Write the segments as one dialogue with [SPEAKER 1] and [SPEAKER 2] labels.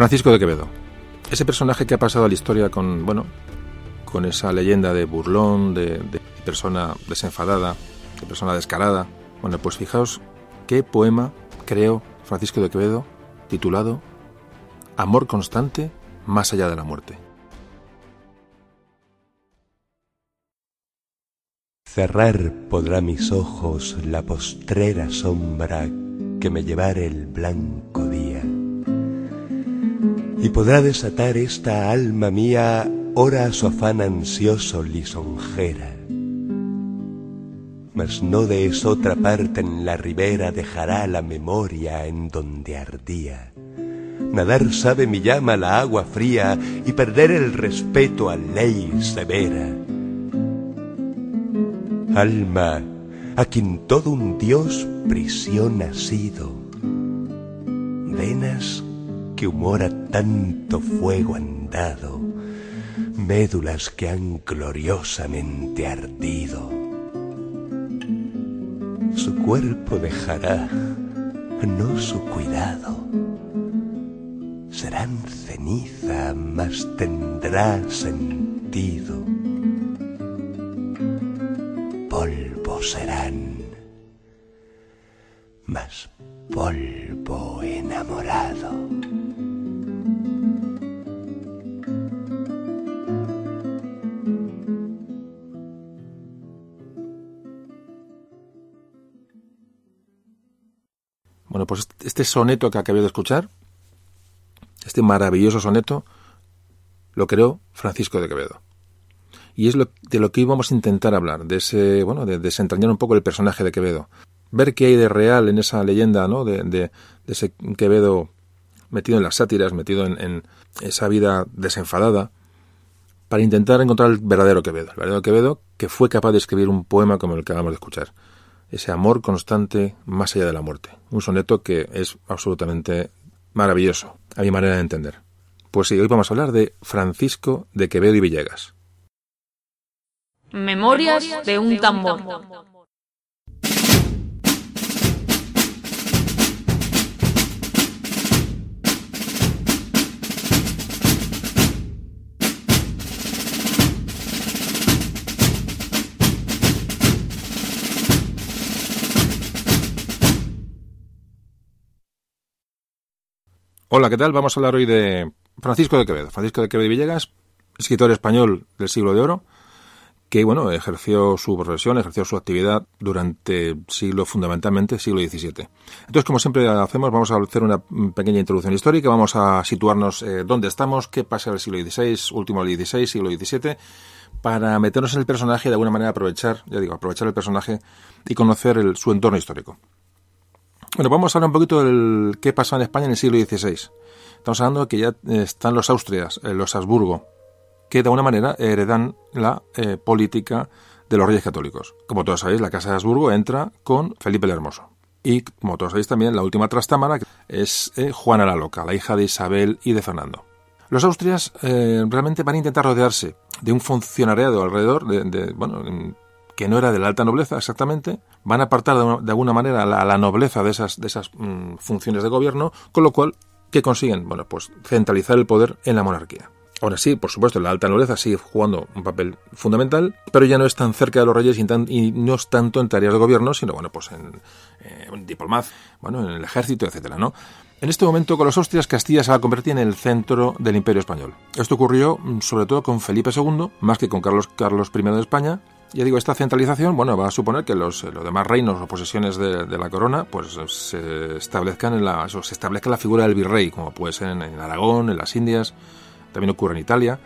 [SPEAKER 1] Francisco de Quevedo. Ese personaje que ha pasado a la historia con, bueno, con esa leyenda de burlón, de, persona desenfadada, de persona descarada. Bueno, pues fijaos qué poema creó Francisco de Quevedo titulado Amor constante más allá de la muerte.
[SPEAKER 2] Cerrar podrá mis ojos la postrera sombra que me llevare el blanco. Y podrá desatar esta alma mía ora su afán ansioso lisonjera. Mas no de otra parte en la ribera dejará la memoria en donde ardía. Nadar sabe mi llama la agua fría y perder el respeto a ley severa alma a quien todo un dios prisión ha sido, venas que humora tanto fuego han dado, médulas que han gloriosamente ardido. Su cuerpo dejará, no su cuidado. Serán ceniza, mas tendrá sentido polvo serán, mas polvo enamorado.
[SPEAKER 1] Bueno, pues este soneto que acabé de escuchar, este maravilloso soneto, lo creó Francisco de Quevedo y es lo, de lo que íbamos a intentar hablar, de ese, bueno, de desentrañar un poco el personaje de Quevedo. Ver qué hay de real en esa leyenda, ¿no? De, de, ese Quevedo metido en las sátiras, metido en, en, esa vida desenfadada, para intentar encontrar el verdadero Quevedo, el verdadero Quevedo que fue capaz de escribir un poema como el que acabamos de escuchar. Ese amor constante más allá de la muerte. Un soneto que es absolutamente maravilloso, a mi manera de entender. Pues sí, hoy vamos a hablar de Francisco de Quevedo y Villegas.
[SPEAKER 3] Memorias de un tambor.
[SPEAKER 1] Hola, ¿qué tal? Vamos a hablar hoy de Francisco de Quevedo. Francisco de Quevedo y Villegas, escritor español del siglo de oro, que bueno, ejerció su profesión, ejerció su actividad durante siglo, fundamentalmente siglo XVII. Entonces, como siempre hacemos, vamos a hacer una pequeña introducción histórica, vamos a situarnos eh, dónde estamos, qué pasa en el siglo XVI, último del XVI, siglo XVII, para meternos en el personaje y de alguna manera aprovechar, ya digo, aprovechar el personaje y conocer el, su entorno histórico. Bueno, vamos a hablar un poquito del qué pasó en España en el siglo XVI. Estamos hablando de que ya están los Austrias, eh, los Habsburgo, que de alguna manera heredan la eh, política de los reyes católicos. Como todos sabéis, la Casa de Habsburgo entra con Felipe el Hermoso. Y como todos sabéis también, la última trastámara es eh, Juana la Loca, la hija de Isabel y de Fernando. Los austrias eh, realmente van a intentar rodearse de un funcionariado alrededor, de, bueno, que no era de la alta nobleza exactamente, van a apartar de, alguna manera la, la, nobleza de esas, de esas mm, funciones de gobierno, con lo cual, ¿qué consiguen? Bueno, pues centralizar el poder en la monarquía. Ahora sí, por supuesto, la alta nobleza sigue jugando un papel fundamental, pero ya no es tan cerca de los reyes y, no es tanto en tareas de gobierno, sino bueno, pues en, eh, diplomacia, bueno, en el ejército, etcétera, ¿no? En este momento, con los Austrias, Castilla se va a convertir en el centro del Imperio español. Esto ocurrió mm, sobre todo con Felipe II, más que con Carlos, Carlos I de España, ya digo, esta centralización, bueno, va a suponer que los, los demás reinos o posesiones de, de, la corona, pues se establezcan en la, se establezca la figura del virrey, como puede ser en, Aragón, en las Indias, también ocurre en Italia,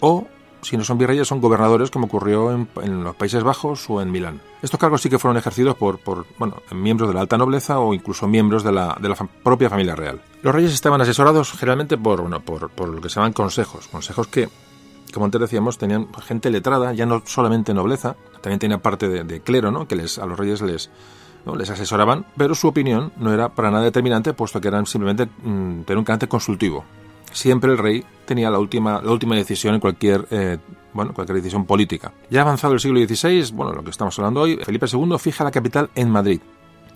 [SPEAKER 1] o si no son virreyes, son gobernadores, como ocurrió en, en, los Países Bajos o en Milán. Estos cargos sí que fueron ejercidos por, por bueno, miembros de la alta nobleza o incluso miembros de la, de la propia familia real. Los reyes estaban asesorados generalmente por, bueno, por, por lo que se llaman consejos, consejos que, como antes decíamos, tenían gente letrada, ya no solamente nobleza, también tenía parte de, clero, ¿no? que les, a los reyes les, les asesoraban, pero su opinión no era para nada determinante, puesto que eran simplemente mmm, tener un carácter consultivo siempre el rey tenía la última, la última decisión en cualquier, eh, bueno, cualquier decisión política. Ya avanzado el siglo XVI, bueno, lo que estamos hablando hoy, Felipe II fija la capital en Madrid.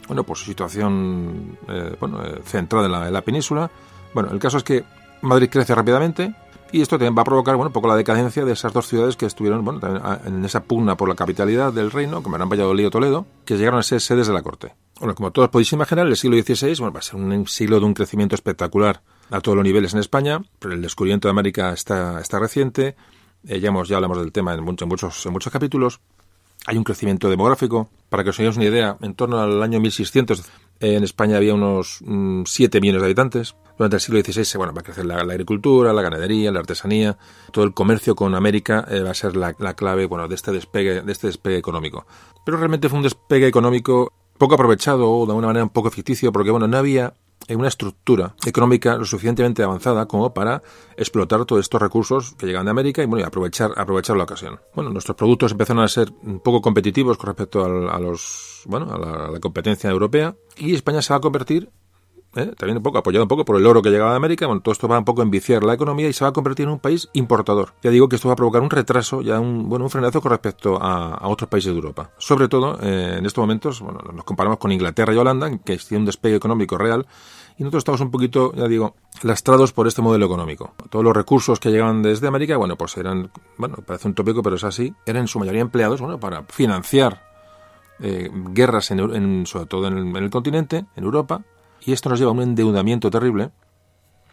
[SPEAKER 1] Bueno, por su situación eh, bueno, eh, centrada en la, en la, península, Bueno, el caso es que Madrid crece rápidamente y esto también va a provocar bueno, un poco la decadencia de esas dos ciudades que estuvieron bueno, también en esa pugna por la capitalidad del reino, como eran Valladolid o Toledo, que llegaron a ser sedes de la corte. Bueno, como todos podéis imaginar, el siglo XVI bueno, va a ser un siglo de un crecimiento espectacular a todos los niveles en España, pero el descubrimiento de América está, está reciente, eh, ya, hemos, ya hablamos del tema en, muchos, en muchos capítulos, hay un crecimiento demográfico. Para que os hagáis una idea, en torno al año 1600 en España había unos 7 mm, millones de habitantes. Durante el siglo XVI bueno, va a crecer la, agricultura, la ganadería, la artesanía. Todo el comercio con América eh, va a ser la, la, clave bueno, de, este despegue, de este despegue económico. Pero realmente fue un despegue económico poco aprovechado o de alguna manera un poco ficticio porque bueno, no había en una estructura económica lo suficientemente avanzada como para explotar todos estos recursos que llegan de América y bueno, aprovechar, aprovechar la ocasión. Bueno, nuestros productos empezaron a ser un poco competitivos con respecto a, los, bueno, a la competencia europea y España se va a convertir ¿eh? también un poco apoyado un poco por el oro que llegaba de América, bueno, todo esto va un poco a enviciar la economía y se va a convertir en un país importador. Ya digo que esto va a provocar un retraso, ya un, bueno, un frenazo con respecto a, otros países de Europa. Sobre todo, eh, en estos momentos, bueno, nos comparamos con Inglaterra y Holanda, que tiene un despegue económico real, y nosotros estamos un poquito, ya digo, lastrados por este modelo económico. Todos los recursos que llegaban desde América, bueno, pues eran, bueno, parece un tópico, pero es así, eran en su mayoría empleados, bueno, para financiar eh, guerras, en, sobre todo en el continente, en Europa, y esto nos lleva a un endeudamiento terrible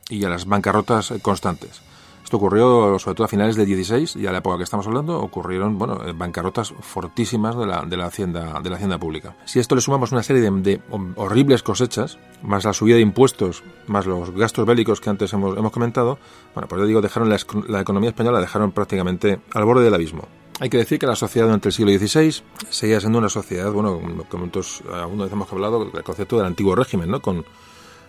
[SPEAKER 1] y a las bancarrotas constantes. Esto ocurrió sobre todo a finales del 16 y a la época que estamos hablando ocurrieron bueno, bancarrotas fortísimas de la, de la, hacienda, de la hacienda pública. Si esto le sumamos una serie de, horribles cosechas, más la subida de impuestos, más los gastos bélicos que antes hemos, hemos comentado, bueno, pues ya digo, dejaron la, la economía española la dejaron prácticamente al borde del abismo. Hay que decir que la sociedad durante el siglo XVI seguía siendo una sociedad, bueno, como alguna vez hemos hablado del concepto del antiguo régimen, ¿no? Con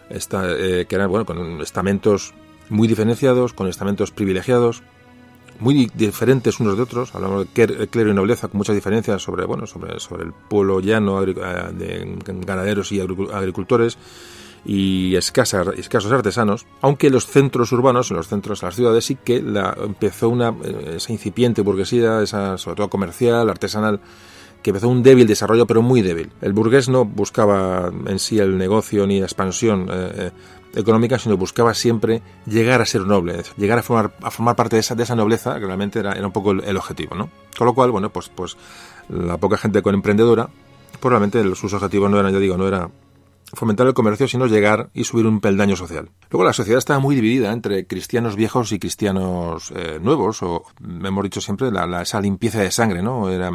[SPEAKER 1] esta, eh, que eran, bueno, con estamentos muy diferenciados, con estamentos privilegiados, muy diferentes unos de otros. Hablamos de clero y nobleza con muchas diferencias sobre, bueno, sobre, sobre el pueblo llano eh, de ganaderos y agricultores y escasos artesanos, aunque los centros urbanos, en los centros de las ciudades, sí que la, empezó una, eh, esa incipiente burguesía, esa, sobre todo comercial, artesanal, que empezó un débil desarrollo, pero muy débil. El burgués no buscaba en sí el negocio ni la expansión eh, eh, económica, sino buscaba siempre llegar a ser noble, llegar a formar, parte de esa, nobleza, que realmente era, un poco el, objetivo, ¿no? Con lo cual, bueno, pues, pues la poca gente con emprendedora, probablemente sus objetivos no eran, ya digo, no era fomentar el comercio, sino llegar y subir un peldaño social. Luego la sociedad estaba muy dividida entre cristianos viejos y cristianos eh, nuevos, o hemos dicho siempre la, esa limpieza de sangre, ¿no? Era,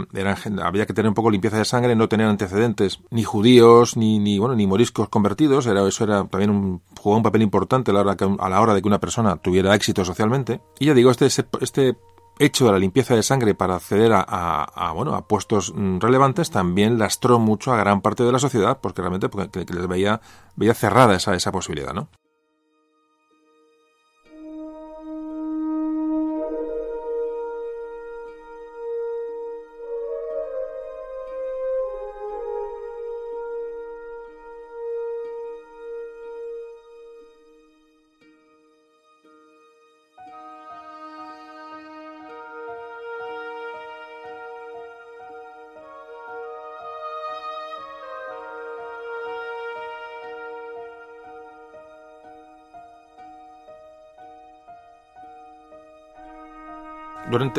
[SPEAKER 1] había que tener un poco limpieza de sangre, no tener antecedentes, ni judíos, ni, ni bueno, ni moriscos convertidos, era, eso era también un, jugaba un papel importante a la, hora a la hora de que una persona tuviera éxito socialmente. Y ya digo, este, este hecho de la limpieza de sangre para acceder a, bueno, a puestos mm, relevantes también lastró mucho a gran parte de la sociedad porque realmente porque, les veía, veía cerrada esa, esa posibilidad, ¿no?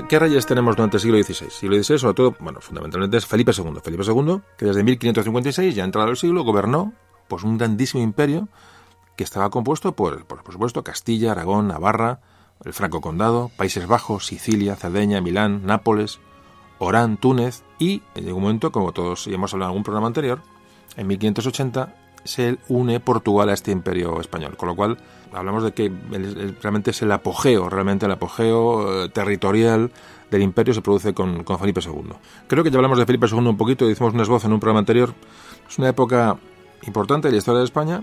[SPEAKER 1] ¿Qué reyes tenemos durante el siglo XVI? Siglo XVI, sobre todo, bueno, fundamentalmente es Felipe II. Felipe II, que desde 1556, ya entrado el siglo, gobernó pues un grandísimo imperio que estaba compuesto por, por, supuesto, Castilla, Aragón, Navarra, el Franco Condado, Países Bajos, Sicilia, Cerdeña, Milán, Nápoles, Orán, Túnez y, en un momento, como todos hemos hablado en algún programa anterior, en 1580 se une Portugal a este imperio español, con lo cual hablamos de que realmente es el apogeo, realmente el apogeo eh, territorial del imperio se produce con, Felipe II. Creo que ya hablamos de Felipe II un poquito, hicimos un esbozo en un programa anterior. Es una época importante de la historia de España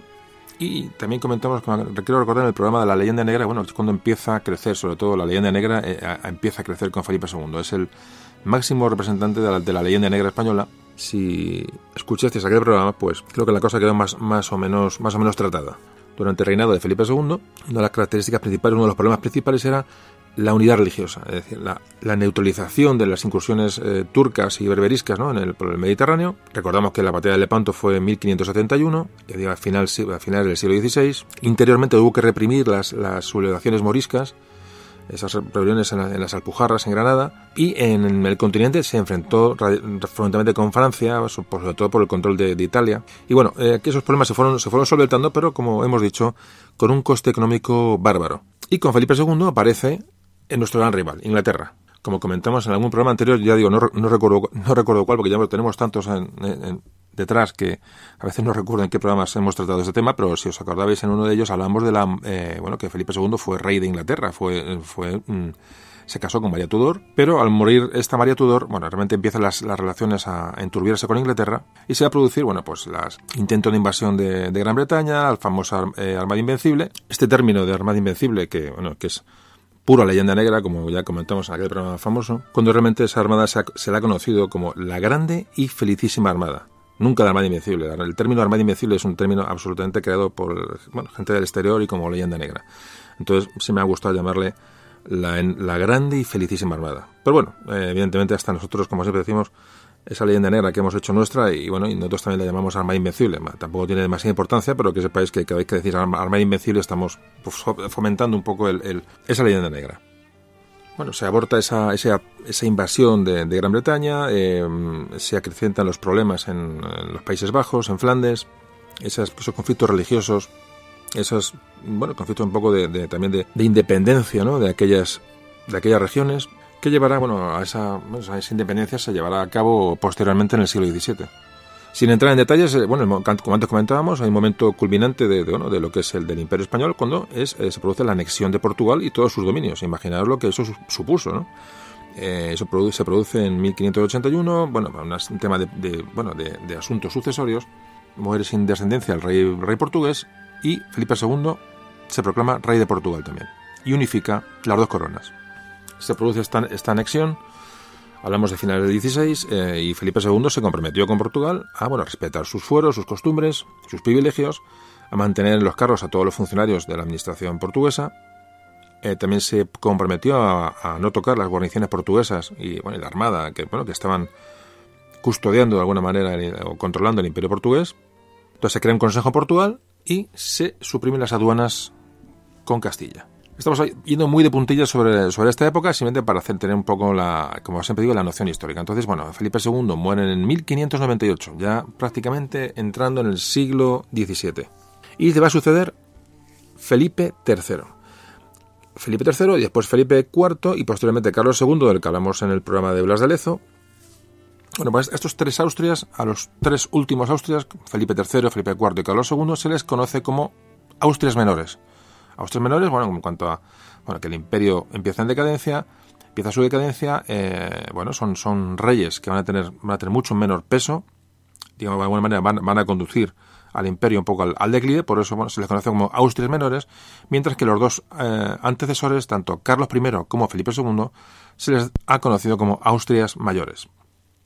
[SPEAKER 1] y también comentamos, quiero recordar en el programa de la leyenda negra, bueno, es cuando empieza a crecer, sobre todo la leyenda negra eh, empieza a crecer con Felipe II. Es el máximo representante de la, de la leyenda negra española si escuchaste aquel programa, pues creo que la cosa quedó más, más, o, menos, más o menos tratada. Durante el reinado de Felipe II, una de las características principales, uno de los problemas principales era la unidad religiosa, es decir, la, neutralización de las incursiones eh, turcas y berberiscas ¿no? en el, por el Mediterráneo. Recordamos que la batalla de Lepanto fue en 1571, a, final, a finales del siglo XVI. Interiormente hubo que reprimir las, las sublevaciones moriscas, esas rebeliones en, las Alpujarras, en Granada, y en el continente se enfrentó frontalmente con Francia, sobre todo por el control de, Italia. Y bueno, eh, que esos problemas se fueron, se fueron solventando, pero como hemos dicho, con un coste económico bárbaro. Y con Felipe II aparece en nuestro gran rival, Inglaterra. Como comentamos en algún programa anterior, ya digo, no, recuerdo, no recuerdo cuál, porque ya tenemos tantos detrás que a veces no recuerdo en qué programas hemos tratado este tema, pero si os acordabais en uno de ellos hablamos de la, eh, bueno, que Felipe II fue rey de Inglaterra, fue, fue mm, se casó con María Tudor, pero al morir esta María Tudor, bueno, realmente empiezan las, relaciones a, enturbiarse con Inglaterra y se va a producir, bueno, pues las intentos de invasión de, Gran Bretaña, al famoso eh, Armada Invencible. Este término de Armada Invencible, que, bueno, que es pura leyenda negra, como ya comentamos en aquel programa famoso, cuando realmente esa armada se, se la ha conocido como la Grande y Felicísima Armada. Nunca la Armada Invencible. El término Armada Invencible es un término absolutamente creado por gente del exterior y como leyenda negra. Entonces, sí me ha gustado llamarle la, la Grande y Felicísima Armada. Pero bueno, eh, evidentemente hasta nosotros, como siempre decimos, esa leyenda negra que hemos hecho nuestra y bueno, y nosotros también la llamamos Armada Invencible. Tampoco tiene demasiada importancia, pero que sepáis que cada vez que decís Armada Invencible estamos pues, fomentando un poco el, esa leyenda negra. Bueno, se aborta esa, esa, esa invasión de, Gran Bretaña, eh, se acrecientan los problemas en, los Países Bajos, en Flandes, esos, conflictos religiosos, esos bueno, conflictos un poco de, también de, independencia ¿no? de, aquellas, de aquellas regiones que llevará, bueno, a esa, a esa independencia se llevará a cabo posteriormente en el siglo XVII. Sin entrar en detalles, eh, bueno, como antes comentábamos, hay un momento culminante de, bueno, de lo que es el del Imperio Español cuando es, eh, se produce la anexión de Portugal y todos sus dominios. Imaginaos lo que eso supuso, ¿no? Eh, eso se produce en 1581, bueno, un tema de, bueno, de, asuntos sucesorios, muere sin descendencia el rey, rey portugués y Felipe II se proclama rey de Portugal también y unifica las dos coronas se produce esta, esta anexión, hablamos de finales del XVI, eh, y Felipe II se comprometió con Portugal a bueno, respetar sus fueros, sus costumbres, sus privilegios, a mantener en los carros a todos los funcionarios de la administración portuguesa. Eh, también se comprometió a, no tocar las guarniciones portuguesas y, bueno, la armada que, bueno, que estaban custodiando de alguna manera o controlando el imperio portugués. Entonces se crea un Consejo Portugal y se suprimen las aduanas con Castilla. Estamos yendo muy de puntillas sobre, sobre esta época, simplemente para hacer, tener un poco, la, como siempre digo, la noción histórica. Entonces, bueno, Felipe II muere en 1598, ya prácticamente entrando en el siglo XVII. Y le va a suceder Felipe III. Felipe III y después Felipe IV y posteriormente Carlos II, del que hablamos en el programa de Blas de Lezo. Bueno, pues estos tres Austrias, a los tres últimos Austrias, Felipe III, Felipe IV y Carlos II, se les conoce como Austrias menores. Austrias menores, bueno, en cuanto a bueno, que el imperio empieza en decadencia, empieza su decadencia, eh, bueno, son, son reyes que van a tener, van a tener mucho menor peso, digamos, de alguna manera van, a conducir al imperio un poco al, declive, por eso se les conoce como Austrias menores, mientras que los dos eh, antecesores, tanto Carlos I como Felipe II, se les ha conocido como Austrias mayores.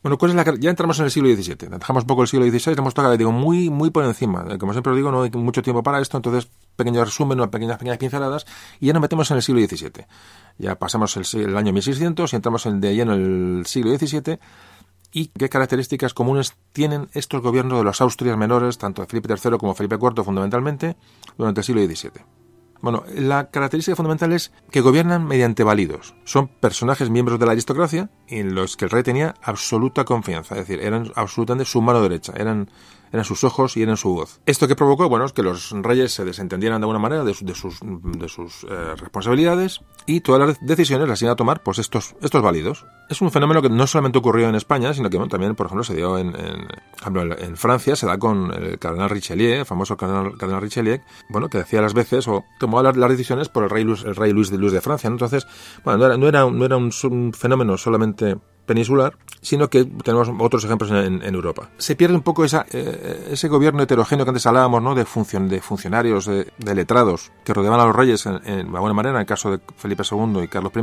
[SPEAKER 1] Bueno, ¿cuál es la, ya entramos en el siglo XVII. Dejamos un poco el siglo XVI, hemos tocado, digo, muy, muy por encima. Como siempre lo digo, no hay mucho tiempo para esto, entonces pequeño resumen, pequeñas, pequeñas pinceladas, y ya nos metemos en el siglo XVII. Ya pasamos el, año 1600 y entramos en, de lleno en el siglo XVII. ¿Y qué características comunes tienen estos gobiernos de los Austrias menores, tanto de Felipe III como Felipe IV fundamentalmente, durante el siglo XVII? Bueno, la característica fundamental es que gobiernan mediante válidos. Son personajes miembros de la aristocracia en los que el rey tenía absoluta confianza, es decir, eran absolutamente su mano derecha, eran eran sus ojos y eran su voz. ¿Esto que provocó? Bueno, es que los reyes se desentendieran de alguna manera de, sus, eh, responsabilidades y todas las decisiones las iban a tomar pues estos, estos válidos. Es un fenómeno que no solamente ocurrió en España, sino que también, por ejemplo, se dio en, Francia, se da con el cardenal Richelieu, el famoso cardenal, Richelieu, bueno, que decía las veces o tomaba las, decisiones por el rey Luis, el rey Luis de, Luis de Francia. Entonces, bueno, no era, no era un fenómeno solamente peninsular, sino que tenemos otros ejemplos en, Europa. Se pierde un poco esa, eh, ese gobierno heterogéneo que antes hablábamos, ¿no? de, función, de funcionarios, de, letrados, que rodeaban a los reyes en, en, de alguna manera, en el caso de Felipe II y Carlos I.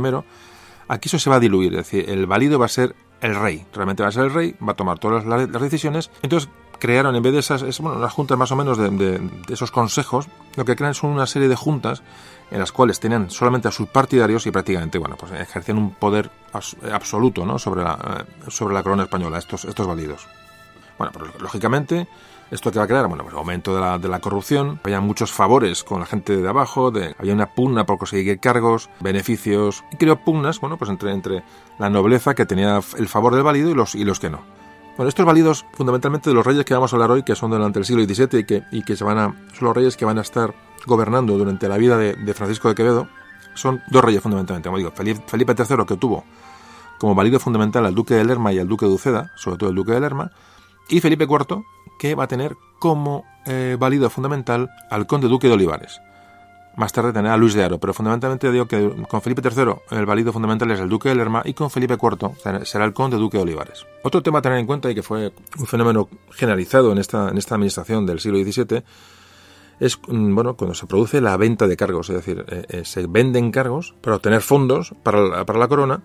[SPEAKER 1] Aquí eso se va a diluir, es decir, el válido va a ser el rey, realmente va a ser el rey, va a tomar todas las, decisiones. Entonces, crearon, en vez de esas, es, bueno, las juntas más o menos de, de, esos consejos, lo que crean son una serie de juntas en las cuales tenían solamente a sus partidarios y prácticamente, bueno, pues ejercían un poder absoluto, ¿no? Sobre la, sobre la corona española, estos, estos válidos. Bueno, pues lógicamente, ¿esto que va a crear? Bueno, pues aumento de la, de la corrupción, había muchos favores con la gente de abajo, de, había una pugna por conseguir cargos, beneficios, y creo pugnas, bueno, pues entre, entre la nobleza que tenía el favor del válido y los, y los que no. Bueno, estos válidos fundamentalmente de los reyes que vamos a hablar hoy, que son durante el siglo XVII y que, y que se van a, son los reyes que van a estar gobernando durante la vida de, Francisco de Quevedo, son dos reyes fundamentalmente, como digo, Felipe III que tuvo como válido fundamental al duque de Lerma y al duque de Uceda, sobre todo el duque de Lerma, y Felipe IV, que va a tener como eh, válido fundamental al conde duque de Olivares. Más tarde tendrá a Luis de Aro, pero fundamentalmente digo que con Felipe III el válido fundamental es el duque de Lerma y con Felipe IV será el conde duque de Olivares. Otro tema a tener en cuenta y que fue un fenómeno generalizado en esta, en esta administración del siglo XVII es mm, bueno cuando se produce la venta de cargos, es decir, eh, eh, se venden cargos para obtener fondos para para la corona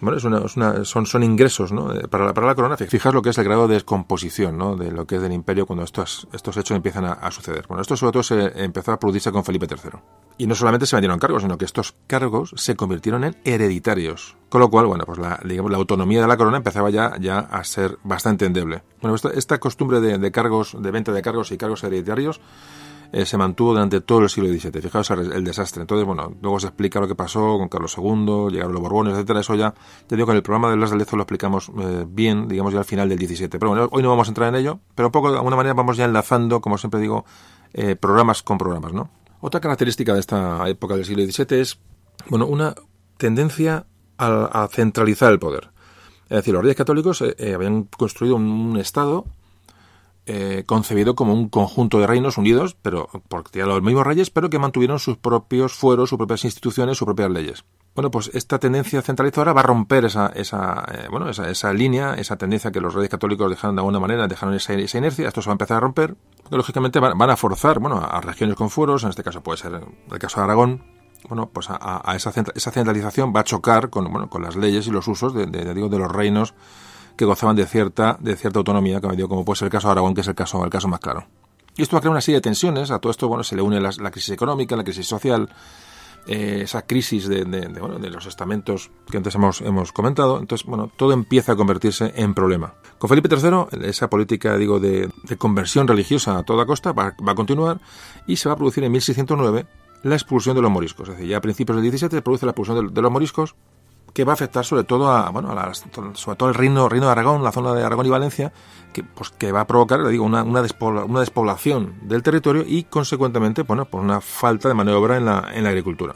[SPEAKER 1] bueno, es una, son, son ingresos ¿no? Eh, para, la, para la corona. Fijas lo que es el grado de descomposición ¿no? de lo que es del imperio cuando estos, estos hechos empiezan a, suceder. Bueno, esto sobre todo se empezó a producirse con Felipe III. Y no solamente se vendieron cargos, sino que estos cargos se convirtieron en hereditarios. Con lo cual, bueno, pues la, digamos, la autonomía de la corona empezaba ya, ya a ser bastante endeble. Bueno, esta, esta costumbre de cargos, de venta de cargos y cargos hereditarios eh, se mantuvo durante todo el siglo XVII. Fijaos el, desastre. Entonces, bueno, luego se explica lo que pasó con Carlos II, llegaron los Borbones, etcétera. Eso ya, te digo que el programa de Las del lo explicamos eh, bien, digamos ya al final del XVII. Pero bueno, hoy no vamos a entrar en ello, pero un poco de alguna manera vamos ya enlazando, como siempre digo, eh, programas con programas, ¿no? Otra característica de esta época del siglo XVII es, bueno, una tendencia a, centralizar el poder. Es decir, los reyes católicos habían construido un Estado eh, concebido como un conjunto de reinos unidos, pero porque los mismos reyes, pero que mantuvieron sus propios fueros, sus propias instituciones, sus propias leyes. Bueno, pues esta tendencia centralizadora va a romper esa, esa eh, bueno, esa, esa, línea, esa tendencia que los reyes católicos dejaron de alguna manera, dejaron esa, inercia, esto se va a empezar a romper, lógicamente van, a forzar, bueno, a regiones con fueros, en este caso puede ser el caso de Aragón, bueno, pues a, esa, centralización va a chocar con, bueno, con las leyes y los usos de, de, digo, de los reinos que gozaban de cierta, de cierta autonomía, como puede ser el caso de Aragón, que es el caso, el caso más claro. Y esto va a crear una serie de tensiones, a todo esto bueno, se le une la, crisis económica, la crisis social, eh, esa crisis de, de, los estamentos que antes hemos, hemos comentado. Entonces, bueno, todo empieza a convertirse en problema. Con Felipe III, esa política, digo, de, conversión religiosa a toda costa va, va, a continuar y se va a producir en 1609 la expulsión de los moriscos. Es decir, ya a principios del 17 se produce la expulsión de los moriscos que va a afectar sobre todo a, bueno, a sobre todo el reino, reino de Aragón, la zona de Aragón y Valencia, que, pues, que va a provocar, le digo, una, una, una despoblación del territorio y, consecuentemente, bueno, por una falta de maniobra en la, en la agricultura.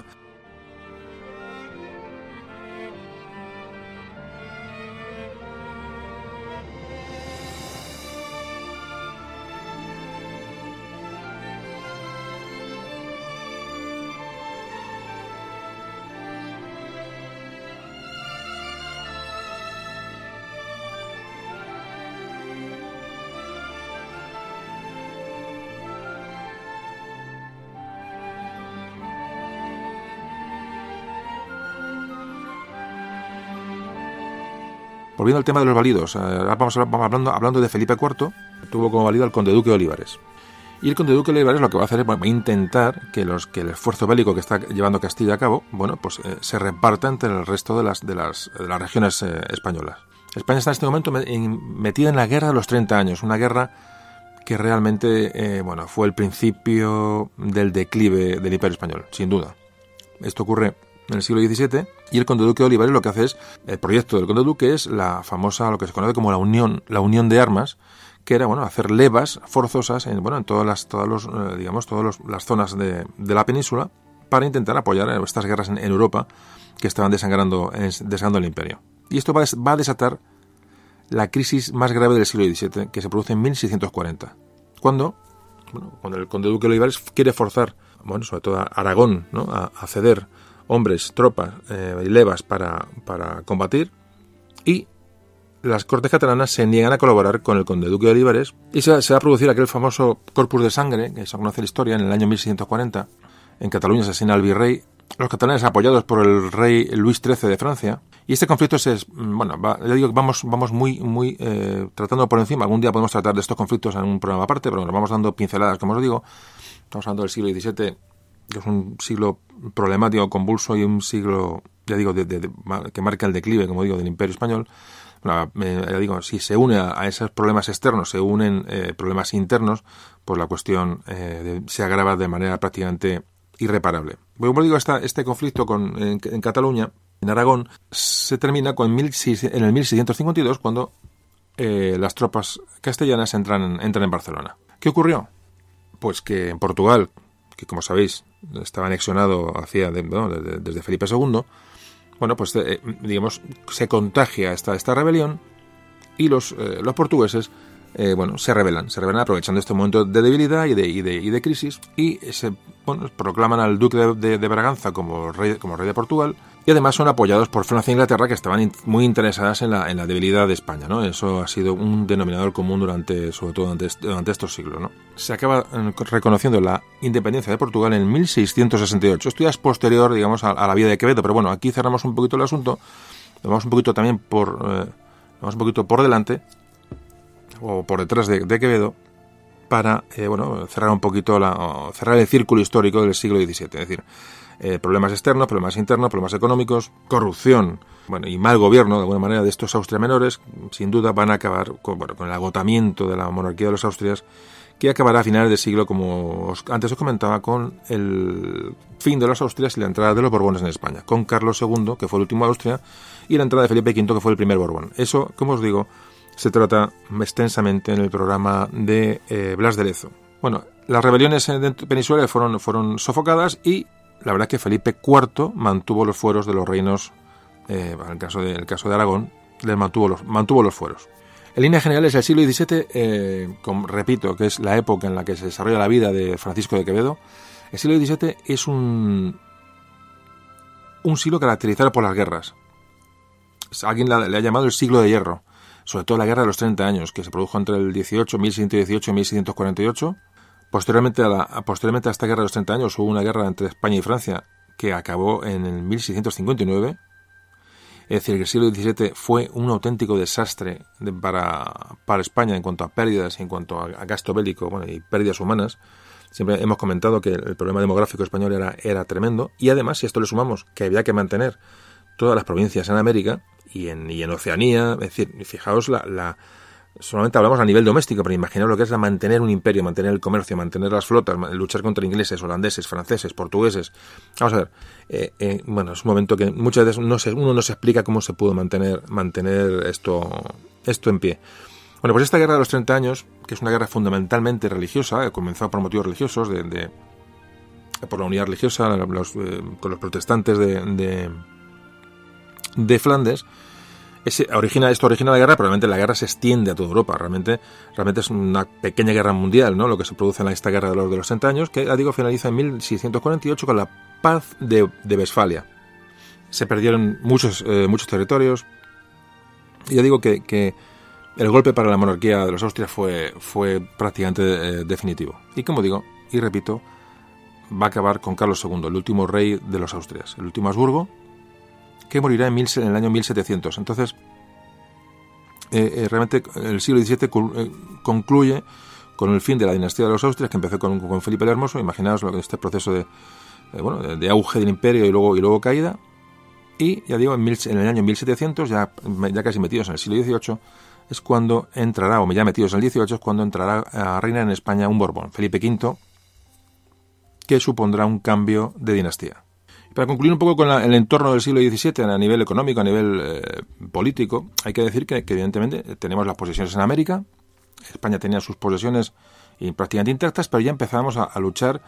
[SPEAKER 1] Volviendo al tema de los válidos, eh, ahora vamos, hablando, hablando de Felipe IV, tuvo como válido al conde duque de Olivares. Y el conde duque de Olivares lo que va a hacer es intentar que, los, que el esfuerzo bélico que está llevando Castilla a cabo, bueno, pues eh, se reparta entre el resto de las, de las, de las regiones eh, españolas. España está en este momento metida en la guerra de los 30 años, una guerra que realmente, bueno, fue el principio del declive del imperio español, sin duda. Esto ocurre en el siglo XVII, y el conde duque de Olivares lo que hace es, el proyecto del conde duque es la famosa, lo que se conoce como la unión, la unión de armas, que era bueno hacer levas forzosas en bueno en todas las todas los eh, digamos todas las zonas de, de, la península para intentar apoyar estas guerras en, Europa que estaban desangrando desangrando el imperio y esto va, a desatar la crisis más grave del siglo XVII que se produce en 1640 cuando bueno, cuando el conde duque de Olivares quiere forzar bueno sobre todo Aragón ¿no? a ceder hombres, tropas eh, y levas para, para combatir y las cortes catalanas se niegan a colaborar con el conde duque de Olivares y se, va a producir aquel famoso corpus de sangre, que se conoce la historia, en el año 1640. En Cataluña se asesina al virrey. Los catalanes, apoyados por el rey Luis XIII de Francia, Y este conflicto es, mm, bueno, le digo que vamos, vamos muy, muy eh, tratando por encima. Algún día podemos tratar de estos conflictos en un programa aparte, pero nos vamos dando pinceladas, como os digo. Estamos hablando del siglo XVII, que es un siglo problemático, convulso y un siglo, ya digo, de, que marca el declive, como digo, del Imperio Español. Bueno, ya digo, si se une a, esos problemas externos, se unen eh, problemas internos, pues la cuestión eh, se agrava de manera prácticamente irreparable. Como digo, este conflicto con, en, Cataluña, en Aragón, se termina con en el 1652 cuando eh, las tropas castellanas entran, entran en Barcelona. ¿Qué ocurrió? Pues que en Portugal, que como sabéis estaba anexionado hacia desde Felipe II, bueno, pues eh, digamos se contagia esta, esta rebelión y los, eh, los portugueses eh, bueno, se rebelan, se rebelan aprovechando este momento de debilidad y de, y de, y de crisis y se bueno, proclaman al duque de, de, Braganza como rey, como rey de Portugal y además son apoyados por Francia e Inglaterra que estaban muy interesadas en la, en la debilidad de España, ¿no? Eso ha sido un denominador común durante, sobre todo durante, durante estos siglos, ¿no? Se acaba eh, reconociendo la independencia de Portugal en 1668. Esto ya es posterior, digamos, a, la vida de Quevedo, pero bueno, aquí cerramos un poquito el asunto, vamos un poquito también por, eh, vamos un poquito por delante o por detrás de, Quevedo para eh, bueno cerrar un poquito la, cerrar el círculo histórico del siglo XVII, es decir, eh, problemas externos, problemas internos, problemas económicos, corrupción, bueno y mal gobierno de alguna manera de estos Austria menores, sin duda van a acabar con, bueno, con el agotamiento de la monarquía de los Austrias que acabará a finales del siglo, como antes os comentaba, con el fin de los Austrias y la entrada de los Borbones en España, con Carlos II, que fue el último Austria, y la entrada de Felipe V, que fue el primer Borbón. Eso, como os digo, se trata extensamente en el programa de eh, Blas de Lezo. Bueno, las rebeliones peninsulares fueron, fueron sofocadas y la verdad es que Felipe IV mantuvo los fueros de los reinos, eh, en el caso de, caso de Aragón, les mantuvo los, mantuvo los fueros. En líneas generales, el siglo XVII, eh, repito, que es la época en la que se desarrolla la vida de Francisco de Quevedo, el siglo XVII es un, un siglo caracterizado por las guerras. Alguien le ha llamado el siglo de hierro sobre todo la Guerra de los 30 Años, que se produjo entre el 18, 1618 y 1648. Posteriormente a, la, posteriormente a esta Guerra de los 30 Años hubo una guerra entre España y Francia que acabó en el 1659. Es decir, que el siglo XVII fue un auténtico desastre para, para España en cuanto a pérdidas en cuanto a, gasto bélico bueno, y pérdidas humanas. Siempre hemos comentado que el problema demográfico español era, era tremendo y además, si esto le sumamos que había que mantener todas las provincias en América, y en, y en Oceanía. Es decir, fijaos, la, la, solamente hablamos a nivel doméstico, pero imaginaos lo que es mantener un imperio, mantener el comercio, mantener las flotas, luchar contra ingleses, holandeses, franceses, portugueses. Vamos a ver, eh, eh, bueno, es un momento que muchas veces no se, uno no se explica cómo se pudo mantener, mantener esto, esto en pie. Bueno, pues esta guerra de los 30 años, que es una guerra fundamentalmente religiosa, eh, comenzó por motivos religiosos, de, de por la unidad religiosa, los, con los protestantes de de Flandes, esto origina la guerra, probablemente la guerra se extiende a toda Europa. Realmente, realmente es una pequeña guerra mundial, ¿no? Lo que se produce en esta guerra de los, de los 30 años, que, digo, finaliza en 1648 con la paz de, de Westfalia. Se perdieron muchos, eh, muchos territorios. Y ya digo que, que, el golpe para la monarquía de los Austrias fue, fue prácticamente eh, definitivo. Y como digo, y repito, va a acabar con Carlos II, el último rey de los Austrias, el último Habsburgo, que morirá en, el año 1700. Entonces, eh, eh, realmente el siglo XVII eh, concluye con el fin de la dinastía de los Austrias, que empezó con, Felipe el Hermoso. Imaginaos este proceso de, bueno, de, auge del imperio y luego, y luego caída. Y ya digo, en, el año 1700, ya, ya casi metidos en el siglo XVIII, es cuando entrará, o ya metidos en el XVIII, es cuando entrará a reinar en España un Borbón, Felipe V, que supondrá un cambio de dinastía. Para concluir un poco con el entorno del siglo XVII a nivel económico, a nivel eh, político, hay que decir que, evidentemente tenemos las posesiones en América, España tenía sus posesiones prácticamente intactas, pero ya empezamos a, luchar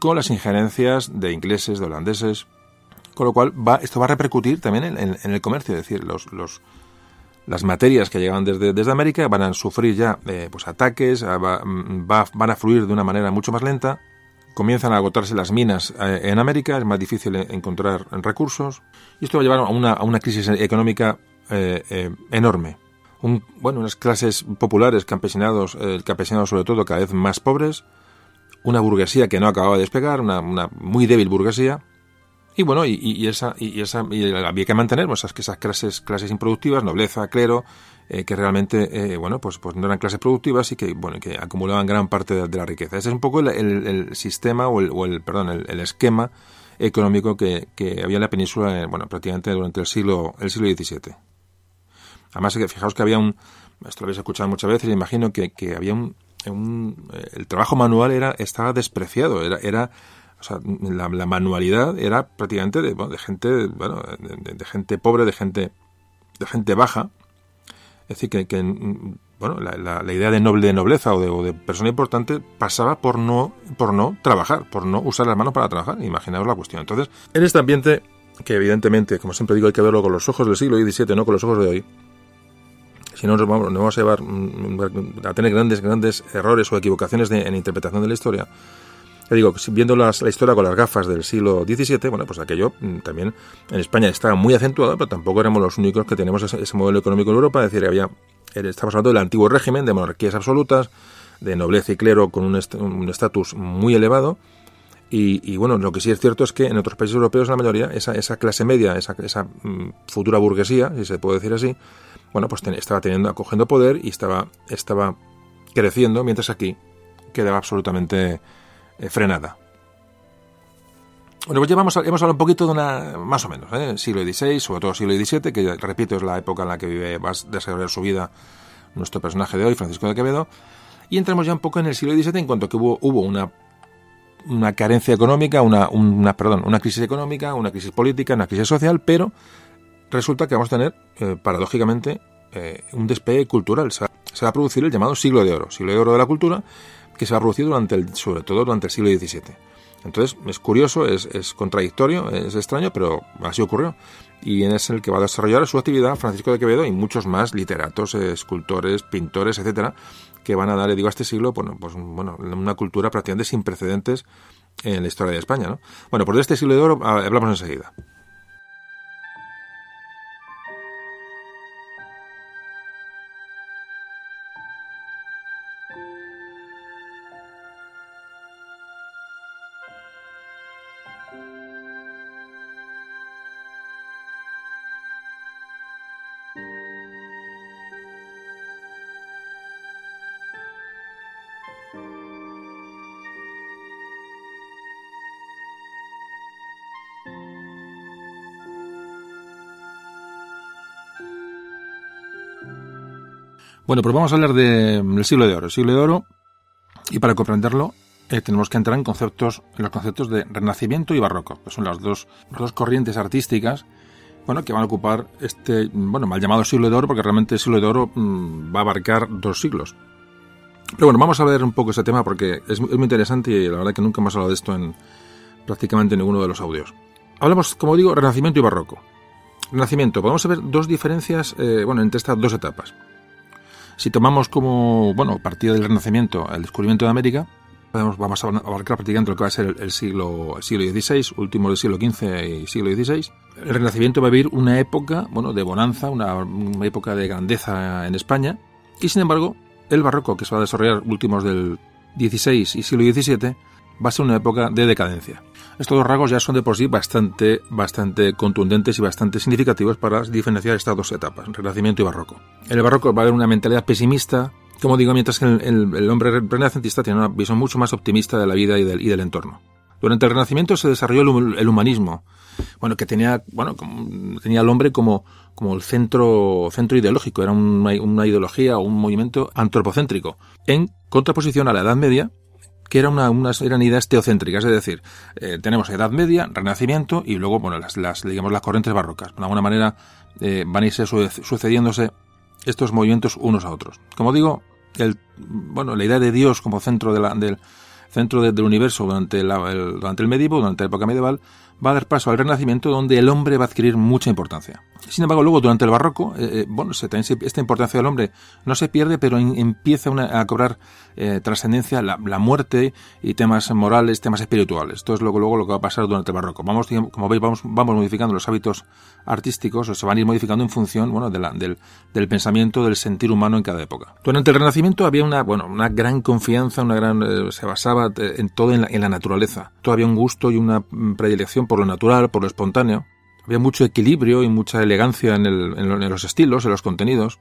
[SPEAKER 1] con las injerencias de ingleses, de holandeses, con lo cual va, esto va a repercutir también en, el comercio, es decir, los, los, las materias que llegaban desde, desde América van a sufrir ya eh, pues ataques, mm, van a fluir de una manera mucho más lenta, comienzan a agotarse las minas eh, en América, es más difícil encontrar recursos, y esto va a llevar a una, a una crisis económica eh, eh, enorme. Un, bueno, unas clases populares, campesinados, el campesinado sobre todo, cada vez más pobres, una burguesía que no acababa de despegar, una, una muy débil burguesía, Y bueno, y, esa, y esa había que mantener pues, esas, esas clases, clases improductivas, nobleza, clero, eh, que realmente, eh, bueno, pues, pues no eran clases productivas y que, bueno, que acumulaban gran parte de, la riqueza. Ese es un poco el, sistema o el, o el perdón, el, esquema económico que, que, había en la península, bueno, prácticamente durante el siglo, el siglo XVII. Además, fijaos que había un, esto lo habéis escuchado muchas veces, imagino que, que había un, un, eh, el trabajo manual era estaba despreciado, era, era o sea, la, manualidad era prácticamente de, de gente, bueno, de, gente pobre, de gente, de gente baja. Es decir, que, que bueno, la, la, idea de noble de nobleza o de, persona importante pasaba por no, por no trabajar, por no usar las manos para trabajar. Imaginaos la cuestión. Entonces, en este ambiente, que evidentemente, como siempre digo, hay que verlo con los ojos del siglo XVII, no con los ojos de hoy, si no nos vamos, nos vamos a llevar mm, a tener grandes, grandes errores o equivocaciones en interpretación de la historia. Ya digo, viendo la historia con las gafas del siglo XVII, bueno, pues aquello mm, también en España estaba muy acentuado, pero tampoco éramos los únicos que tenemos ese, modelo económico en Europa. Es decir, había, eh, estamos hablando del antiguo régimen de monarquías absolutas, de nobleza y clero con un estatus muy elevado. Y, bueno, lo que sí es cierto es que en otros países europeos, la mayoría, esa, esa clase media, esa, mm, futura burguesía, si se puede decir así, bueno, pues estaba teniendo, acogiendo poder y estaba, estaba creciendo, mientras aquí quedaba absolutamente eh, frenada. Bueno, pues ya hemos hablado un poquito de una, más o menos, ¿eh? siglo XVI, sobre todo siglo XVII, que repito es la época en la que vive, va a desarrollar su vida nuestro personaje de hoy, Francisco de Quevedo, y entramos ya un poco en el siglo XVII en cuanto que hubo, hubo una, una carencia económica, una, una, perdón, una crisis económica, una crisis política, una crisis social, pero resulta que vamos a tener, eh, paradójicamente, eh, un despegue cultural. Se va, a producir el llamado siglo de oro, siglo de oro de la cultura, que se va a durante el, sobre todo durante el siglo XVII. Entonces, es curioso, es, contradictorio, es extraño, pero así ocurrió. Y en es el que va a desarrollar su actividad Francisco de Quevedo y muchos más literatos, escultores, pintores, etcétera, que van a darle, digo, a este siglo, bueno, pues, bueno, una cultura prácticamente sin precedentes en la historia de España, ¿no? Bueno, pues de este siglo de oro ah, hablamos enseguida. Bueno, pues vamos a hablar del siglo de oro. El siglo de oro, y para comprenderlo, eh, tenemos que entrar en conceptos, en los conceptos de renacimiento y barroco, que son las dos, dos corrientes artísticas bueno, que van a ocupar este, bueno, mal llamado siglo de oro, porque realmente el siglo de oro mm, va a abarcar dos siglos. Pero bueno, vamos a ver un poco ese tema porque es, muy interesante y la verdad que nunca hemos hablado de esto en prácticamente ninguno de los audios. Hablamos, como digo, renacimiento y barroco. Renacimiento, podemos ver dos diferencias, eh, bueno, entre estas dos etapas. Si tomamos como, bueno, partido del Renacimiento el descubrimiento de América, vamos a abarcar prácticamente lo que va a ser el, siglo, el siglo XVI, último del siglo XV y siglo XVI. El Renacimiento va a vivir una época, bueno, de bonanza, una, una época de grandeza en España, y sin embargo, el barroco, que se va a desarrollar últimos del XVI y siglo XVII, va a ser una época de decadencia. Estos dos rasgos ya son de por sí bastante, bastante contundentes y bastante significativos para diferenciar estas dos etapas, Renacimiento y Barroco. En el Barroco va a haber una mentalidad pesimista, como digo, mientras que el, hombre renacentista tiene una visión mucho más optimista de la vida y del, entorno. Durante el Renacimiento se desarrolló el, humanismo, bueno, que tenía, bueno, tenía al hombre como, como el centro, centro ideológico, era una, una ideología o un movimiento antropocéntrico, en contraposición a la Edad Media, que era una, unas, eran ideas teocéntricas, es decir, eh, tenemos Edad Media, Renacimiento y luego, bueno, las, las, digamos, las corrientes barrocas. De alguna manera eh, van a irse sucediéndose estos movimientos unos a otros. Como digo, el, bueno, la idea de Dios como centro de la, del centro del universo durante, el, durante el medievo, durante la época medieval, va a dar paso al Renacimiento, donde el hombre va a adquirir mucha importancia. Sin embargo, luego, durante el Barroco, eh, eh bueno, esta importancia del hombre no se pierde, pero empieza a cobrar eh, trascendencia la, muerte y temas morales, temas espirituales. Esto es luego, luego lo que va a pasar durante el Barroco. Vamos, como veis, vamos, vamos modificando los hábitos artísticos, o se van a ir modificando en función, bueno, de la, del, pensamiento, del sentir humano en cada época. Durante el Renacimiento había una, bueno, una gran confianza, una gran, se basaba basaba eh, en todo en la, naturaleza. Todo había un gusto y una mm, predilección por lo natural, por lo espontáneo. Había mucho equilibrio y mucha elegancia en, en los estilos, en los contenidos.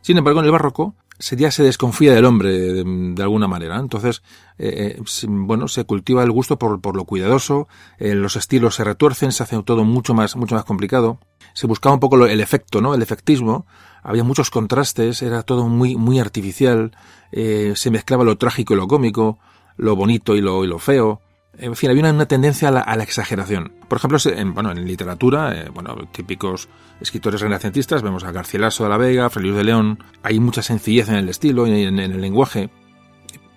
[SPEAKER 1] Sin embargo, en el barroco ya se desconfía del hombre de, alguna manera. Entonces, eh, eh, bueno, se cultiva el gusto por, lo cuidadoso, eh, los estilos se retuercen, se hace todo mucho más, mucho más complicado. Se buscaba un poco el efecto, ¿no? El efectismo. Había muchos contrastes, era todo muy, muy artificial, se mezclaba lo trágico y lo cómico, lo bonito y lo, y lo feo. En fin, había una, tendencia a la, exageración. Por ejemplo, en, bueno, en literatura, eh, bueno, típicos escritores renacentistas, vemos a Garcilaso de la Vega, Fray de León, hay mucha sencillez en el estilo y en, el lenguaje.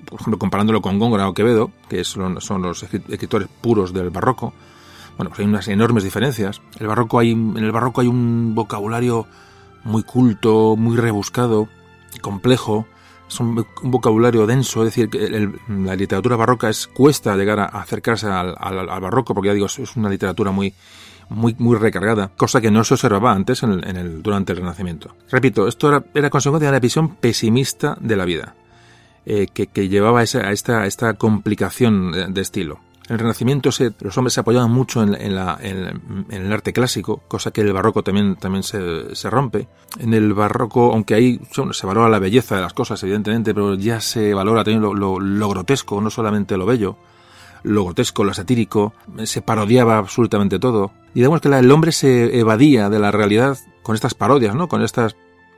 [SPEAKER 1] Por ejemplo, comparándolo con Góngora o Quevedo, que son, son los escritores puros del barroco, bueno, pues hay unas enormes diferencias. El barroco hay, en el barroco hay un vocabulario muy culto, muy rebuscado, complejo, es un, vocabulario denso, es decir, que la literatura barroca es cuesta llegar a, acercarse al, barroco, porque ya digo, es una literatura muy, muy, muy recargada, cosa que no se observaba antes en el, durante el Renacimiento. Repito, esto era, era, consecuencia de una visión pesimista de la vida, eh, que, llevaba a, esta, a esta complicación de estilo. En el Renacimiento se, los hombres se apoyaban mucho en, el arte clásico, cosa que el barroco también, se, rompe. En el barroco, aunque ahí se valora la belleza de las cosas, evidentemente, pero ya se valora también lo, grotesco, no solamente lo bello lo grotesco, lo satírico, se parodiaba absolutamente todo. Y digamos que el hombre se evadía de la realidad con estas parodias, ¿no? Con estas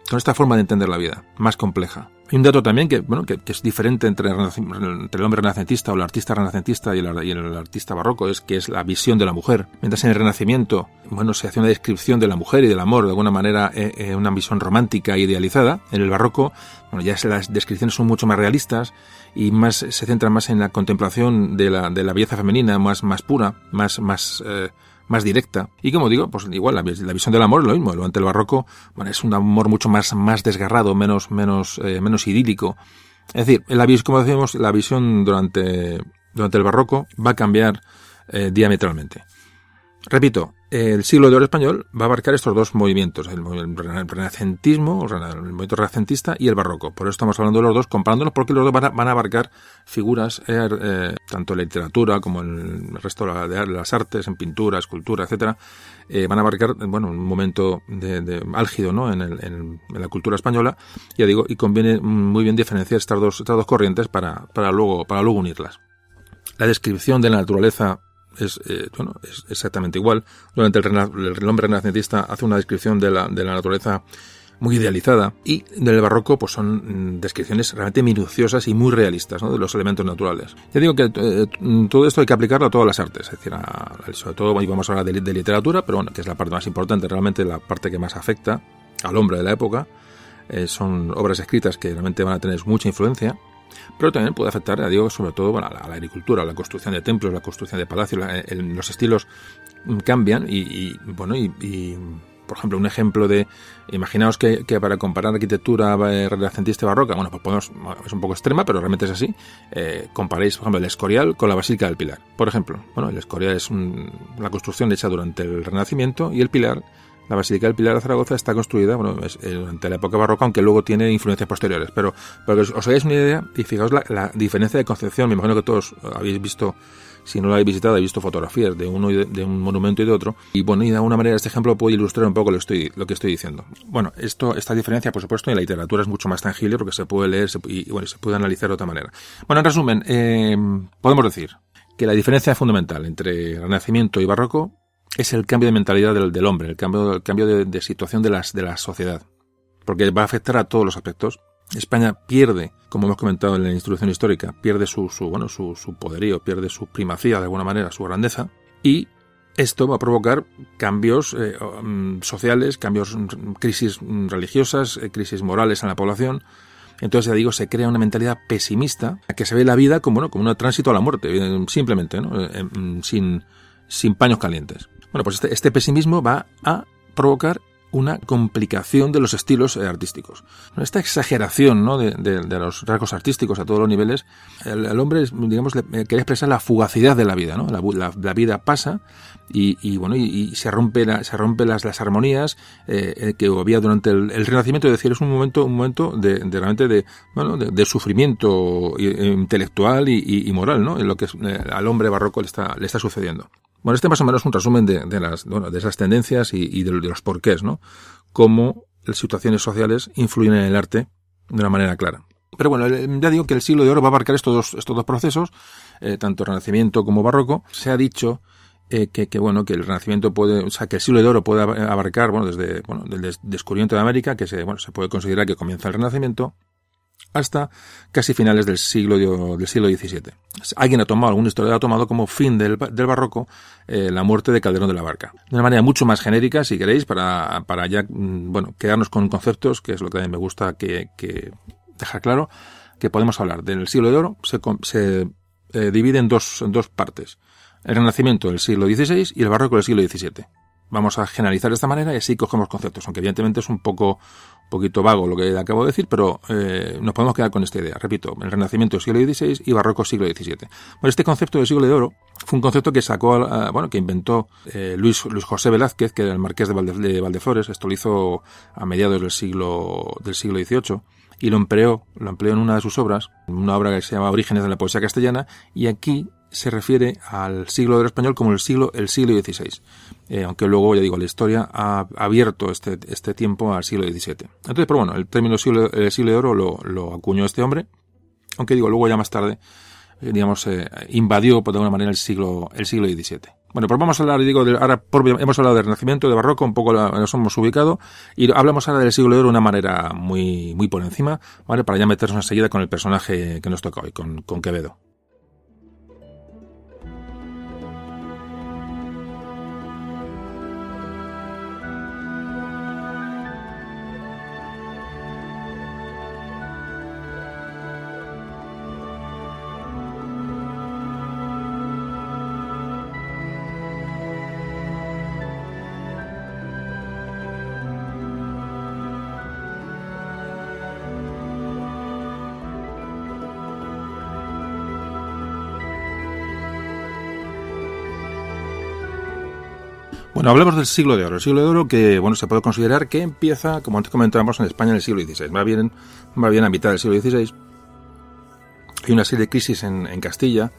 [SPEAKER 1] con esta forma de entender la vida, más compleja. Hay un dato también que, bueno, que, es diferente entre, entre, el hombre renacentista o el artista renacentista y el, y el, artista barroco, es que es la visión de la mujer. Mientras en el Renacimiento, bueno, se hace una descripción de la mujer y del amor de alguna manera, eh, eh, una visión romántica e idealizada, en el barroco, bueno, ya las descripciones son mucho más realistas y más se centran más en la contemplación de la, de la belleza femenina, más, más pura, más, más eh, más directa. Y como digo, pues igual la, visión del amor es lo mismo. Durante el barroco, bueno, es un amor mucho más, más desgarrado, menos, menos, eh, menos idílico. Es decir, la, como decíamos, la visión durante, durante el barroco va a cambiar eh, diametralmente. Repito, el siglo de oro español va a abarcar estos dos movimientos, el, renacentismo, el movimiento renacentista y el barroco. Por eso estamos hablando de los dos, comparándolos porque los dos van a, abarcar figuras, eh, eh, tanto en la literatura como en el resto de las artes, en pintura, escultura, etcétera, eh, van a abarcar, bueno, un momento de, álgido, ¿no? En, en, la cultura española, ya digo, y conviene muy bien diferenciar estas dos, estas dos corrientes para, para luego, para luego unirlas. La descripción de la naturaleza es, eh, bueno, es exactamente igual. Durante el, el, hombre renacentista hace una descripción de la, de la naturaleza muy idealizada y del barroco pues son mm, descripciones realmente minuciosas y muy realistas de los elementos naturales. Ya digo que eh, todo esto hay que aplicarlo a todas las artes, es decir, sobre todo hoy vamos a hablar de, literatura, pero bueno, que es la parte más importante, realmente la parte que más afecta al hombre de la época. Eh, son obras escritas que realmente van a tener mucha influencia pero también puede afectar, a digo, sobre todo a, la, agricultura, a la construcción de templos, la construcción de palacios, los estilos cambian y, bueno, y, por ejemplo, un ejemplo de, imaginaos que, para comparar arquitectura renacentista y barroca, bueno, pues podemos, es un poco extrema, pero realmente es así, eh, comparéis, por ejemplo, el Escorial con la Basílica del Pilar. Por ejemplo, bueno, el Escorial es la construcción hecha durante el Renacimiento y el Pilar la Basílica del Pilar de Zaragoza está construida bueno, eh, durante la época barroca, aunque luego tiene influencias posteriores. Pero para que os, hagáis una idea, y fijaos la, diferencia de concepción, me imagino que todos habéis visto, si no lo habéis visitado, habéis visto fotografías de uno de, un monumento y de otro. Y bueno, y de alguna manera este ejemplo puede ilustrar un poco lo, que estoy diciendo. Bueno, esto, esta diferencia, por supuesto, en la literatura es mucho más tangible porque se puede leer y bueno, se puede analizar de otra manera. Bueno, en resumen, eh, podemos decir que la diferencia fundamental entre Renacimiento y Barroco es el cambio de mentalidad del, hombre, el cambio, el cambio de, situación de, las, de la sociedad. Porque va a afectar a todos los aspectos. España pierde, como hemos comentado en la instrucción histórica, pierde su, bueno, su, su, poderío, pierde su primacía de alguna manera, su grandeza, y esto va a provocar cambios eh, mm, sociales, cambios, mm, crisis religiosas, eh, crisis morales en la población. Entonces, ya digo, se crea una mentalidad pesimista que se ve la vida como, bueno, como un tránsito a la muerte, eh, simplemente, ¿no? Mm, sin, sin paños calientes. Bueno, pues este, este, pesimismo va a provocar una complicación de los estilos eh, artísticos. Esta exageración ¿no? de, los rasgos artísticos a todos los niveles, el, hombre, digamos, le, quería expresar la fugacidad de la vida. ¿no? La, vida pasa y, bueno y, se rompe la, se rompe las, armonías eh, eh, que había durante el, Renacimiento. Es decir, es un momento un momento de, realmente de, bueno, de, sufrimiento intelectual y, moral, ¿no? En lo que al hombre barroco le está sucediendo. Bueno, este más o menos es un resumen de, de las, bueno, de esas tendencias y, y de, los porqués, ¿no? Cómo las situaciones sociales influyen en el arte de una manera clara. Pero bueno, ya digo que el siglo de oro va a abarcar estos dos, estos dos procesos, eh, tanto Renacimiento como Barroco. Se ha dicho eh, que, que, bueno, que el Renacimiento puede, o sea, que el siglo de oro puede abarcar, bueno, desde, bueno, del descubrimiento de América, que se, bueno, se puede considerar que comienza el Renacimiento, hasta casi finales del siglo, del siglo XVII. Alguien ha tomado, algún historiador ha tomado como fin del, del barroco eh, la muerte de Calderón de la Barca. De una manera mucho más genérica, si queréis, para, para ya, mm, bueno, quedarnos con conceptos, que es lo que a mí me gusta que, que dejar claro, que podemos hablar del siglo de oro, se, se eh, divide en dos, en dos partes. El Renacimiento del siglo XVI y el Barroco del siglo XVII. Vamos a generalizar de esta manera y así cogemos conceptos, aunque evidentemente es un poco poquito vago lo que acabo de decir, pero eh, nos podemos quedar con esta idea. Repito, el Renacimiento siglo XVI y Barroco siglo XVII. Bueno, este concepto del siglo de oro fue un concepto que sacó, bueno, que inventó eh, Luis, Luis José Velázquez, que era el marqués de, de Valdeflores. Esto lo hizo a mediados del siglo, del siglo XVIII y lo empleó, lo empleó en una de sus obras, una obra que se llama Orígenes de la poesía castellana, y aquí se refiere al siglo del español como el siglo, el siglo XVI. Eh, aunque luego, ya digo, la historia ha abierto este, este tiempo al siglo XVII. Entonces, pero bueno, el término siglo, el siglo de oro lo, lo acuñó este hombre, aunque digo, luego ya más tarde, eh, digamos, eh, invadió por de alguna manera el siglo, el siglo XVII. Bueno, pues vamos a hablar, digo, de, ahora hemos hablado del Renacimiento, de Barroco, un poco nos hemos ubicado, y hablamos ahora del siglo de oro de una manera muy, muy por encima, ¿vale? Para ya meternos enseguida con el personaje que nos toca hoy, con, con Quevedo. Bueno, hablemos del siglo de oro. El siglo de oro que, bueno, se puede considerar que empieza, como antes comentábamos, en España en el siglo XVI. Va bien, va bien a mitad del siglo XVI. Hay una serie de crisis en, Castilla,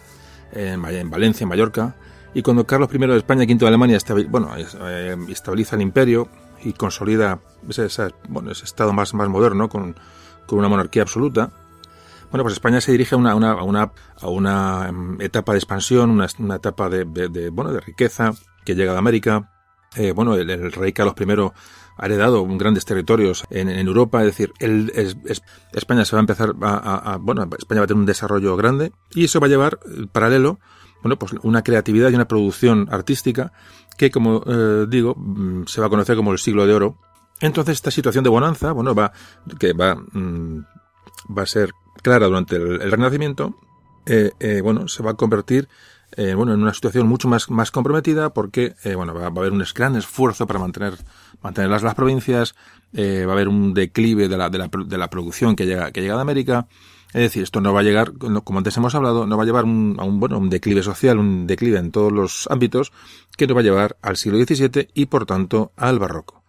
[SPEAKER 1] en, en, Valencia, en Mallorca, y cuando Carlos I de España, V de Alemania, bueno, eh, estabiliza el imperio y consolida ese, bueno, ese estado más, moderno con, una monarquía absoluta, bueno, pues España se dirige a una, a una, a una em, etapa de expansión, una, etapa de, de, bueno, de riqueza que llega de América, eh, bueno, el, rey Carlos I ha heredado grandes territorios en, Europa, es decir, España se va a empezar a, bueno, España va a tener un desarrollo grande y eso va a llevar eh, paralelo, bueno, pues una creatividad y una producción artística que, como eh, digo, mm, se va a conocer como el siglo de oro. Entonces esta situación de bonanza, bueno, va que va mm, va a ser clara durante el, Renacimiento, bueno, se va a convertir eh, bueno, en una situación mucho más, más comprometida porque, eh, bueno, va, a haber un gran esfuerzo para mantener, mantener las, las provincias, eh, va a haber un declive de la, de la, de la producción que llega, que llega de América. Es decir, esto no va a llegar, como antes hemos hablado, no va a llevar un, a un, bueno, un declive social, un declive en todos los ámbitos, que nos va a llevar al siglo XVII y, por tanto, al barroco.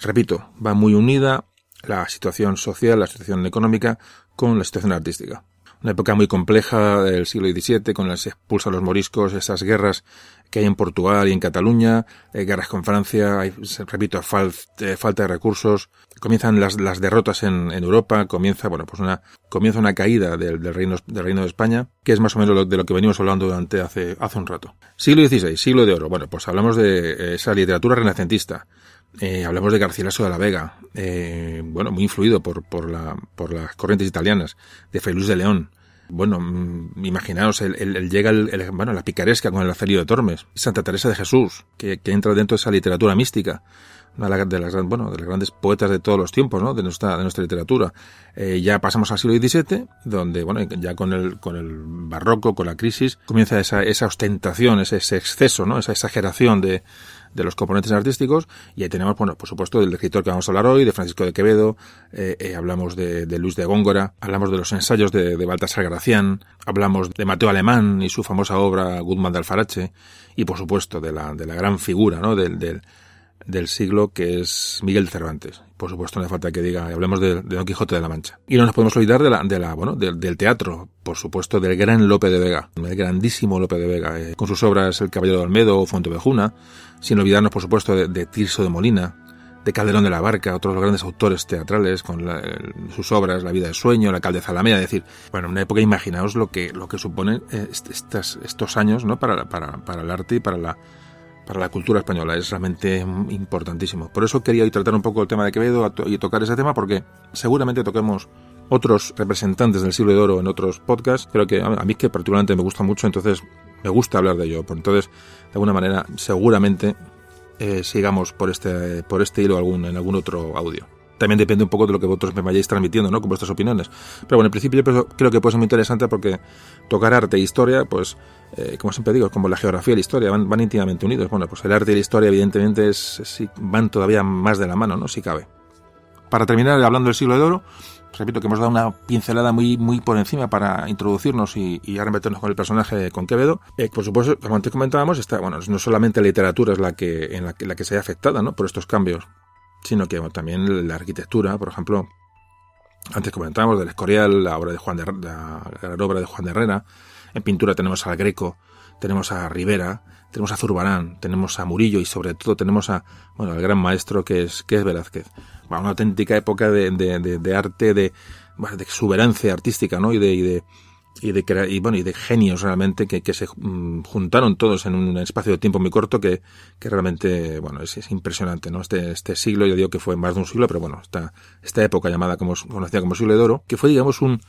[SPEAKER 1] Repito, va muy unida la situación social, la situación económica con la situación artística una época muy compleja del siglo XVII, con las expulsa a los moriscos, esas guerras que hay en Portugal y en Cataluña, eh, guerras con Francia, hay, repito, eh, falta de recursos, comienzan las, las derrotas en, en, Europa, comienza, bueno, pues una, comienza una caída del, reino, del reino de España, que es más o menos lo, de lo que venimos hablando durante hace, hace un rato. Siglo XVI, siglo de oro. Bueno, pues hablamos de eh, esa literatura renacentista. Eh, hablamos de Garcilaso de la Vega, eh, bueno, muy influido por, por, la, por las corrientes italianas, de Luis de León. Bueno, mm, imaginaos, él, llega el, bueno, la picaresca con el acelio de Tormes, Santa Teresa de Jesús, que, que, entra dentro de esa literatura mística. una de las, bueno, de las grandes poetas de todos los tiempos, ¿no? De nuestra, de nuestra literatura. Eh, ya pasamos al siglo XVII, donde, bueno, ya con el, con el barroco, con la crisis, comienza esa, esa ostentación, ese, ese exceso, ¿no? Esa exageración de, de los componentes artísticos y ahí tenemos, bueno, por supuesto, del escritor que vamos a hablar hoy, de Francisco de Quevedo, eh, eh, hablamos de, de, Luis de Góngora, hablamos de los ensayos de, de, Baltasar Gracián, hablamos de Mateo Alemán y su famosa obra Guzmán de Alfarache y, por supuesto, de la, de la gran figura, ¿no?, del, del del siglo que es Miguel Cervantes. Por supuesto, no hace falta que diga, hablemos de, de, Don Quijote de la Mancha. Y no nos podemos olvidar de la, de la bueno, del, teatro, por supuesto, del gran Lope de Vega, el grandísimo Lope de Vega, eh, con sus obras El Caballero de Olmedo o Fontevejuna, sin olvidarnos, por supuesto, de, Tirso de Molina, de Calderón de la Barca, otros grandes autores teatrales con la, sus obras La vida de sueño, La alcalde Zalamea, es decir, bueno, en una época imaginaos lo que lo que suponen eh, estos años, ¿no? Para, para, para el arte y para la para la cultura española. Es realmente importantísimo. Por eso quería hoy tratar un poco el tema de Quevedo y tocar ese tema porque seguramente toquemos otros representantes del siglo de oro en otros podcasts. Creo que a mí que particularmente me gusta mucho, entonces me gusta hablar de ello. Entonces, de alguna manera, seguramente eh, sigamos por este, por este hilo algún, en algún otro audio. También depende un poco de lo que vosotros me vayáis transmitiendo, ¿no? Con vuestras opiniones. Pero bueno, en principio yo creo que puede ser muy interesante porque tocar arte e historia, pues, eh, como siempre digo, como la geografía y la historia van, íntimamente unidos. Bueno, pues el arte y la historia, evidentemente, es, es, van todavía más de la mano, ¿no? Si cabe. Para terminar, hablando del siglo de oro, pues repito que hemos dado una pincelada muy, muy por encima para introducirnos y, y ahora meternos con el personaje con Quevedo. Eh, por supuesto, como antes comentábamos, está, bueno, no solamente la literatura es la que, en la la que se ha afectada, ¿no? Por estos cambios sino que también la arquitectura, por ejemplo, antes comentábamos del Escorial, la obra de Juan de, la, la obra de Juan de Herrera, en pintura tenemos al Greco, tenemos a Rivera, tenemos a Zurbarán, tenemos a Murillo y sobre todo tenemos a, bueno, al gran maestro que es, que es Velázquez. Bueno, una auténtica época de, de, de, de arte, de, de exuberancia artística, ¿no? Y de, y de, y de, y, bueno, y de genios realmente que, que se um, juntaron todos en un espacio de tiempo muy corto que, que realmente, bueno, es, es, impresionante, ¿no? Este, este siglo, yo digo que fue más de un siglo, pero bueno, esta, esta época llamada como, conocida como siglo de oro, que fue, digamos, un,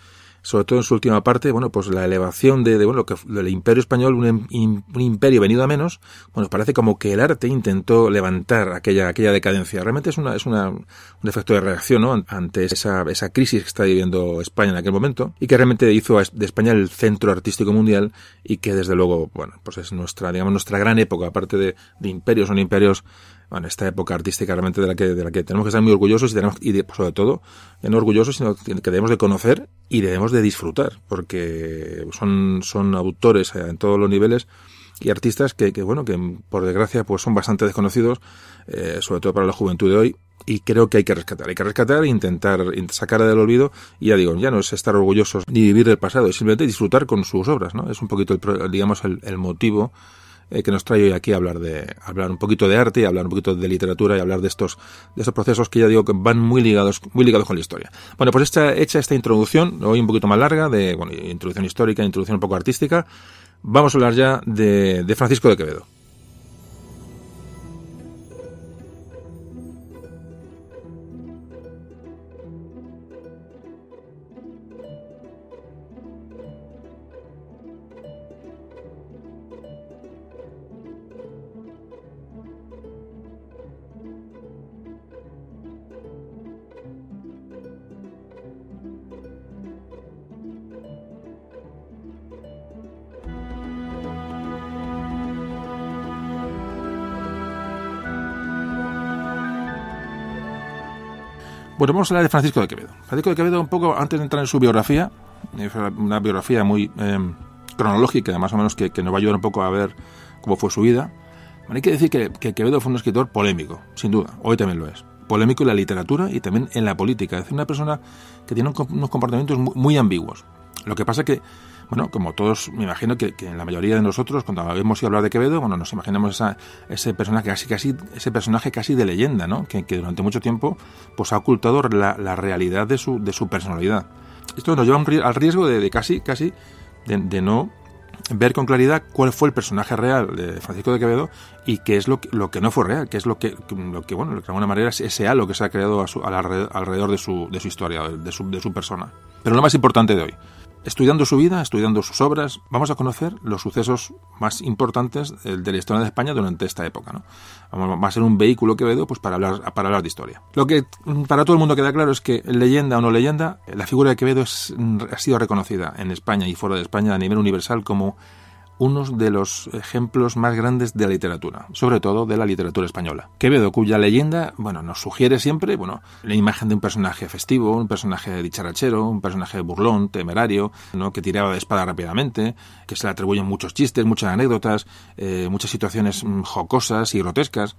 [SPEAKER 1] sobre todo en su última parte, bueno, pues la elevación de, de bueno, que del imperio español, un, un, imperio venido a menos, bueno, parece como que el arte intentó levantar aquella, aquella decadencia. Realmente es una, es una, un efecto de reacción, ¿no? Ante esa, esa crisis que está viviendo España en aquel momento y que realmente hizo de España el centro artístico mundial y que desde luego, bueno, pues es nuestra, digamos, nuestra gran época, aparte de, de imperios, son imperios bueno, esta época artística realmente de la que, de la que tenemos que estar muy orgullosos y, tenemos, y de, sobre todo, no orgullosos, sino que debemos de conocer y debemos de disfrutar, porque son, son autores en todos los niveles y artistas que, que bueno, que por desgracia pues son bastante desconocidos, eh, sobre todo para la juventud de hoy, y creo que hay que rescatar, hay que rescatar e intentar sacar del olvido, y ya digo, ya no es estar orgullosos ni vivir del pasado, es simplemente disfrutar con sus obras, ¿no? Es un poquito, el, digamos, el, el motivo eh, que nos trae hoy aquí a hablar de hablar un poquito de arte y hablar un poquito de literatura y hablar de estos de estos procesos que ya digo que van muy ligados muy ligados con la historia. Bueno, pues esta, hecha esta introducción, hoy un poquito más larga de bueno, introducción histórica, introducción un poco artística, vamos a hablar ya de, de Francisco de Quevedo. Vamos a hablar de Francisco de Quevedo. Francisco de Quevedo, un poco antes de entrar en su biografía, una biografía muy eh, cronológica, más o menos, que, que, nos va a ayudar un poco a ver cómo fue su vida. Hay que decir que, que, Quevedo fue un escritor polémico, sin duda, hoy también lo es. Polémico en la literatura y también en la política. Es decir, una persona que tiene unos comportamientos muy, muy ambiguos. Lo que pasa que bueno, como todos, me imagino que, que, la mayoría de nosotros, cuando hemos ido a hablar de Quevedo, bueno, nos imaginamos esa, ese personaje casi, casi, ese personaje casi de leyenda, ¿no? Que, que durante mucho tiempo, pues ha ocultado la, la, realidad de su, de su personalidad. Esto nos lleva al riesgo de, de casi, casi, de, no ver con claridad cuál fue el personaje real de Francisco de Quevedo y qué es lo que, lo que no fue real, qué es lo que, lo que bueno, de alguna manera es ese halo que se ha creado a su, alrededor de su, de su historia, de su, de su persona. Pero lo más importante de hoy, Estudiando su vida, estudiando sus obras, vamos a conocer los sucesos más importantes de la historia de España durante esta época. ¿no? Va a ser un vehículo Quevedo pues, para, hablar, para hablar de historia. Lo que para todo el mundo queda claro es que, leyenda o no leyenda, la figura de Quevedo es, ha sido reconocida en España y fuera de España a nivel universal como uno de los ejemplos más grandes de la literatura, sobre todo de la literatura española. Quevedo, cuya leyenda, bueno, nos sugiere siempre, bueno, la imagen de un personaje festivo, un personaje dicharachero, un personaje burlón, temerario, ¿no? que tiraba de espada rápidamente, que se le atribuyen muchos chistes, muchas anécdotas, eh, muchas situaciones mm, jocosas y grotescas.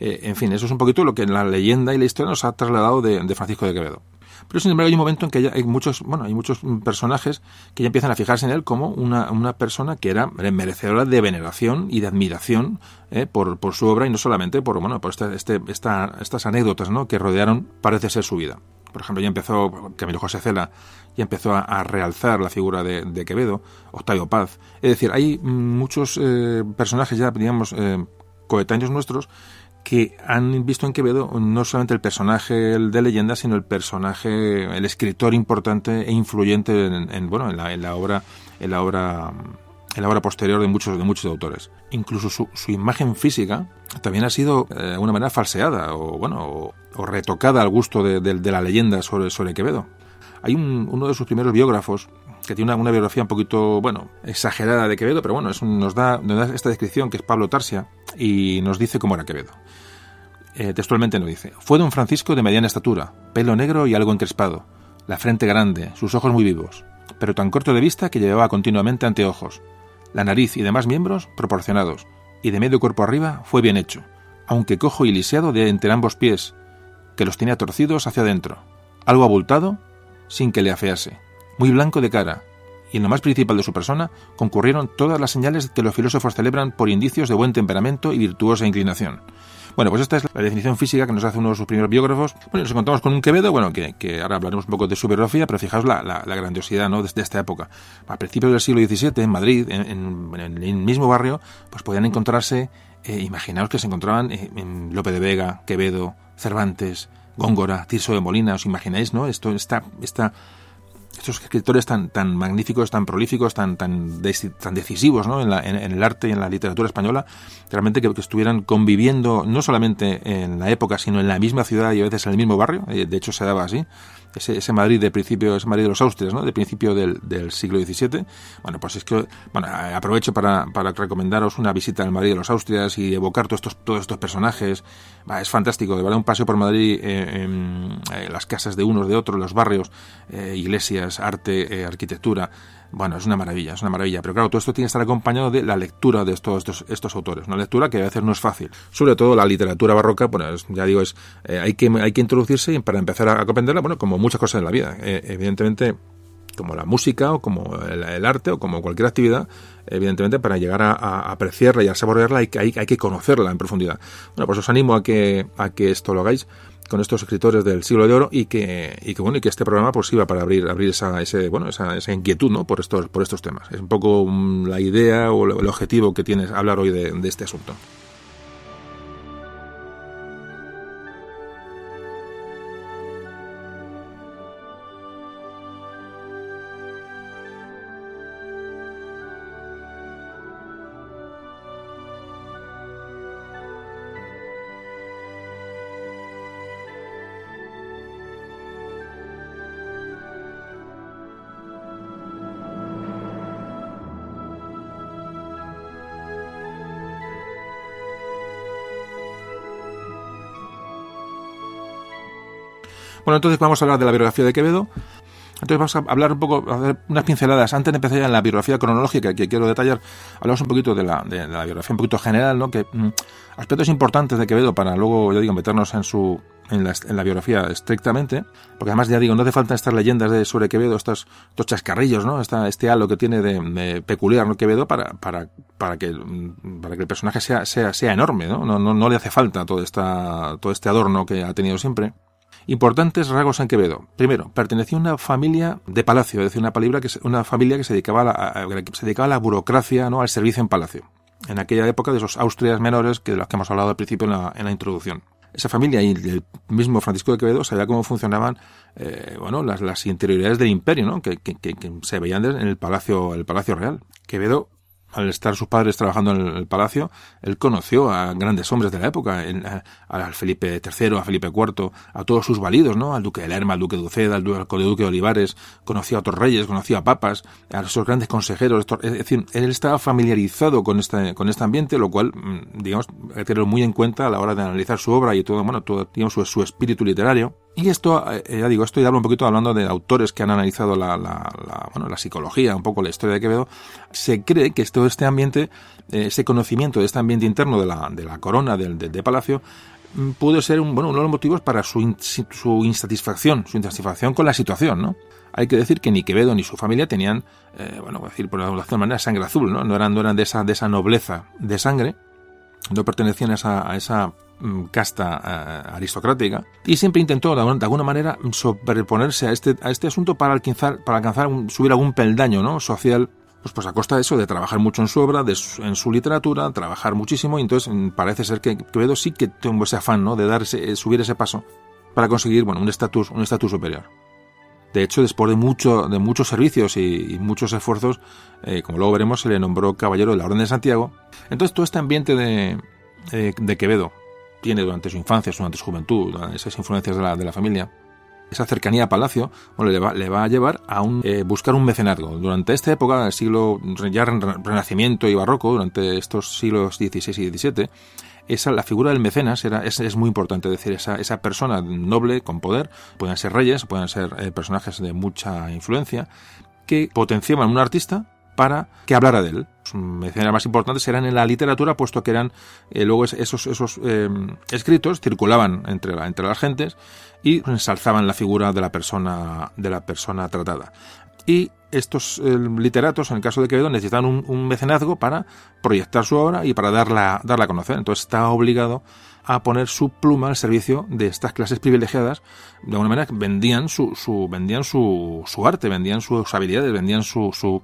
[SPEAKER 1] Eh, en fin, eso es un poquito lo que la leyenda y la historia nos ha trasladado de Francisco de Quevedo. Pero sin embargo hay un momento en que hay muchos, bueno, hay muchos personajes que ya empiezan a fijarse en él como una, una persona que era merecedora de veneración y de admiración eh, por, por, su obra y no solamente por, bueno, por este, este, esta, estas anécdotas ¿no? que rodearon, parece ser, su vida. Por ejemplo, ya empezó, Camilo José Cela ya empezó a, realzar la figura de, Quevedo, Octavio Paz. Es decir, hay muchos eh, personajes ya, digamos, eh, coetáneos nuestros que han visto en Quevedo no solamente el personaje de leyenda, sino el personaje, el escritor importante e influyente en, bueno, en la, obra, en la obra, en la obra posterior de muchos, de muchos autores. Incluso su, imagen física también ha sido eh, de alguna manera falseada o bueno, o, retocada al gusto de, la leyenda sobre, sobre Quevedo. Hay un, uno de sus primeros biógrafos que tiene una, biografía un poquito, bueno, exagerada de Quevedo, pero bueno, es nos, da, nos, da, esta descripción que es Pablo Tarsia y nos dice cómo era Quevedo. Eh, textualmente nos dice, fue don Francisco de mediana estatura, pelo negro y algo encrespado, la frente grande, sus ojos muy vivos, pero tan corto de vista que llevaba continuamente anteojos, la nariz y demás miembros proporcionados, y de medio cuerpo arriba fue bien hecho, aunque cojo y lisiado de entre ambos pies, que los tenía torcidos hacia adentro, algo abultado, sin que le afease. Muy blanco de cara, y en lo más principal de su persona concurrieron todas las señales que los filósofos celebran por indicios de buen temperamento y virtuosa inclinación. Bueno, pues esta es la definición física que nos hace uno de sus primeros biógrafos. Bueno, nos encontramos con un Quevedo, bueno, que, ahora hablaremos un poco de su biografía, pero fijaos la, grandiosidad, ¿no?, desde esta época. A principios del siglo XVII, en Madrid, en, el mismo barrio, pues podían encontrarse, eh, imaginaos que se encontraban eh, en Lope de Vega, Quevedo, Cervantes, Góngora, Tirso de Molina, ¿os imagináis, no? Esto, está esta estos escritores tan, tan magníficos, tan prolíficos, tan, tan, tan decisivos ¿no? en, en, el arte y en la literatura española, realmente que, que, estuvieran conviviendo no solamente en la época, sino en la misma ciudad y a veces en el mismo barrio, eh, de hecho se daba así, ese, ese Madrid de principio, ese Madrid de los Austrias, ¿no? de principio del, del siglo XVII. Bueno, pues es que, bueno, aprovecho para, para recomendaros una visita al Madrid de los Austrias y evocar todos estos, todos estos personajes. es fantástico, de verdad, un paseo por Madrid, eh, en, eh, las casas de unos, de otros, los barrios, eh, iglesias, arte, arquitectura. Bueno, es una maravilla, es una maravilla. Pero claro, todo esto tiene que estar acompañado de la lectura de estos, estos, estos autores. Una lectura que a veces no es fácil. Sobre todo la literatura barroca, bueno, ya digo, es eh, hay, que, hay que introducirse para empezar a, comprenderla, bueno, como muchas cosas en la vida. Eh, evidentemente, como la música o como el, arte o como cualquier actividad, evidentemente para llegar a, apreciarla y a saborearla hay, hay, hay que conocerla en profundidad. Bueno, pues os animo a que, a que esto lo hagáis con estos escritores del siglo de oro y que, y que bueno y que este programa pues iba para abrir abrir esa ese bueno esa, esa inquietud no por estos por estos temas. Es un poco mm, la idea o el objetivo que tienes hablar hoy de este asunto Bueno, entonces vamos a hablar de la biografía de Quevedo. Entonces vamos a hablar un poco, a hacer unas pinceladas. Antes de empezar ya en la biografía cronológica que quiero detallar, hablamos un poquito de la, de la biografía un poquito general, ¿no? Que mm, aspectos importantes de Quevedo para luego, ya digo, meternos en su en la, en la, biografía estrictamente, porque además ya digo, no hace falta estas leyendas de sobre Quevedo, estos, estos chascarrillos, ¿no? Esta, este halo que tiene de, peculiar ¿no? Quevedo para, para, para, que, para que el personaje sea, sea, sea enorme, ¿no? No, no, no le hace falta todo, esta, todo este adorno que ha tenido siempre. Importantes rasgos en Quevedo. Primero, pertenecía a una familia de palacio, es decir, una, que, una familia que se dedicaba a la, se dedicaba a la burocracia, ¿no? al servicio en palacio. En aquella época de esos Austrias menores que de los que hemos hablado al principio en la, introducción. esa familia y el mismo Francisco de Quevedo sabía cómo funcionaban eh, bueno las, las interioridades del imperio, ¿no? Que, que, que, se veían en el palacio el palacio real. Quevedo al estar sus padres trabajando en el palacio, él conoció a grandes hombres de la época, al Felipe III, a Felipe IV, a todos sus validos, ¿no? Al duque de Lerma, al duque de Uceda, al duque de Olivares, conoció a otros reyes, conoció a papas, a esos grandes consejeros, es decir, él estaba familiarizado con este, con este ambiente, lo cual, mm, digamos, hay que tenerlo muy en cuenta a la hora de analizar su obra y todo, bueno, todo, digamos, su, su espíritu literario. Y esto, eh, ya digo, esto ya hablo un poquito hablando de autores que han analizado la, bueno, la psicología, un poco la historia de Quevedo. Se cree que todo este ambiente, eh, ese conocimiento de este ambiente interno de la, de la corona, del de, Palacio, mm, pudo ser bueno, uno de los motivos para su, su insatisfacción, su insatisfacción con la situación, ¿no? Hay que decir que ni Quevedo ni su familia tenían, eh, bueno, decir por alguna manera, sangre azul, ¿no? No eran, no de, esa, de esa nobleza de sangre, no pertenecían a esa, a casta eh, aristocrática y siempre intentó de alguna, manera sobreponerse a este, a este asunto para alcanzar, para alcanzar subir algún peldaño ¿no? social pues, pues a costa de eso, de trabajar mucho en su obra, de en su literatura, trabajar muchísimo, y entonces mm, parece ser que Quevedo sí que tuvo ese afán, ¿no? De dar ese, subir ese paso para conseguir, bueno, un estatus, un estatus superior. De hecho, después de mucho, de muchos servicios y, muchos esfuerzos, eh, como luego veremos, se le nombró caballero de la Orden de Santiago. Entonces, todo este ambiente de, eh, de Quevedo, tiene durante su infancia, durante su juventud, esas influencias de la, de la familia, esa cercanía a Palacio, bueno, le va, le va a llevar a un, eh, buscar un mecenazgo. Durante esta época, el siglo ya Renacimiento y Barroco, durante estos siglos XVI y XVII, esa, la figura del mecenas era, es, es muy importante, decir, esa, esa persona noble, con poder, pueden ser reyes, pueden ser eh, personajes de mucha influencia, que potenciaban un artista para que hablara de él. Sus mecenas más importantes eran en la literatura, puesto que eran eh, luego esos, esos eh, escritos circulaban entre, la, entre las gentes y ensalzaban la figura de la persona, de la persona tratada. Y estos literatos, en el caso de Quevedo, necesitaban un, un, mecenazgo para proyectar su obra y para darla, darla a conocer. Entonces estaba obligado a poner su pluma al servicio de estas clases privilegiadas. De alguna manera vendían su, su vendían su, su arte, vendían sus habilidades, vendían su, su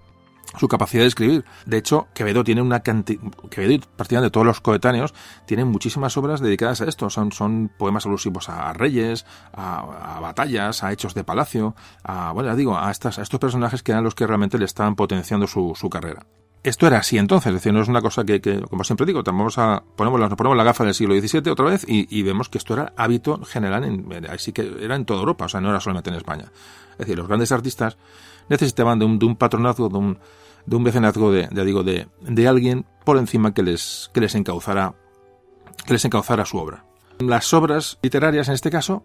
[SPEAKER 1] su capacidad de escribir. De hecho, Quevedo tiene una cantidad, Quevedo y prácticamente todos los coetáneos tienen muchísimas obras dedicadas a esto. Son, son poemas alusivos a reyes, a, batallas, a hechos de palacio, a, bueno, ya digo, a, estas, a estos personajes que eran los que realmente le estaban potenciando su, su carrera. Esto era así entonces, es decir, no es una cosa que, que como siempre digo, vamos a, ponemos, nos ponemos la gafa del siglo XVII otra vez y, y vemos que esto era hábito general, en, así que era en toda Europa, o sea, no era solamente en España. Es decir, los grandes artistas necesitaban de un, de un patronazgo, de un, de un de, digo, de, de alguien por encima que les, que les encauzara, que les encauzara su obra. Las obras literarias, en este caso,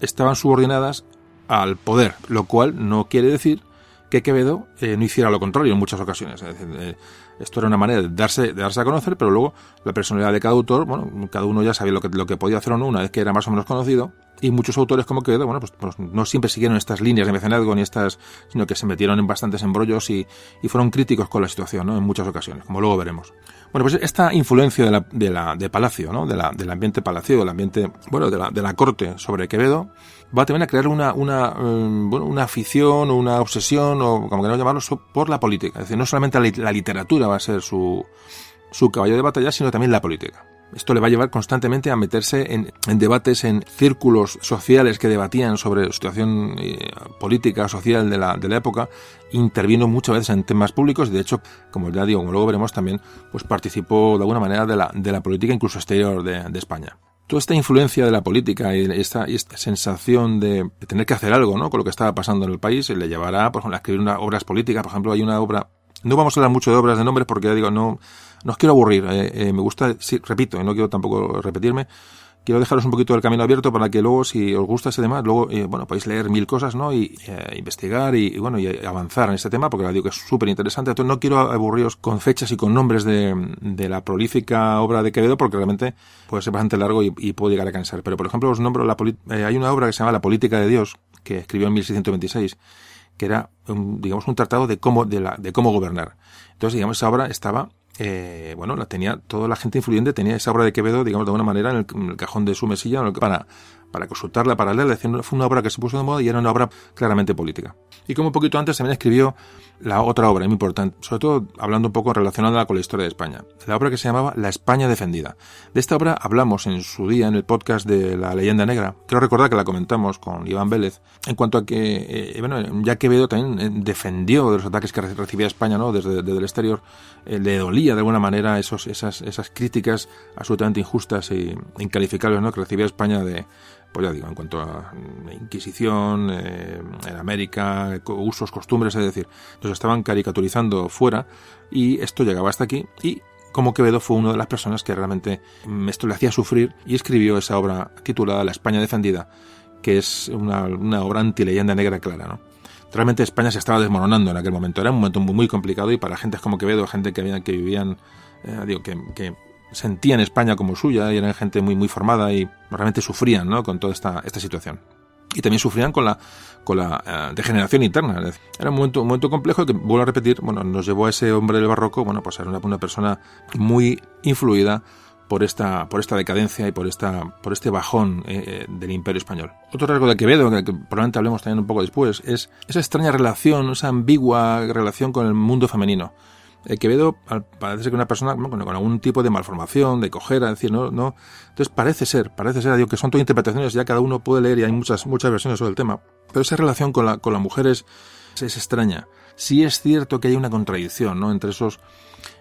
[SPEAKER 1] estaban subordinadas al poder, lo cual no quiere decir que Quevedo eh, no hiciera lo contrario en muchas ocasiones. Eh, esto era una manera de darse, de darse a conocer, pero luego la personalidad de cada autor, bueno, cada uno ya sabía lo que, lo que podía hacer o no una vez que era más o menos conocido, y muchos autores como Quevedo, bueno, pues, pues no siempre siguieron estas líneas de mecenazgo ni estas, sino que se metieron en bastantes embrollos y, y fueron críticos con la situación, ¿no? En muchas ocasiones, como luego veremos. Bueno, pues esta influencia de la, de la, de Palacio, ¿no? Del ambiente palacio, del ambiente, bueno, de la, de la corte sobre Quevedo, va también a crear una, una, um, bueno, una afición o una obsesión, o como queramos llamarlo, por la política. Es decir, no solamente la, literatura va a ser su, su caballo de batalla, sino también la política. Esto le va a llevar constantemente a meterse en, en debates, en círculos sociales que debatían sobre situación eh, política, social de la, de la época. Intervino muchas veces en temas públicos y, de hecho, como ya digo, como luego veremos también, pues participó de alguna manera de la, de la política incluso exterior de, de España toda esta influencia de la política y esta, esta sensación de, tener que hacer algo ¿no? con lo que estaba pasando en el país le llevará por ejemplo, a escribir una, obras políticas. Por ejemplo, hay una obra, no vamos a hablar mucho de obras de nombres porque ya digo, no, no os quiero aburrir. Eh, eh, me gusta, sí, repito, y no quiero tampoco repetirme, quiero dejaros un poquito el camino abierto para que luego, si os gusta ese tema, luego, eh, bueno, podéis leer mil cosas, ¿no? Y eh, investigar y, bueno, y avanzar en este tema, porque digo que es súper interesante. Entonces no quiero aburriros con fechas y con nombres de, de, la prolífica obra de Quevedo, porque realmente puede ser bastante largo y, y puedo llegar a cansar. Pero, por ejemplo, os nombro la eh, hay una obra que se llama La política de Dios, que escribió en 1626, que era, digamos, un tratado de cómo, de, la, de cómo gobernar. Entonces, digamos, esa obra estaba eh, bueno, la tenía, toda la gente influyente tenía esa obra de Quevedo, digamos, de alguna manera en el, cajón de su mesilla para, para consultarla, para leerla. Fue una obra que se puso de moda y era una obra claramente política. Y como un poquito antes también escribió la otra obra, muy importante, sobre todo hablando un poco relacionada con la historia de España, la obra que se llamaba La España defendida. De esta obra hablamos en su día en el podcast de La leyenda negra. Quiero recordar que la comentamos con Iván Vélez en cuanto a que, eh, bueno, ya Quevedo también eh, defendió de los ataques que recibía España, ¿no? Desde, el exterior, eh, le dolía de alguna manera esos, esas, esas críticas absolutamente injustas e incalificables, ¿no? Que recibía España de, pues ya digo, en cuanto a Inquisición, eh, en América, usos, costumbres, es decir, nos estaban caricaturizando fuera y esto llegaba hasta aquí y como Quevedo fue una de las personas que realmente mm, esto le hacía sufrir y escribió esa obra titulada La España defendida, que es una, una obra anti-leyenda negra clara, ¿no? Realmente España se estaba desmoronando en aquel momento, era un momento muy, muy complicado y para gente como Quevedo, gente que, que vivían, eh, digo, que sentían España como suya y eran gente muy, muy formada y realmente sufrían ¿no? con toda esta, esta situación. Y también sufrían con la, con la eh, degeneración interna. Era un momento, un momento complejo que, vuelvo a repetir, bueno, nos llevó a ese hombre del barroco, bueno, pues era una, una persona muy influida por esta, por esta decadencia y por, esta, por este bajón eh, eh, del imperio español. Otro rasgo de Quevedo, que probablemente hablemos también un poco después, es esa extraña relación, esa ambigua relación con el mundo femenino. Eh, Quevedo parece que una persona con, algún tipo de malformación, de cojera, es decir, no, no. Entonces parece ser, parece ser, digo que son todas interpretaciones, ya cada uno puede leer y hay muchas, muchas versiones sobre el tema. Pero esa relación con la, con la mujer es, es extraña. Sí es cierto que hay una contradicción, ¿no? Entre esos,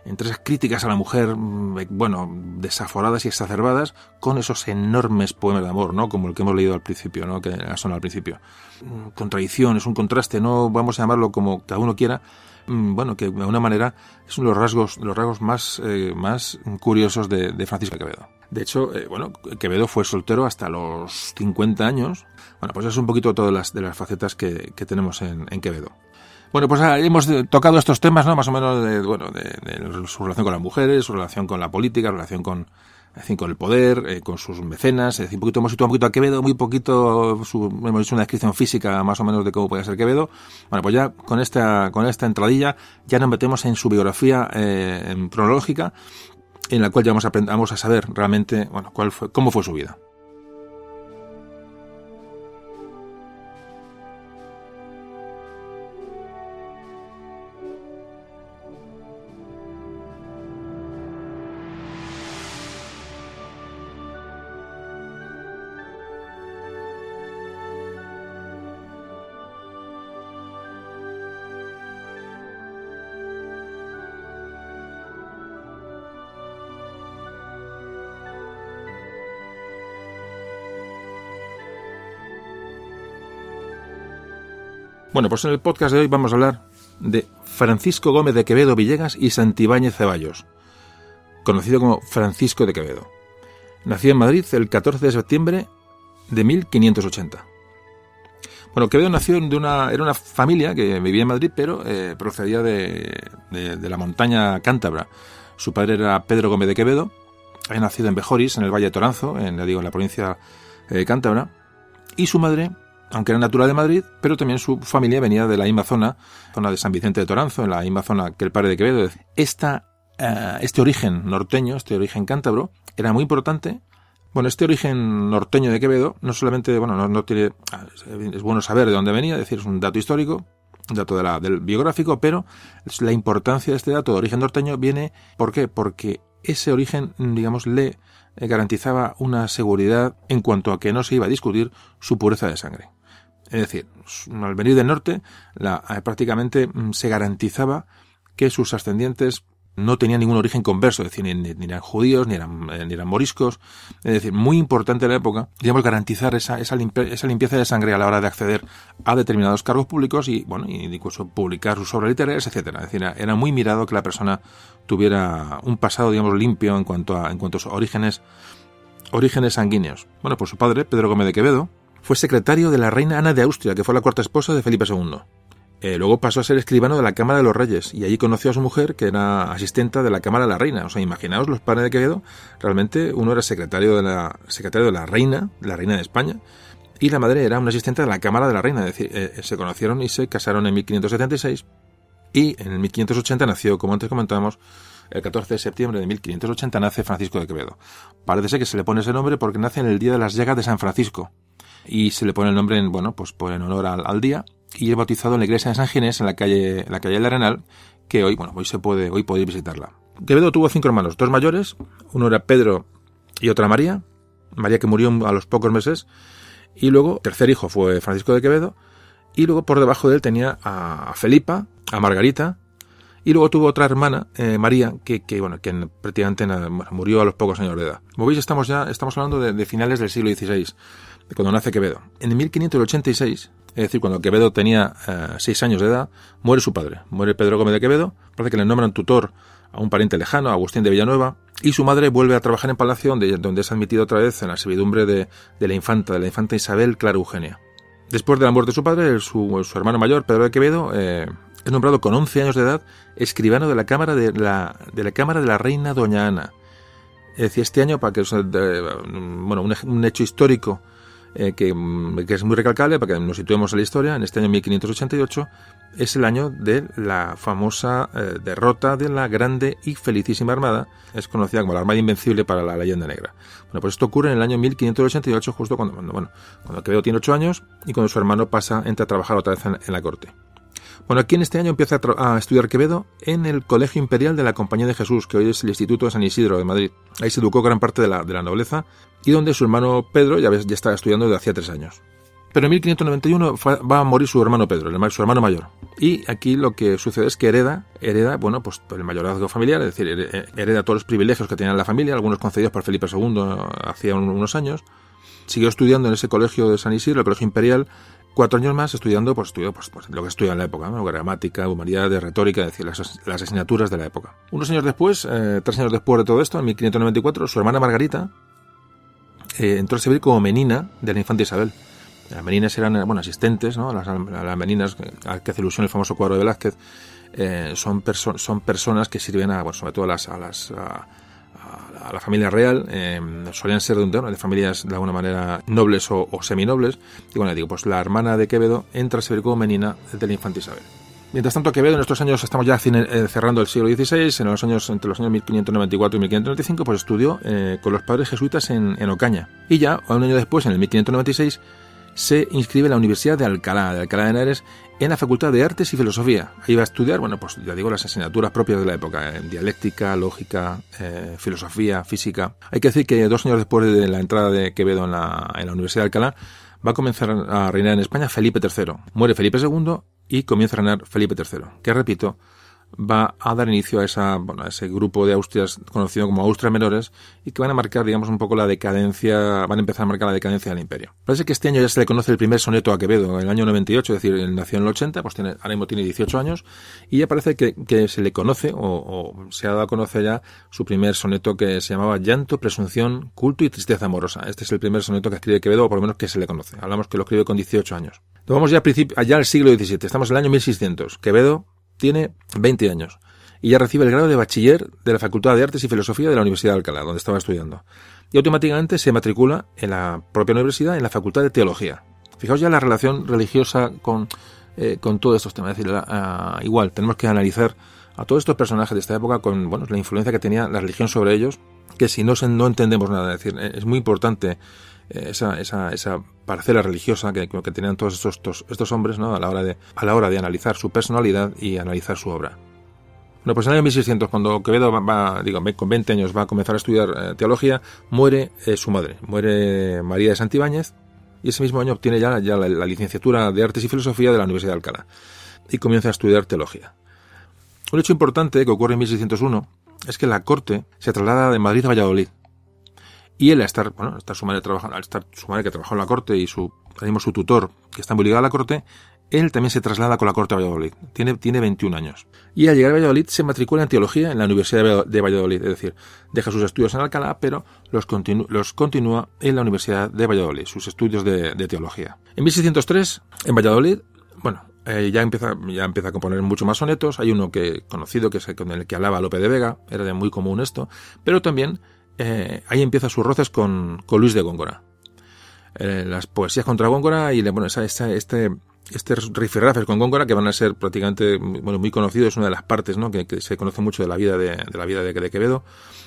[SPEAKER 1] entre esas críticas a la mujer, mm, eh, bueno, desaforadas y exacerbadas, con esos enormes poemas de amor, ¿no? Como el que hemos leído al principio, ¿no? Que son al principio. Mm, contradicción, es un contraste, no vamos a llamarlo como cada uno quiera, bueno, que de alguna manera es uno de los rasgos, los rasgos más, eh, más curiosos de, Francisco Quevedo. De hecho, eh, bueno, Quevedo fue soltero hasta los 50 años. Bueno, pues es un poquito todas las, de las facetas que, tenemos en, Quevedo. Bueno, pues ah, hemos tocado estos temas, ¿no? Más o menos de, bueno, de, su relación con las mujeres, su relación con la política, su relación con, con el poder, eh, con sus mecenas, es decir, un poquito, hemos situado un poquito a Quevedo, muy poquito, hemos hecho una descripción física más o menos de cómo puede ser Quevedo. Bueno, pues ya con esta, con esta entradilla ya nos metemos en su biografía eh, cronológica, en la cual ya vamos a, vamos a saber realmente, bueno, cuál fue, cómo fue su vida. Bueno, pues en el podcast de hoy vamos a hablar de Francisco Gómez de Quevedo Villegas y Santibáñez Ceballos, conocido como Francisco de Quevedo. Nació en Madrid el 14 de septiembre de 1580. Bueno, Quevedo nació de una, era una familia que vivía en Madrid, pero eh, procedía de, la montaña cántabra. Su padre era Pedro Gómez de Quevedo, nacido en Bejoris, en el Valle de Toranzo, en, digo, la provincia de cántabra, y su madre aunque era natural de Madrid, pero también su familia venía de la misma zona, zona de San Vicente de Toranzo, en la misma zona que el padre de Quevedo. Esta, eh, este origen norteño, este origen cántabro, era muy importante. Bueno, este origen norteño de Quevedo no solamente, bueno, no, tiene, es bueno saber de dónde venía, es decir, es un dato histórico, un dato de la, del biográfico, pero la importancia de este dato de origen norteño viene, ¿por qué? Porque ese origen, digamos, le garantizaba una seguridad en cuanto a que no se iba a discutir su pureza de sangre. Es decir, al venir del norte, la, eh, prácticamente mm, se garantizaba que sus ascendientes no tenían ningún origen converso, es decir, ni, eran judíos, ni eran, eh, ni eran moriscos. Es decir, muy importante en la época, digamos, garantizar esa, esa, limpieza de sangre a la hora de acceder a determinados cargos públicos y, bueno, incluso publicar sus obras literarias, etcétera. Es decir, era muy mirado que la persona tuviera un pasado, digamos, limpio en cuanto a, en cuanto a sus orígenes, orígenes sanguíneos. Bueno, pues su padre, Pedro Gómez de Quevedo, fue secretario de la reina Ana de Austria, que fue la cuarta esposa de Felipe II. Eh, luego pasó a ser escribano de la Cámara de los Reyes y allí conoció a su mujer, que era asistenta de la Cámara de la Reina. O sea, imaginaos los padres de Quevedo, realmente uno era secretario de la, secretario de la Reina, la Reina de España, y la madre era una asistente de la Cámara de la Reina. Es decir, eh, se conocieron y se casaron en 1576 y en el 1580 nació, como antes comentábamos, el 14 de septiembre de 1580 nace Francisco de Quevedo. Parece que se le pone ese nombre porque nace en el día de las llagas de San Francisco y se le pone el nombre en, bueno, pues, por en honor al, día. Y es bautizado en la iglesia de San Ginés en la calle, la calle del Arenal, que hoy, bueno, hoy se puede, hoy podéis visitarla. Quevedo tuvo cinco hermanos, dos mayores, uno era Pedro y otra María, María que murió a los pocos meses, y luego, tercer hijo fue Francisco de Quevedo, y luego por debajo de él tenía a Felipa, a Margarita, y luego tuvo otra hermana, eh, María, que, que, bueno, que prácticamente murió a los pocos años de edad. Como veis, estamos ya, estamos hablando de, finales del siglo XVI, de cuando nace Quevedo. En 1586, es decir, cuando Quevedo tenía eh, seis años de edad, muere su padre. Muere Pedro Gómez de Quevedo, parece que le nombran tutor a un pariente lejano, Agustín de Villanueva, y su madre vuelve a trabajar en Palacio, donde, donde es admitido otra vez en la servidumbre de, la infanta, de la infanta Isabel Clara Eugenia. Después de la muerte de su padre, su, hermano mayor, Pedro de Quevedo, eh, es nombrado con 11 años de edad escribano de la Cámara de la, Cámara de la Reina Doña Ana. Es decir, este año, para que bueno, un, hecho histórico eh, que, que, es muy recalcable, para que nos situemos en la historia, en este año 1588, es el año de la famosa eh, derrota de la grande y felicísima Armada, es conocida como la Armada Invencible para la leyenda negra. Bueno, pues esto ocurre en el año 1588, justo cuando, bueno, cuando Quevedo tiene 8 años y cuando su hermano pasa, entra a trabajar otra vez en, la corte. Bueno, aquí en este año empieza a, estudiar Quevedo en el Colegio Imperial de la Compañía de Jesús, que hoy es el Instituto de San Isidro de Madrid. Ahí se educó gran parte de la, nobleza y donde su hermano Pedro ya, estaba estudiando desde hacía tres años. Pero en 1591 va a morir su hermano Pedro, su hermano mayor. Y aquí lo que sucede es que hereda, hereda, bueno, pues el mayorazgo familiar, es decir, hereda todos los privilegios que tenía la familia, algunos concedidos por Felipe II hacía unos años. Siguió estudiando en ese colegio de San Isidro, el colegio imperial, cuatro años más estudiando, pues estudió pues, pues lo que estudia en la época, gramática, humanidades, retórica, es decir, las, las, asignaturas de la época. Unos años después, eh, tres años después de todo esto, en 1594, su hermana Margarita eh, entró a servir como menina de la infanta Isabel. Las meninas eran bueno, asistentes, ¿no? Las, las meninas a que hace ilusión el famoso cuadro de Velázquez, eh, son, son personas que sirven a, bueno, sobre todo a las, a las la familia real, eh, solían ser de, de, familias de alguna manera nobles o, seminobles, y bueno, digo, pues la hermana de Quevedo entra a servir como menina de la infanta Isabel. Mientras tanto, Quevedo en estos años, estamos ya eh, cerrando el siglo XVI, en los años, entre los años 1594 y 1595, pues estudió con los padres jesuitas en, en, Ocaña. Y ya, un año después, en el 1596, se inscribe en la Universidad de Alcalá, de Alcalá de Henares, en la Facultad de Artes y Filosofía. Ahí va a estudiar, bueno, pues ya digo, las asignaturas propias de la época, en dialéctica, lógica, eh, filosofía, física. Hay que decir que dos años después de la entrada de Quevedo en la, en la Universidad de Alcalá, va a comenzar a reinar en España Felipe III. Muere Felipe II y comienza a reinar Felipe III, que repito, va a dar inicio a, esa, bueno, a ese grupo de Austrias conocido como Austrias menores y que van a marcar, digamos, un poco la decadencia, van a empezar a marcar la decadencia del imperio. Parece que este año ya se le conoce el primer soneto a Quevedo, en el año 98, es decir, él nació en el 80, pues tiene, ahora mismo tiene 18 años, y ya parece que, que se le conoce, o, o, se ha dado a conocer ya su primer soneto que se llamaba Llanto, Presunción, Culto y Tristeza Amorosa. Este es el primer soneto que escribe Quevedo, o por lo menos que se le conoce. Hablamos que lo escribe con 18 años. vamos ya, allá al siglo XVII, estamos en el año 1600. Quevedo tiene 20 años y ya recibe el grado de bachiller de la Facultad de Artes y Filosofía de la Universidad de Alcalá, donde estaba estudiando. Y automáticamente se matricula en la propia universidad en la Facultad de Teología. Fijaos ya la relación religiosa con, eh, con todos estos temas. Es decir, igual, tenemos que analizar a todos estos personajes de esta época con bueno, la influencia que tenía la religión sobre ellos, que si no, no entendemos nada. Es decir, es muy importante eh, esa, parcela religiosa que, tenían todos estos, estos, hombres a, la hora de, analizar su personalidad y analizar su obra. Bueno, pues en el año 1600, cuando Quevedo va, digo, con 20 años va a comenzar a estudiar eh, teología, muere eh, su madre, muere María de Santibáñez, y ese mismo año obtiene ya, la, licenciatura de Artes y Filosofía de la Universidad de Alcalá, y comienza a estudiar teología. Un hecho importante que ocurre en 1601 es que la corte se traslada de Madrid a Valladolid, y él, al estar, bueno, estar su madre trabajando, al estar su madre que trabajó en la corte y su, su tutor, que está muy ligado a la corte, él también se traslada con la corte a Valladolid. Tiene, tiene 21 años. Y al llegar a Valladolid se matricula en teología en la Universidad de Valladolid. Es decir, deja sus estudios en Alcalá, pero los, los continúa en la Universidad de Valladolid, sus estudios de, teología. En 1603, en Valladolid, bueno, eh, ya, empieza, ya empieza a componer mucho más sonetos. Hay uno que conocido, que es con el que hablaba Lope de Vega, era de muy común esto, pero también eh, ahí empieza sus roces con, Luis de Góngora. Eh, las poesías contra Góngora y bueno, esa, este, este rifirrafes con Góngora, que van a ser prácticamente bueno, muy conocidos, es una de las partes ¿no? que, se conoce mucho de la vida de, la vida de, Quevedo.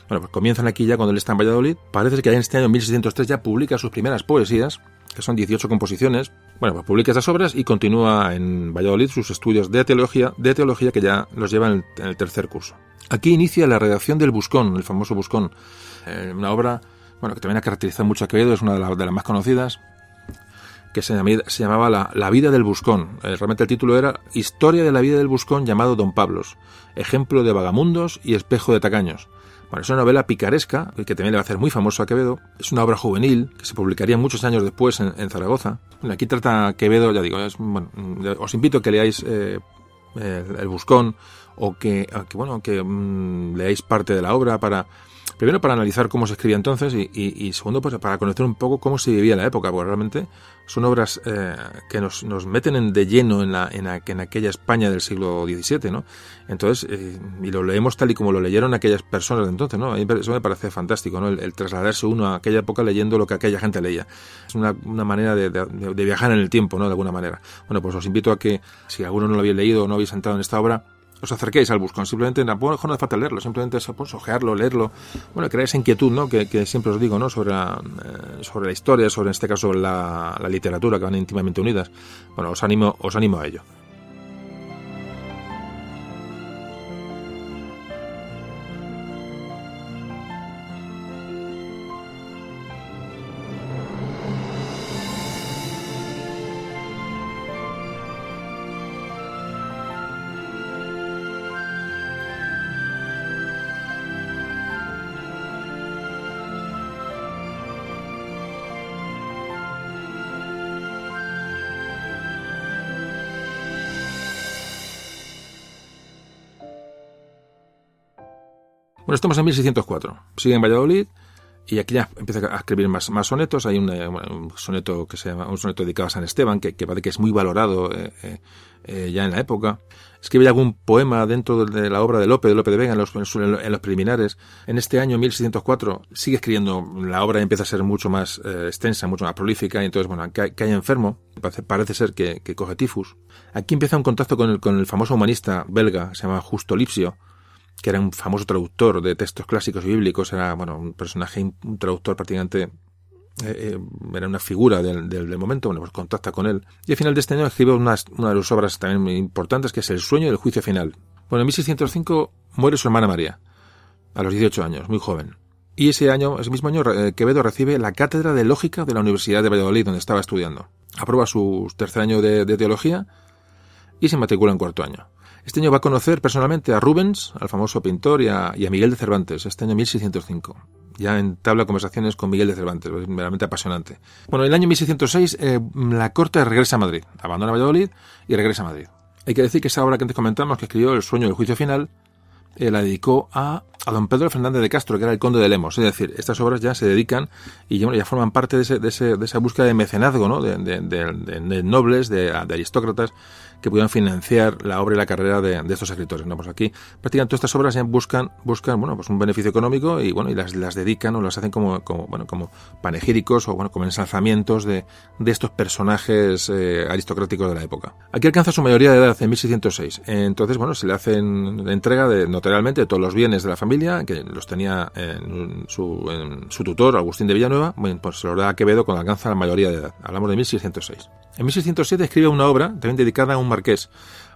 [SPEAKER 1] Bueno, pues comienzan aquí ya cuando él está en Valladolid. Parece que en este año 1603 ya publica sus primeras poesías, que son 18 composiciones. Bueno, pues publica estas obras y continúa en Valladolid sus estudios de teología, de teología que ya los lleva en el, tercer curso. Aquí inicia la redacción del Buscón, el famoso Buscón, eh, una obra bueno, que también ha caracterizado mucho a Quevedo, es una de, de las más conocidas, que se, llamaba la, vida del buscón. Eh, realmente el título era Historia de la vida del buscón llamado Don Pablos, ejemplo de vagamundos y espejo de tacaños. Bueno, es una novela picaresca, que también le va a hacer muy famoso a Quevedo. Es una obra juvenil que se publicaría muchos años después en, Zaragoza. aquí trata Quevedo, ya digo, os invito a que leáis eh, el, Buscón o que, bueno, que mm, leáis parte de la obra para primero para analizar cómo se escribía entonces y, segundo pues para conocer un poco cómo se vivía la época, porque realmente son obras eh, que nos, nos meten de lleno en, la, en, en, aquella España del siglo XVII, ¿no? Entonces, eh, y lo leemos tal y como lo leyeron aquellas personas de entonces, ¿no? A mí eso me parece fantástico, ¿no? El, trasladarse uno a aquella época leyendo lo que aquella gente leía. Es una, una manera de, de, viajar en el tiempo, ¿no? De alguna manera. Bueno, pues os invito a que, si alguno no lo había leído o no habéis entrado en esta obra, os acerquéis al buscón. Simplemente, no hace falta leerlo, simplemente es pues, ojearlo, leerlo. Bueno, crear esa inquietud, ¿no? Que, siempre os digo, ¿no? Sobre la, eh, sobre la historia, sobre en este caso la, la literatura, que van íntimamente unidas. Bueno, os animo, os animo a ello. Bueno, estamos en 1604. Sigue en Valladolid y aquí ya empieza a escribir más, más sonetos. Hay un, soneto que se llama un soneto dedicado a San Esteban, que, que parece que es muy valorado eh, eh, eh, ya en la época. Escribe algún poema dentro de la obra de Lope, de Lope de Vega, en los, en los preliminares. En este año, 1604, sigue escribiendo. La obra empieza a ser mucho más extensa, mucho más prolífica, y entonces, bueno, cae, cae enfermo. Parece, parece ser que, que, coge tifus. Aquí empieza un contacto con el, con el famoso humanista belga, se llama Justo Lipsio, que era un famoso traductor de textos clásicos y bíblicos, era bueno, un personaje, un traductor prácticamente eh, eh, era una figura del, del, momento, bueno, pues contacta con él. Y al final de este año escribe una, de las obras también muy importantes, que es El sueño del juicio final. Bueno, en 1605 muere su hermana María, a los 18 años, muy joven. Y ese año, ese mismo año, eh, Quevedo recibe la cátedra de lógica de la Universidad de Valladolid, donde estaba estudiando. Aprueba su tercer año de, de teología y se matricula en cuarto año. Este año va a conocer personalmente a Rubens, al famoso pintor, y a, Miguel de Cervantes, este año 1605. Ya entabla conversaciones con Miguel de Cervantes, es realmente apasionante. Bueno, en el año 1606 eh, la corte regresa a Madrid, abandona Valladolid y regresa a Madrid. Hay que decir que esa obra que antes comentamos, que escribió El sueño del juicio final, eh, la dedicó a, a, don Pedro Fernández de Castro, que era el conde de Lemos. Es decir, estas obras ya se dedican y ya, ya forman parte de, ese, de, ese, de, esa búsqueda de mecenazgo, ¿no? de nobles, de, aristócratas, que pudieran financiar la obra y la carrera de, estos escritores. ¿no? Pues aquí prácticamente todas estas obras buscan, buscan bueno, pues un beneficio económico y bueno, y las, dedican o las hacen como, bueno, como panegíricos o bueno, como ensalzamientos de, de estos personajes eh, aristocráticos de la época. Aquí alcanza su mayoría de edad en 1606. Entonces, bueno, se le hacen entrega de, notarialmente de todos los bienes de la familia, que los tenía en su, tutor, Agustín de Villanueva, bueno, pues se lo da a Quevedo cuando alcanza la mayoría de edad. Hablamos de 1606. En 1607 escribe una obra también dedicada a un marqués,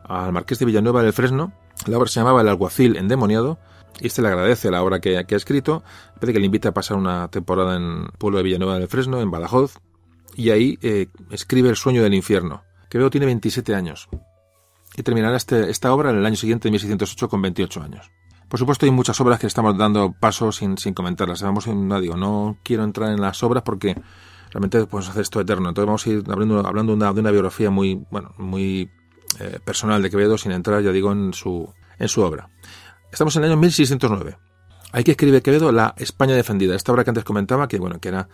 [SPEAKER 1] al marqués de Villanueva del Fresno. La obra se llamaba El alguacil endemoniado. Y este le agradece la obra que, ha escrito. Parece que le invita a pasar una temporada en el pueblo de Villanueva del Fresno, en Badajoz. Y ahí eh, escribe El sueño del infierno. Que veo tiene 27 años. Y terminará este, esta obra en el año siguiente, en 1608, con 28 años. Por supuesto, hay muchas obras que estamos dando paso sin, comentarlas. Vamos, no digo, no quiero entrar en las obras porque realmente podemos hacer esto eterno. Entonces vamos a ir hablando, hablando de, una, biografía muy, bueno, muy eh, personal de Quevedo sin entrar, ya digo, en su, en su obra. Estamos en el año 1609. Hay que escribe Quevedo La España defendida. Esta obra que antes comentaba, que bueno, que era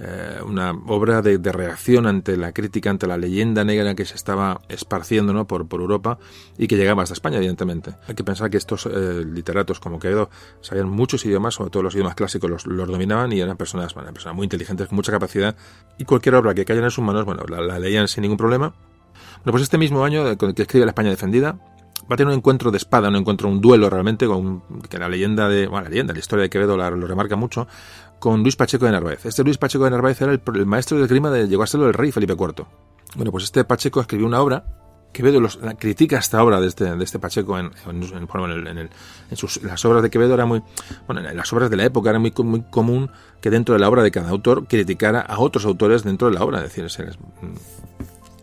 [SPEAKER 1] eh, una obra de, reacción ante la crítica, ante la leyenda negra que se estaba esparciendo ¿no? por, Europa y que llegaba hasta España, evidentemente. Hay que pensar que estos eh, literatos como Quevedo sabían muchos idiomas, sobre todo los idiomas clásicos los, dominaban y eran personas, bueno, personas muy inteligentes, con mucha capacidad y cualquier obra que cayera en sus manos, bueno, la, leían sin ningún problema. Bueno, pues este mismo año que escribe La España defendida, va a tener un encuentro de espada, un encuentro, un duelo realmente, con que la leyenda de, bueno, la leyenda, la historia de Quevedo lo remarca mucho, con Luis Pacheco de Narváez. Este Luis Pacheco de Narváez era el, maestro de grima de, ser el rey Felipe IV. Bueno, pues este Pacheco escribió una obra Quevedo los, critica esta obra de este, de este Pacheco en, en, sus, las obras de Quevedo era muy bueno en las obras de la época era muy, muy común que dentro de la obra de cada autor criticara a otros autores dentro de la obra es decir se,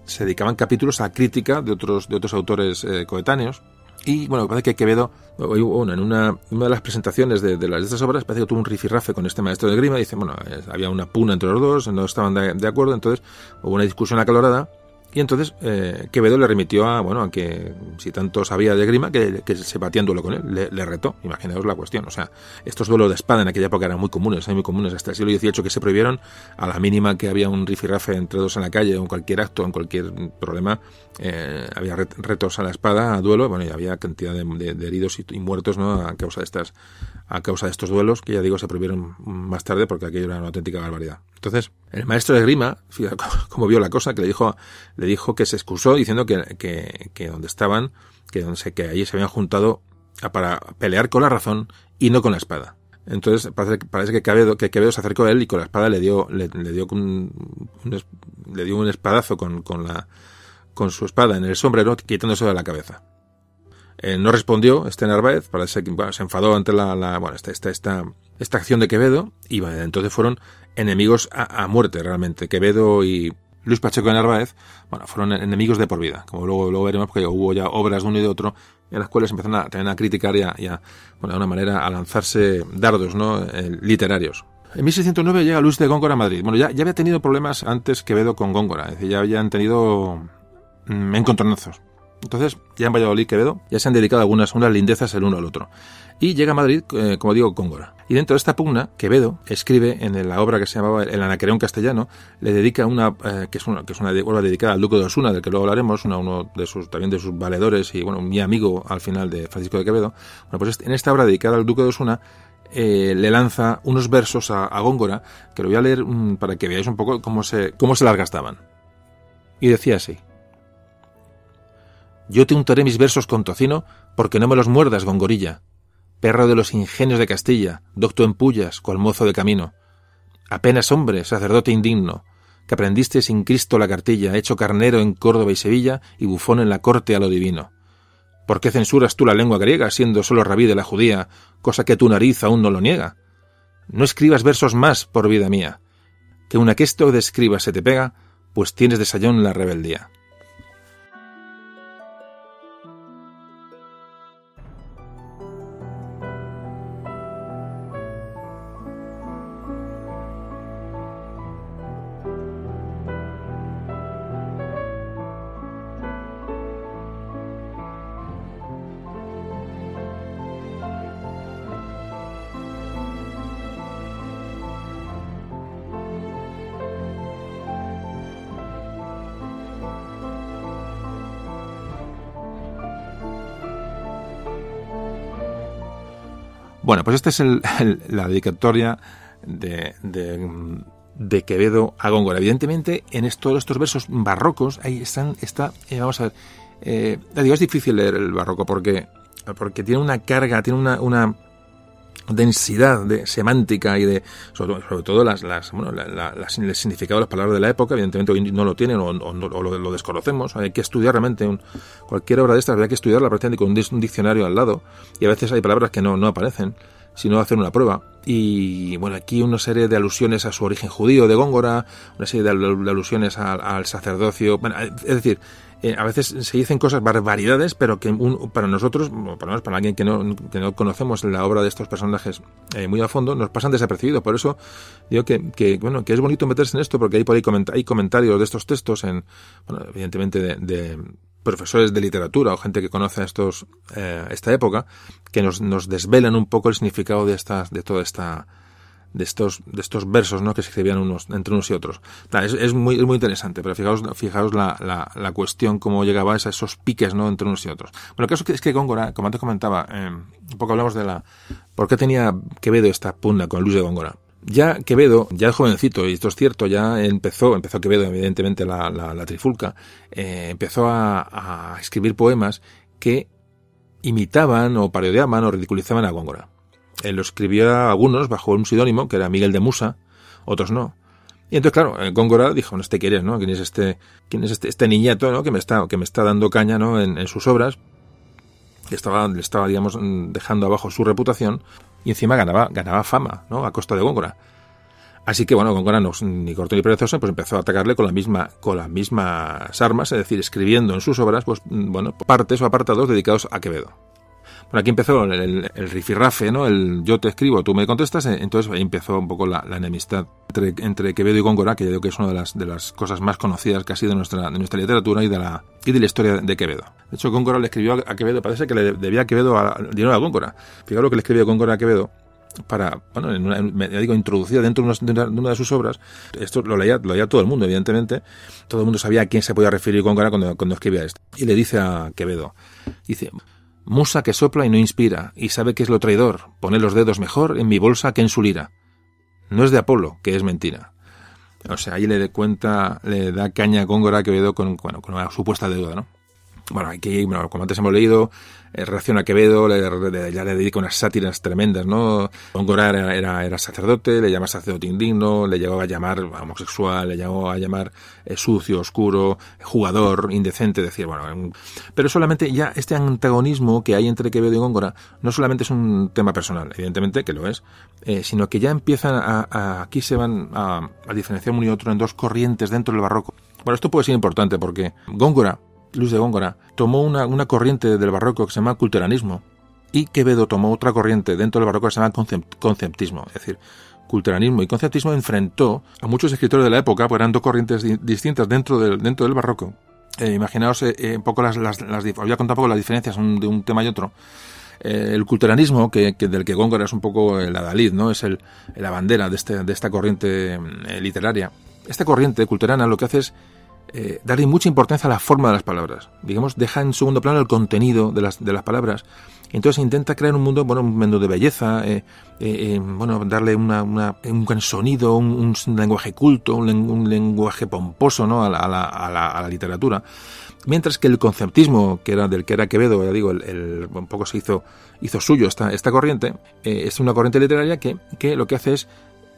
[SPEAKER 1] se dedicaban capítulos a crítica de otros de otros autores eh, coetáneos y bueno, parece que Quevedo, bueno, en una, de las presentaciones de, las, de estas obras, parece que tuvo un rifirrafe con este maestro de grima. Dice, bueno, había una puna entre los dos, no estaban de, de acuerdo, entonces hubo una discusión acalorada y entonces eh, Quevedo le remitió a, bueno, a que si tanto sabía de grima, que, se batía en duelo con él. Le, retó, imaginaos la cuestión. O sea, estos duelos de espada en aquella época eran muy comunes, muy comunes hasta el siglo XVIII que se prohibieron a la mínima que había un rifirrafe entre dos en la calle o en cualquier acto, en cualquier problema, eh, había retos a la espada, a duelo, bueno, y había cantidad de, heridos y, muertos, ¿no? A causa de estas, a causa de estos duelos, que ya digo, se prohibieron más tarde porque aquello era una auténtica barbaridad. Entonces, el maestro de grima, cómo vio la cosa, que le dijo, le dijo que se excusó diciendo que, donde estaban, que allí se habían juntado para pelear con la razón y no con la espada. Entonces parece, que, Quevedo, que Quevedo se acercó a él y con la espada le dio, le, dio, un, le dio un espadazo con, su espada en el sombrero, quitándose de la cabeza. Eh, no respondió este Narváez, parece que se enfadó ante la, bueno, esta, esta, esta, esta, acción de Quevedo y entonces fueron enemigos a, muerte realmente. Quevedo y Luis Pacheco de Narváez, bueno, fueron enemigos de por vida, como luego, luego veremos, porque hubo ya obras de uno y de otro en las cuales empezaron a, también a criticar y a, bueno, de una manera a lanzarse dardos ¿no? Eh, literarios. En 1609 llega Luis de Góngora a Madrid. Bueno, ya, ya había tenido problemas antes Quevedo con Góngora, es decir, ya habían tenido mm, encontronazos. Entonces, ya en Valladolid, Quevedo, ya se han dedicado algunas unas lindezas el uno al otro. Y llega a Madrid, eh, como digo, Góngora. Y dentro de esta pugna, Quevedo escribe en la obra que se llamaba El Anaquereón Castellano, le dedica una, eh, que es una, que es una obra dedicada al Duque de Osuna, del que luego hablaremos, uno de sus, también de sus valedores y, bueno, mi amigo al final de Francisco de Quevedo. Bueno, pues en esta obra dedicada al Duque de Osuna, eh, le lanza unos versos a, Góngora, que lo voy a leer mm, para que veáis un poco cómo se, cómo se las gastaban. Y decía así. Yo te untaré mis versos con tocino porque no me los muerdas, gongorilla. Perro de los ingenios de Castilla, docto en pullas, cual mozo de camino. Apenas hombre, sacerdote indigno, que aprendiste sin Cristo la cartilla, hecho carnero en Córdoba y Sevilla y bufón en la corte a lo divino. ¿Por qué censuras tú la lengua griega, siendo solo rabí de la judía, cosa que tu nariz aún no lo niega? No escribas versos más, por vida mía, que una que esto de escriba se te pega, pues tienes de sayón la rebeldía. Bueno, pues esta es la dedicatoria de, de, Quevedo a Góngora. Evidentemente, en todos estos versos barrocos, ahí están, está, eh, vamos a ver, eh, es difícil leer el barroco porque, porque tiene una carga, tiene una densidad de semántica y de sobre, todo las, las, bueno, el significado de las palabras de la época evidentemente no lo tienen o, lo, desconocemos hay que estudiar realmente un, cualquier obra de estas hay que estudiarla prácticamente con un, diccionario al lado y a veces hay palabras que no, no aparecen sino hacer una prueba. Y bueno, aquí una serie de alusiones a su origen judío de Góngora, una serie de alusiones al, sacerdocio. Bueno, es decir, eh, a veces se dicen cosas, barbaridades, pero que para nosotros, para, alguien que no, no conocemos la obra de estos personajes eh, muy a fondo, nos pasan desapercibidos. Por eso digo que, que, bueno, que es bonito meterse en esto, porque hay por ahí hay comentarios de estos textos, en, bueno, evidentemente de, profesores de literatura o gente que conoce estos, eh, esta época, que nos, nos desvelan un poco el significado de, estas, de toda esta de estos, de estos versos ¿no? que se escribían unos, entre unos y otros. es, es, muy, muy interesante, pero fijaos, fijaos la, la, la, cuestión, cómo llegaba a esos piques ¿no? entre unos y otros. Bueno, el caso es que Góngora, como antes comentaba, eh, un poco hablamos de la... ¿Por qué tenía Quevedo esta pugna con Luis de Góngora? Ya Quevedo, ya jovencito, y esto es cierto, ya empezó, empezó Quevedo, evidentemente, la, la, trifulca, eh, empezó a, escribir poemas que imitaban o parodiaban o ridiculizaban a Góngora. Él lo escribió a algunos bajo un pseudónimo, que era Miguel de Musa, otros no. Y entonces, claro, eh, Góngora dijo, no, este quién ¿no? ¿Quién es este, quién es este, este niñato. Que me está, que me está dando caña, ¿no? En, sus obras. Que estaba, le estaba, digamos, dejando abajo su reputación y encima ganaba, ganaba fama, ¿no? A costa de Góngora. Así que bueno, Góngora no, ni corto ni perezoso, pues empezó a atacarle con la misma, con las mismas armas, es decir, escribiendo en sus obras, pues bueno, partes o apartados dedicados a Quevedo. Bueno, aquí empezó el, el, rifirrafe, ¿no? El yo te escribo, tú me contestas, eh, entonces empezó un poco la, enemistad entre, Quevedo y Góngora, que yo creo que es una de las, de las cosas más conocidas casi de nuestra, de nuestra literatura y de la, y de la historia de Quevedo. De hecho, Góngora le escribió a Quevedo, parece que le debía a Quevedo a, dinero a Góngora. Fijaros lo que le escribió Góngora a Quevedo para, bueno, en una, ya digo, introducida dentro de una, de sus obras. Esto lo leía, lo leía todo el mundo, evidentemente. Todo el mundo sabía a quién se podía referir Góngora cuando, cuando escribía esto. Y le dice a Quevedo, dice, Musa que sopla y no inspira, y sabe que es lo traidor, pone los dedos mejor en mi bolsa que en su lira. No es de Apolo, que es mentira. O sea, ahí le cuenta, le da caña a Góngora Quevedo con, bueno, con una supuesta deuda, ¿no? Bueno, aquí, bueno, como antes hemos leído, reacciona a Quevedo, le, ya le dedica unas sátiras tremendas, ¿no? Góngora era, era, sacerdote, le llama sacerdote indigno, le llegó a llamar homosexual, le llegó a llamar eh, sucio, oscuro, jugador, indecente, decir, bueno, pero solamente ya este antagonismo que hay entre Quevedo y Góngora no solamente es un tema personal, evidentemente que lo es, eh, sino que ya empiezan a, aquí se van a, a diferenciar uno y otro en dos corrientes dentro del barroco. Bueno, esto puede ser importante porque Góngora Luis de Góngora, tomó una, una corriente del barroco que se llama culteranismo y Quevedo tomó otra corriente dentro del barroco que se llama conceptismo. Es decir, culteranismo y conceptismo enfrentó a muchos escritores de la época, pues eran dos corrientes distintas dentro del, dentro del barroco. Eh, imaginaos eh, eh, un poco las, las, voy a contar un poco las diferencias de un tema y otro. el culteranismo, que, del que Góngora es un poco el adalid, ¿no? es el, la bandera de, este, de esta corriente literaria. Esta corriente culterana lo que hace es eh, darle mucha importancia a la forma de las palabras. Digamos, deja en segundo plano el contenido de las, de las palabras. Entonces intenta crear un mundo, bueno, un mundo de belleza, eh, eh, bueno, darle una, un buen sonido, un, lenguaje culto, un, lenguaje pomposo ¿no? a, la, literatura. Mientras que el conceptismo, que era del que era Quevedo, ya digo, el, un poco se hizo, hizo suyo esta, esta corriente, es una corriente literaria que, que lo que hace es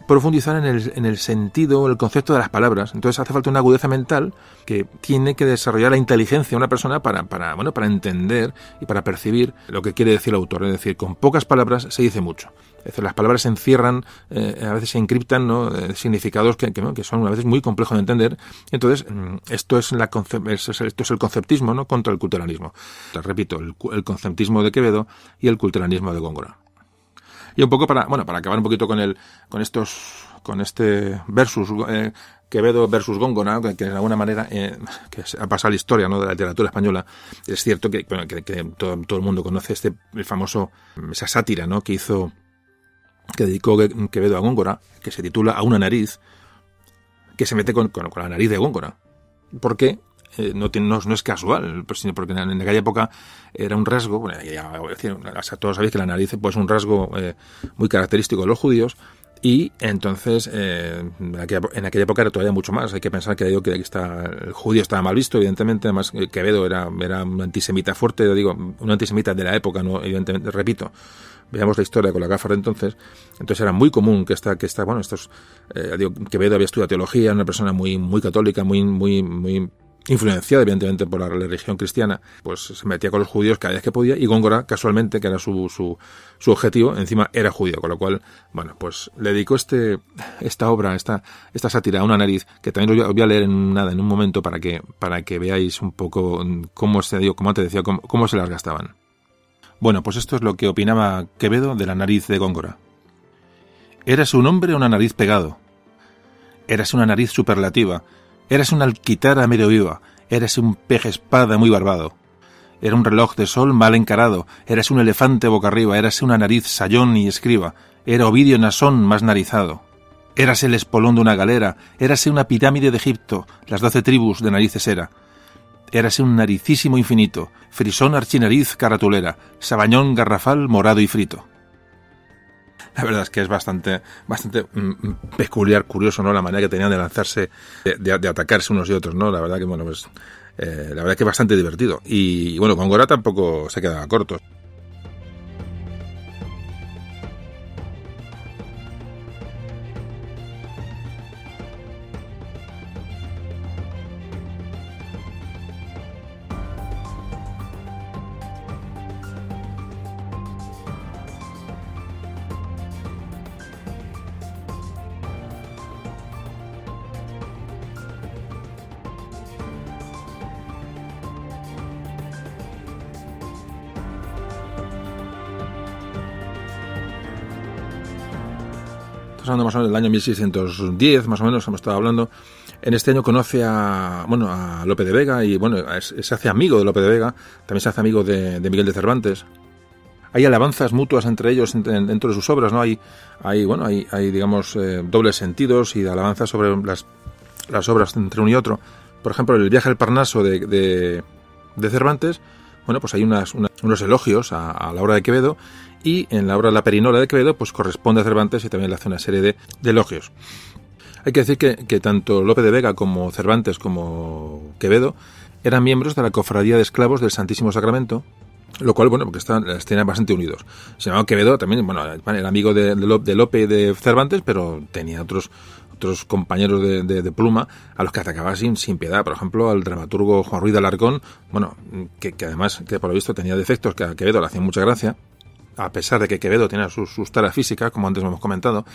[SPEAKER 1] profundizar en el, en el sentido, el concepto de las palabras. Entonces hace falta una agudeza mental que tiene que desarrollar la inteligencia de una persona para, para, bueno, para entender y para percibir lo que quiere decir el autor. Es decir, con pocas palabras se dice mucho. Es decir, las palabras se encierran, eh, a veces se encriptan ¿no? Eh, significados que, que, son a veces muy complejos de entender. Entonces, mm, esto es, la esto es el conceptismo ¿no? contra el culturalismo. repito, el, el conceptismo de Quevedo y el culturalismo de Góngora. Y un poco para, bueno, para acabar un poquito con el, con estos, con este versus, eh, Quevedo versus Góngora, que, de alguna manera eh, que ha pasado la historia ¿no? de la literatura española. Es cierto que, bueno, que, todo, todo, el mundo conoce este el famoso esa sátira ¿no? que hizo que dedicó Quevedo a Góngora, que se titula A una nariz, que se mete con, con, la nariz de Góngora. ¿Por qué? Eh, no, es casual, pues, porque en, aquella época era un rasgo, bueno, ya, todos sabéis que la nariz pues, es un rasgo eh, muy característico de los judíos, y entonces, eh, en, aquella, época era todavía mucho más. Hay que pensar que, que el judío estaba mal visto, evidentemente. Además, Quevedo era, era un antisemita fuerte, digo, un antisemita de la época, no evidentemente, repito. Veamos la historia con la gafa de entonces. Entonces era muy común que esta, que esta, bueno, estos, Quevedo había estudiado teología, una persona muy, muy católica, muy, muy, muy influenciada evidentemente por la religión cristiana, pues se metía con los judíos cada vez que podía y Góngora, casualmente, que era su, su, su objetivo, encima era judío, con lo cual, bueno, pues le dedicó este, esta obra, esta, esta sátira a una nariz, que también os voy a leer en nada, en un momento, para que, para que veáis un poco cómo se, digo, como antes decía, cómo, cómo se las gastaban. Bueno, pues esto es lo que opinaba Quevedo de la nariz de Góngora. Eras un hombre una nariz pegado. Eras una nariz superlativa, Eras una alquitara medio viva, eras un peje espada muy barbado. Era un reloj de sol mal encarado, eras un elefante boca arriba, eras una nariz sayón y escriba, era Ovidio Nasón más narizado. Eras el espolón de una galera, érase una pirámide de Egipto, las doce tribus de narices era. Érase un naricísimo infinito, frisón archinariz caratulera, sabañón garrafal morado y frito. La verdad es que es bastante, bastante mm, mm, peculiar, curioso, ¿no? La manera que tenían de lanzarse, de, atacarse unos y otros, ¿no? La verdad que, bueno, pues, eh, la verdad que es bastante divertido. Y, bueno, con Gora tampoco se quedaba corto. Hablando más o menos del año 1610, más o menos, hemos estado hablando. En este año conoce a, bueno, a Lope de Vega y, bueno, se hace amigo de Lope de Vega, también se hace amigo de, Miguel de Cervantes. Hay alabanzas mutuas entre ellos dentro de sus obras, ¿no? Hay, hay bueno, hay, hay digamos, eh, dobles sentidos y alabanzas sobre las, las obras entre uno y otro. Por ejemplo, el viaje al Parnaso de, de, Cervantes, bueno, pues hay unas, unos elogios a, a la obra de Quevedo y en la obra La Perinola de Quevedo pues corresponde a Cervantes y también le hace una serie de, elogios. Hay que decir que, tanto Lope de Vega como Cervantes como Quevedo eran miembros de la Cofradía de Esclavos del Santísimo Sacramento, lo cual, bueno, porque están, tenían bastante unidos. Se llamaba Quevedo también, bueno, era amigo de, de, Lope y de Cervantes, pero tenía otros otros compañeros de, pluma a los que atacaba sin, sin piedad. Por ejemplo, al dramaturgo Juan Ruiz de Alarcón, bueno, que, que además, que por lo visto tenía defectos que a Quevedo le hacían mucha gracia, a pesar de que Quevedo tiene sus, sus taras físicas, como antes hemos comentado,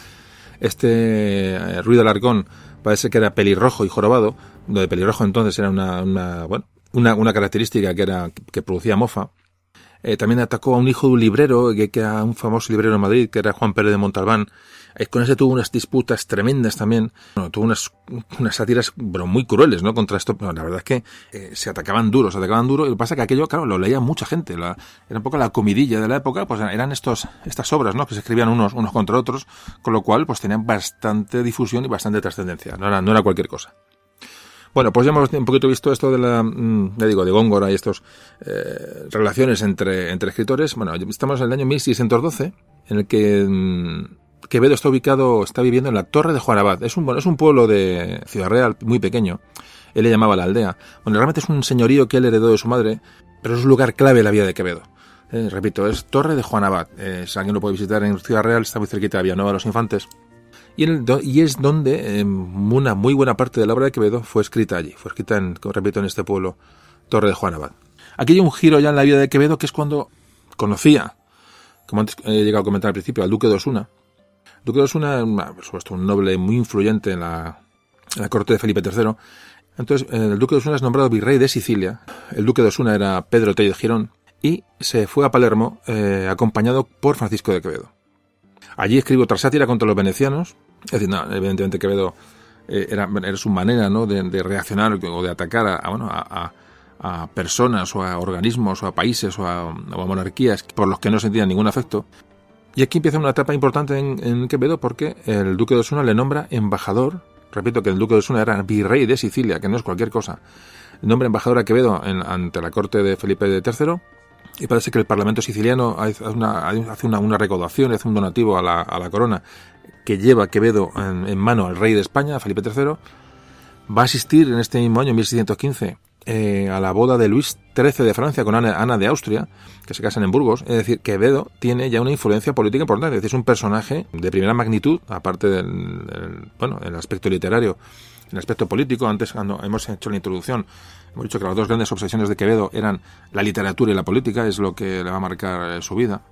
[SPEAKER 1] este eh, Ruido Alarcón parece que era pelirrojo y jorobado, lo de pelirrojo entonces era una, una, bueno, una, una característica que, era, que producía mofa. Eh, también atacó a un hijo de un librero, que, que era un famoso librero en Madrid, que era Juan Pérez de Montalbán, eh, con ese tuvo unas disputas tremendas también. Bueno, tuvo unas, unas sátiras pero muy crueles, ¿no? Contra esto. la verdad es que eh, se atacaban duros, se atacaban duro. Y lo que pasa es que aquello, claro, lo leía mucha gente. La, era un poco la comidilla de la época, pues eran estos, estas obras, ¿no? Que se escribían unos, unos contra otros, con lo cual, pues tenían bastante difusión y bastante trascendencia. No era, no era cualquier cosa. Bueno, pues ya hemos un poquito visto esto de la, mm, ya digo, de Góngora y estas eh, relaciones entre, entre escritores. Bueno, estamos en el año 1612, en el que mm, Quevedo está ubicado, está viviendo en la Torre de Juanabad. Es un, es un pueblo de Ciudad Real muy pequeño. Él le llamaba la aldea. Bueno, realmente es un señorío que él heredó de su madre, pero es un lugar clave en la vida de Quevedo. Eh, repito, es Torre de Juanabad. Eh, si alguien lo puede visitar en Ciudad Real, está muy cerquita de Villanueva de los Infantes. Y, y es donde em, una muy buena parte de la obra de Quevedo fue escrita allí. Fue escrita, en, repito, en este pueblo, Torre de Juanabad. Aquí hay un giro ya en la vida de Quevedo que es cuando conocía, como antes he llegado a comentar al principio, al duque de Osuna, Duque de Osuna, por supuesto, un noble muy influyente en la, corte de Felipe III. Entonces, el duque de Osuna es nombrado virrey de Sicilia. El duque de Osuna era Pedro Tell de Girón y se fue a Palermo eh, acompañado por Francisco de Quevedo. Allí escribió otra sátira contra los venecianos. Es decir, no, evidentemente Quevedo eh, era, su manera ¿no? de, reaccionar o de atacar a, bueno, a, personas o a organismos o a países o a, monarquías por los que no sentía ningún afecto. Y aquí empieza una etapa importante en, Quevedo porque el duque de Osuna le nombra embajador. Repito que el duque de Osuna era virrey de Sicilia, que no es cualquier cosa. Nombra embajador a Quevedo ante la corte de Felipe III y parece que el Parlamento siciliano hace una, hace una, recaudación, hace un donativo a la, corona que lleva Quevedo en, mano al rey de España, Felipe III. Va a asistir en este mismo año, 1615, eh, a la boda de Luis XIII de Francia con Ana, de Austria, que se casan en Burgos. Es decir, Quevedo tiene ya una influencia política importante. Es decir, es un personaje de primera magnitud, aparte del, bueno, el aspecto literario, el aspecto político. Antes, cuando hemos hecho la introducción, hemos dicho que las dos grandes obsesiones de Quevedo eran la literatura y la política, es lo que le va a marcar eh, su vida.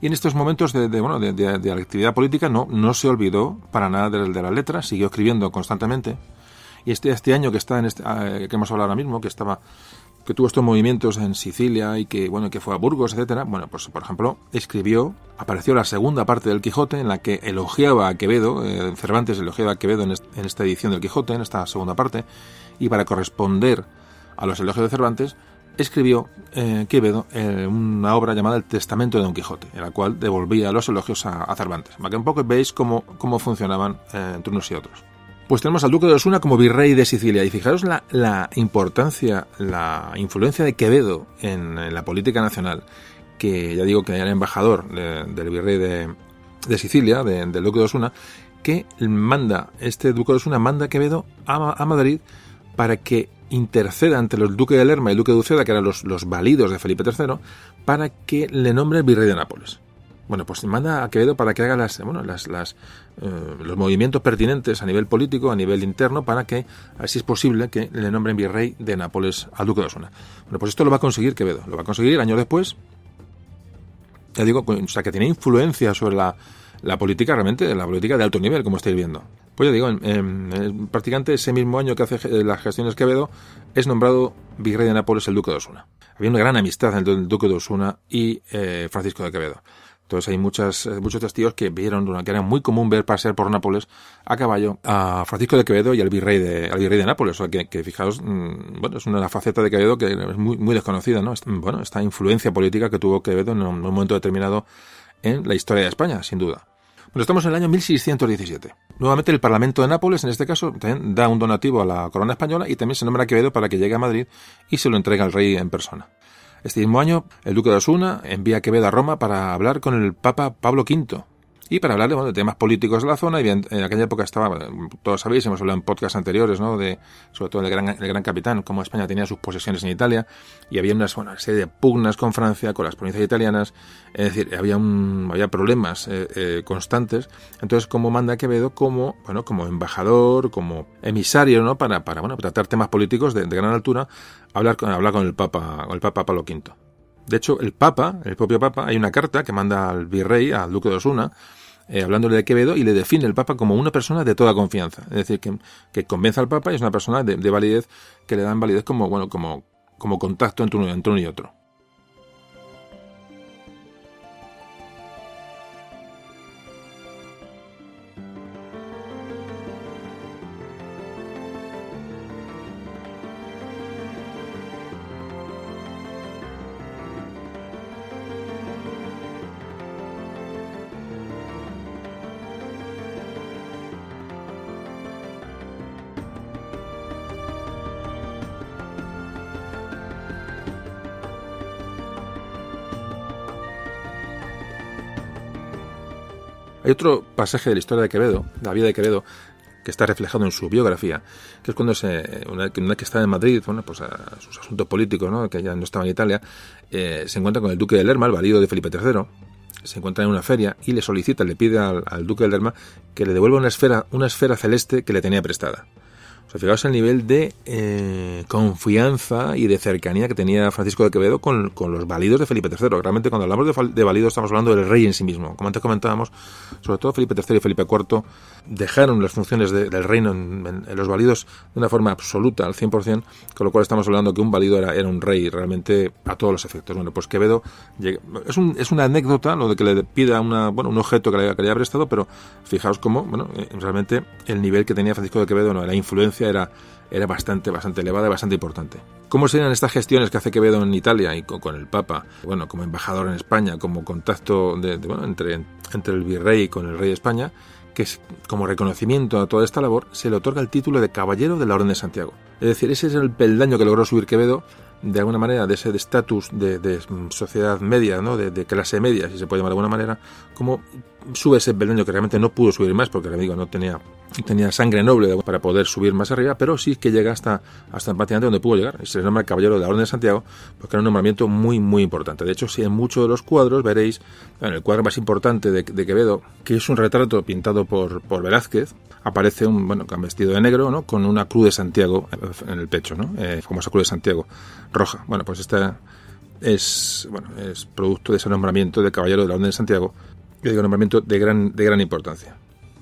[SPEAKER 1] Y en estos momentos de, bueno, de, de, actividad política no, no se olvidó para nada de, las letras, siguió escribiendo constantemente y este, este año que está en este, ah, que hemos hablado ahora mismo, que estaba que tuvo estos movimientos en Sicilia y que bueno que fue a Burgos, etcétera. Bueno, pues por ejemplo escribió, apareció la segunda parte del Quijote en la que elogiaba a Quevedo, eh, Cervantes elogiaba a Quevedo en, esta edición del Quijote, en esta segunda parte, y para corresponder a los elogios de Cervantes escribió eh, Quevedo eh, una obra llamada El Testamento de Don Quijote, en la cual devolvía los elogios a, Cervantes. Para que un poco veis cómo, cómo funcionaban entre unos y otros pues tenemos al duque de Osuna como virrey de Sicilia. Y fijaros la, importancia, la influencia de Quevedo en, la política nacional, que ya digo que era embajador del virrey de, de Sicilia, del duque de Osuna, que manda, este duque de Osuna manda a Quevedo a, Madrid para que interceda ante los duque de Lerma y el duque de Uceda, que eran los, los validos de Felipe III, para que le nombre virrey de Nápoles. Bueno, pues manda a Quevedo para que haga las, bueno, las, las, eh, los movimientos pertinentes a nivel político, a nivel interno, para que, así es posible, que le nombren virrey de Nápoles al duque de Osuna. Bueno, pues esto lo va a conseguir Quevedo. Lo va a conseguir años después. Ya digo, o sea, que tiene influencia sobre la, la política realmente, la política de alto nivel, como estáis viendo. Pues ya digo, prácticamente ese mismo año que hace las gestiones Quevedo, es nombrado virrey de Nápoles el duque de Osuna. Había una gran amistad entre el duque de Osuna y eh, Francisco de Quevedo. Entonces hay muchas, eh, muchos testigos que vieron que era muy común ver pasear por Nápoles a caballo a Francisco de Quevedo y al virrey de, al virrey de Nápoles. O sea, que, fijaos, mm, bueno, es una faceta de Quevedo que es muy, muy desconocida, ¿no? Bueno, esta influencia política que tuvo Quevedo en un, momento determinado en la historia de España, sin duda. Bueno, estamos en el año 1617. Nuevamente el Parlamento de Nápoles, en este caso, da un donativo a la corona española y también se nombra a Quevedo para que llegue a Madrid y se lo entregue al rey en persona. Este mismo año, el duque de Osuna envía a Quevedo a Roma para hablar con el Papa Pablo V y para hablar de, temas políticos de la zona. Y en, aquella época estaba, todos sabéis, hemos hablado en podcasts anteriores, ¿no? de, sobre todo el gran, el gran capitán, cómo España tenía sus posesiones en Italia y había una, serie de pugnas con Francia, con las provincias italianas, es decir, había, un, había problemas eh, eh, constantes. Entonces, como manda Quevedo como, bueno, como embajador, como emisario, ¿no? Para, para bueno, tratar temas políticos de, gran altura, hablar con, hablar con el Papa, con el Papa Pablo V. De hecho, el Papa, el propio Papa, hay una carta que manda al virrey, al duque de Osuna, eh, hablándole de Quevedo, y le define el Papa como una persona de toda confianza. Es decir, que, que convence al Papa y es una persona de, validez que le dan validez como, bueno, como, como contacto entre uno y otro. Hay otro pasaje de la historia de Quevedo, la vida de Quevedo, que está reflejado en su biografía, que es cuando se, una, vez que está en Madrid, bueno, pues a sus asuntos políticos, ¿no? que ya no estaba en Italia, eh, se encuentra con el duque de Lerma, el marido de Felipe III, se encuentra en una feria y le solicita, le pide al, al duque de Lerma que le devuelva una esfera, una esfera celeste que le tenía prestada. Fijaos el nivel de eh, confianza y de cercanía que tenía Francisco de Quevedo con, los validos de Felipe III. Realmente cuando hablamos de, de estamos hablando del rey en sí mismo. Como antes comentábamos, sobre todo Felipe III y Felipe IV dejaron las funciones del reino en, los validos de una forma absoluta, al 100%, con lo cual estamos hablando que un valido era, era un rey realmente a todos los efectos. Bueno, pues Quevedo es, un, es una anécdota lo de que le pida una, bueno, un objeto que le, que haya prestado, pero fijaos cómo bueno, eh, realmente el nivel que tenía Francisco de Quevedo, no, la influencia era, era bastante, bastante elevada y bastante importante. ¿Cómo serían estas gestiones que hace Quevedo en Italia y con, el Papa, bueno, como embajador en España, como contacto de, entre, entre el virrey y con el rey de España? que como reconocimiento a toda esta labor, se le otorga el título de Caballero de la Orden de Santiago. Es decir, ese es el peldaño que logró subir Quevedo de alguna manera de ese estatus de, de, sociedad media, ¿no? De, clase media, si se puede llamar de alguna manera, como sube ese peldaño que realmente no pudo subir más porque digo, no tenía tenía sangre noble para poder subir más arriba, pero sí que llega hasta, hasta prácticamente donde pudo llegar. Y se le nombra Caballero de la Orden de Santiago, porque era un nombramiento muy, muy importante. De hecho, si en muchos de los cuadros veréis, bueno, el cuadro más importante de, Quevedo, que es un retrato pintado por, por Velázquez, aparece un, bueno, vestido de negro, ¿no? Con una cruz de Santiago en el pecho, ¿no? Eh, famosa cruz de Santiago roja. Bueno, pues esta es, bueno, es producto de ese nombramiento de Caballero de la Orden de Santiago, que digo, nombramiento de gran, de gran importancia.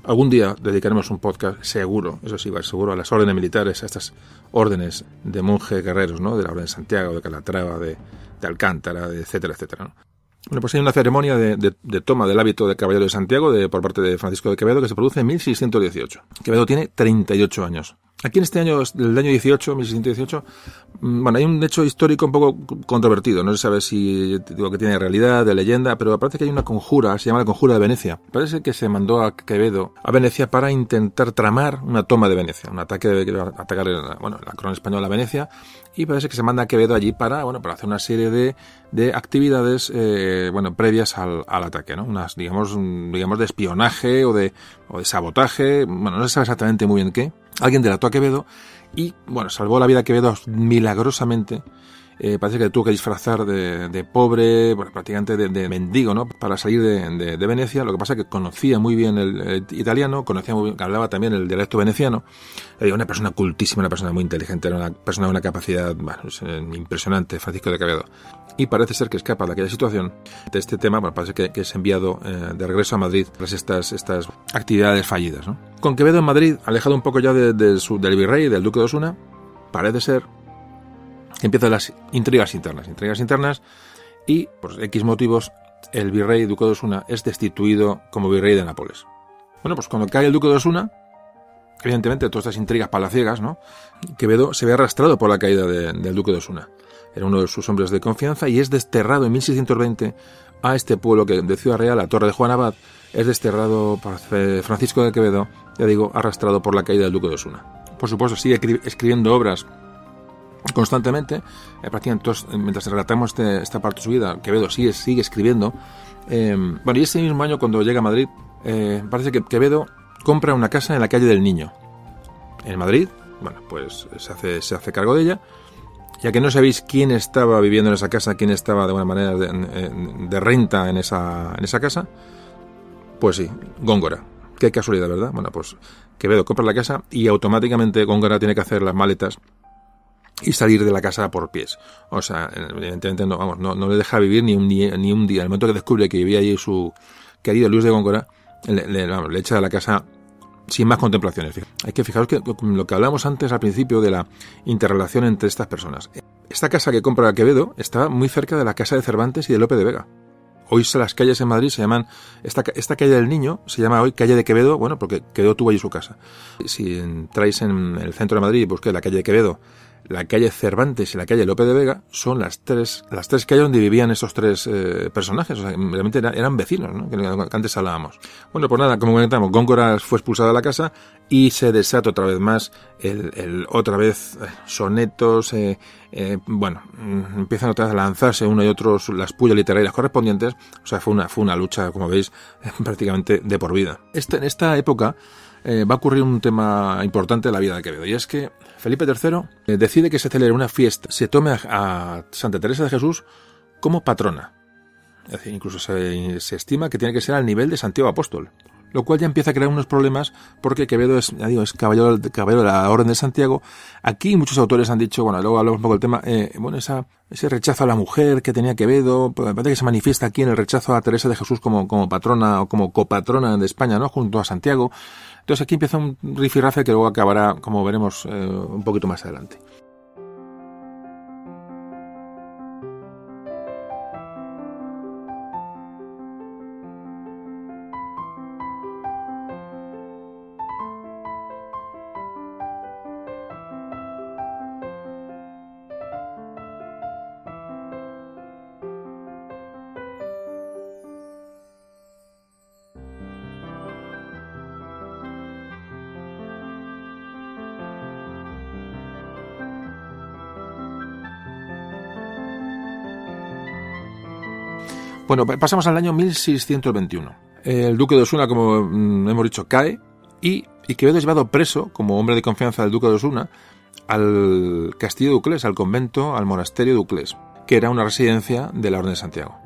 [SPEAKER 1] Algún día dedicaremos un podcast seguro, eso sí, seguro a las órdenes militares, a estas órdenes de monjes guerreros, ¿no? De la Orden de Santiago, de Calatrava, de, de Alcántara, de etcétera, etcétera. ¿no? Bueno, pues hay una ceremonia de, toma del hábito de Caballero de Santiago de, por parte de Francisco de Quevedo que se produce en 1618. Quevedo tiene 38 años. Aquí en este año, del año 18, 1618, mm, bueno, hay un hecho histórico un poco controvertido. No se sabe si digo que tiene realidad, de leyenda, pero parece que hay una conjura, se llama la conjura de Venecia. Parece que se mandó a Quevedo a Venecia para intentar tramar una toma de Venecia, un ataque de atacar bueno, la corona española a Venecia, y parece que se manda a Quevedo allí para, bueno, para hacer una serie de, de actividades, eh, bueno, previas al, al, ataque, ¿no? Unas, digamos, digamos, de espionaje o de, o de sabotaje, bueno, no se sabe exactamente muy bien qué Alguien delató a Quevedo y, bueno, salvó la vida a Quevedo milagrosamente. Eh, parece que tuvo que disfrazar de, pobre, bueno, prácticamente de, mendigo, ¿no? Para salir de, Venecia. Lo que pasa es que conocía muy bien el, italiano, conocía muy bien, hablaba también el dialecto veneciano. Era una persona cultísima, una persona muy inteligente, era una persona de una capacidad bueno, eh, impresionante, Francisco de Quevedo y parece ser que escapa de aquella situación. De este tema, bueno, parece que, es enviado eh, de regreso a Madrid tras estas, estas actividades fallidas. ¿no? Con Quevedo en Madrid, alejado un poco ya de, su, del virrey, del duque de Osuna, parece ser que empiezan las intrigas internas. Intrigas internas y, por X motivos, el virrey duque de Osuna es destituido como virrey de Nápoles. Bueno, pues cuando cae el duque de Osuna, evidentemente todas estas intrigas palaciegas, ¿no? Quevedo se ve arrastrado por la caída del duque de Osuna era uno de sus hombres de confianza y es desterrado en 1620 a este pueblo que de Ciudad Real, la Torre de Juan Abad, es desterrado por Francisco de Quevedo, ya digo, arrastrado por la caída del Duque de Osuna. Por supuesto, sigue escribiendo obras constantemente, eh, prácticamente mientras relatamos este, esta parte de su vida, Quevedo sigue, sigue escribiendo. Eh, bueno, y ese mismo año, cuando llega a Madrid, eh, parece que Quevedo compra una casa en la calle del Niño, en Madrid. Bueno, pues se hace, se hace cargo de ella ya que no sabéis quién estaba viviendo en esa casa, quién estaba de alguna manera de, renta en esa, en esa casa, pues sí, Góngora. Qué casualidad, ¿verdad? Bueno, pues Quevedo compra la casa y automáticamente Góngora tiene que hacer las maletas y salir de la casa por pies. O sea, evidentemente no, vamos, no, le deja vivir ni un, día, ni un día. El momento que descubre que vivía allí su querido Luis de Góngora, le, le echa de la casa sin más contemplaciones. Hay que fijaros que lo que hablamos antes al principio de la interrelación entre estas personas. Esta casa que compra Quevedo está muy cerca de la casa de Cervantes y de Lope de Vega. Hoy las calles en Madrid se llaman, esta, esta calle del Niño se llama hoy calle de Quevedo, bueno, porque Quevedo tuvo allí su casa. Si entráis en el centro de Madrid y busquéis la calle de Quevedo la calle Cervantes y la calle Lope de Vega son las tres, las tres calles donde vivían esos tres eh, personajes. O sea, realmente eran vecinos, ¿no? Que, antes hablábamos. Bueno, pues nada, como comentamos, Góngora fue expulsada de la casa y se desata otra vez más el, el otra vez eh, sonetos, eh, eh, bueno, mm, empiezan otra vez a lanzarse uno y otro las pullas literarias correspondientes. O sea, fue una, fue una lucha, como veis, prácticamente de por vida. Este, en esta época eh, va a ocurrir un tema importante en la vida de Quevedo, y es que Felipe III eh, decide que se celebre una fiesta, se tome a, Santa Teresa de Jesús como patrona. Es decir, incluso se, se, estima que tiene que ser al nivel de Santiago Apóstol, lo cual ya empieza a crear unos problemas porque Quevedo es, ya digo, es caballero, caballero de la Orden de Santiago. Aquí muchos autores han dicho, bueno, luego hablamos un poco del tema, eh, bueno, esa, ese rechazo a la mujer que tenía Quevedo, pues, parece que se manifiesta aquí en el rechazo a Teresa de Jesús como, como patrona o como copatrona de España, ¿no? Junto a Santiago. Entonces aquí empieza un rifirrafe que luego acabará, como veremos, eh, un poquito más adelante. Bueno, pasamos al año 1621. El duque de Osuna, como mm, hemos dicho, cae y, y Quevedo es llevado preso, como hombre de confianza del duque de Osuna, al castillo de Uclés, al convento, al monasterio de Uclés, que era una residencia de la Orden de Santiago.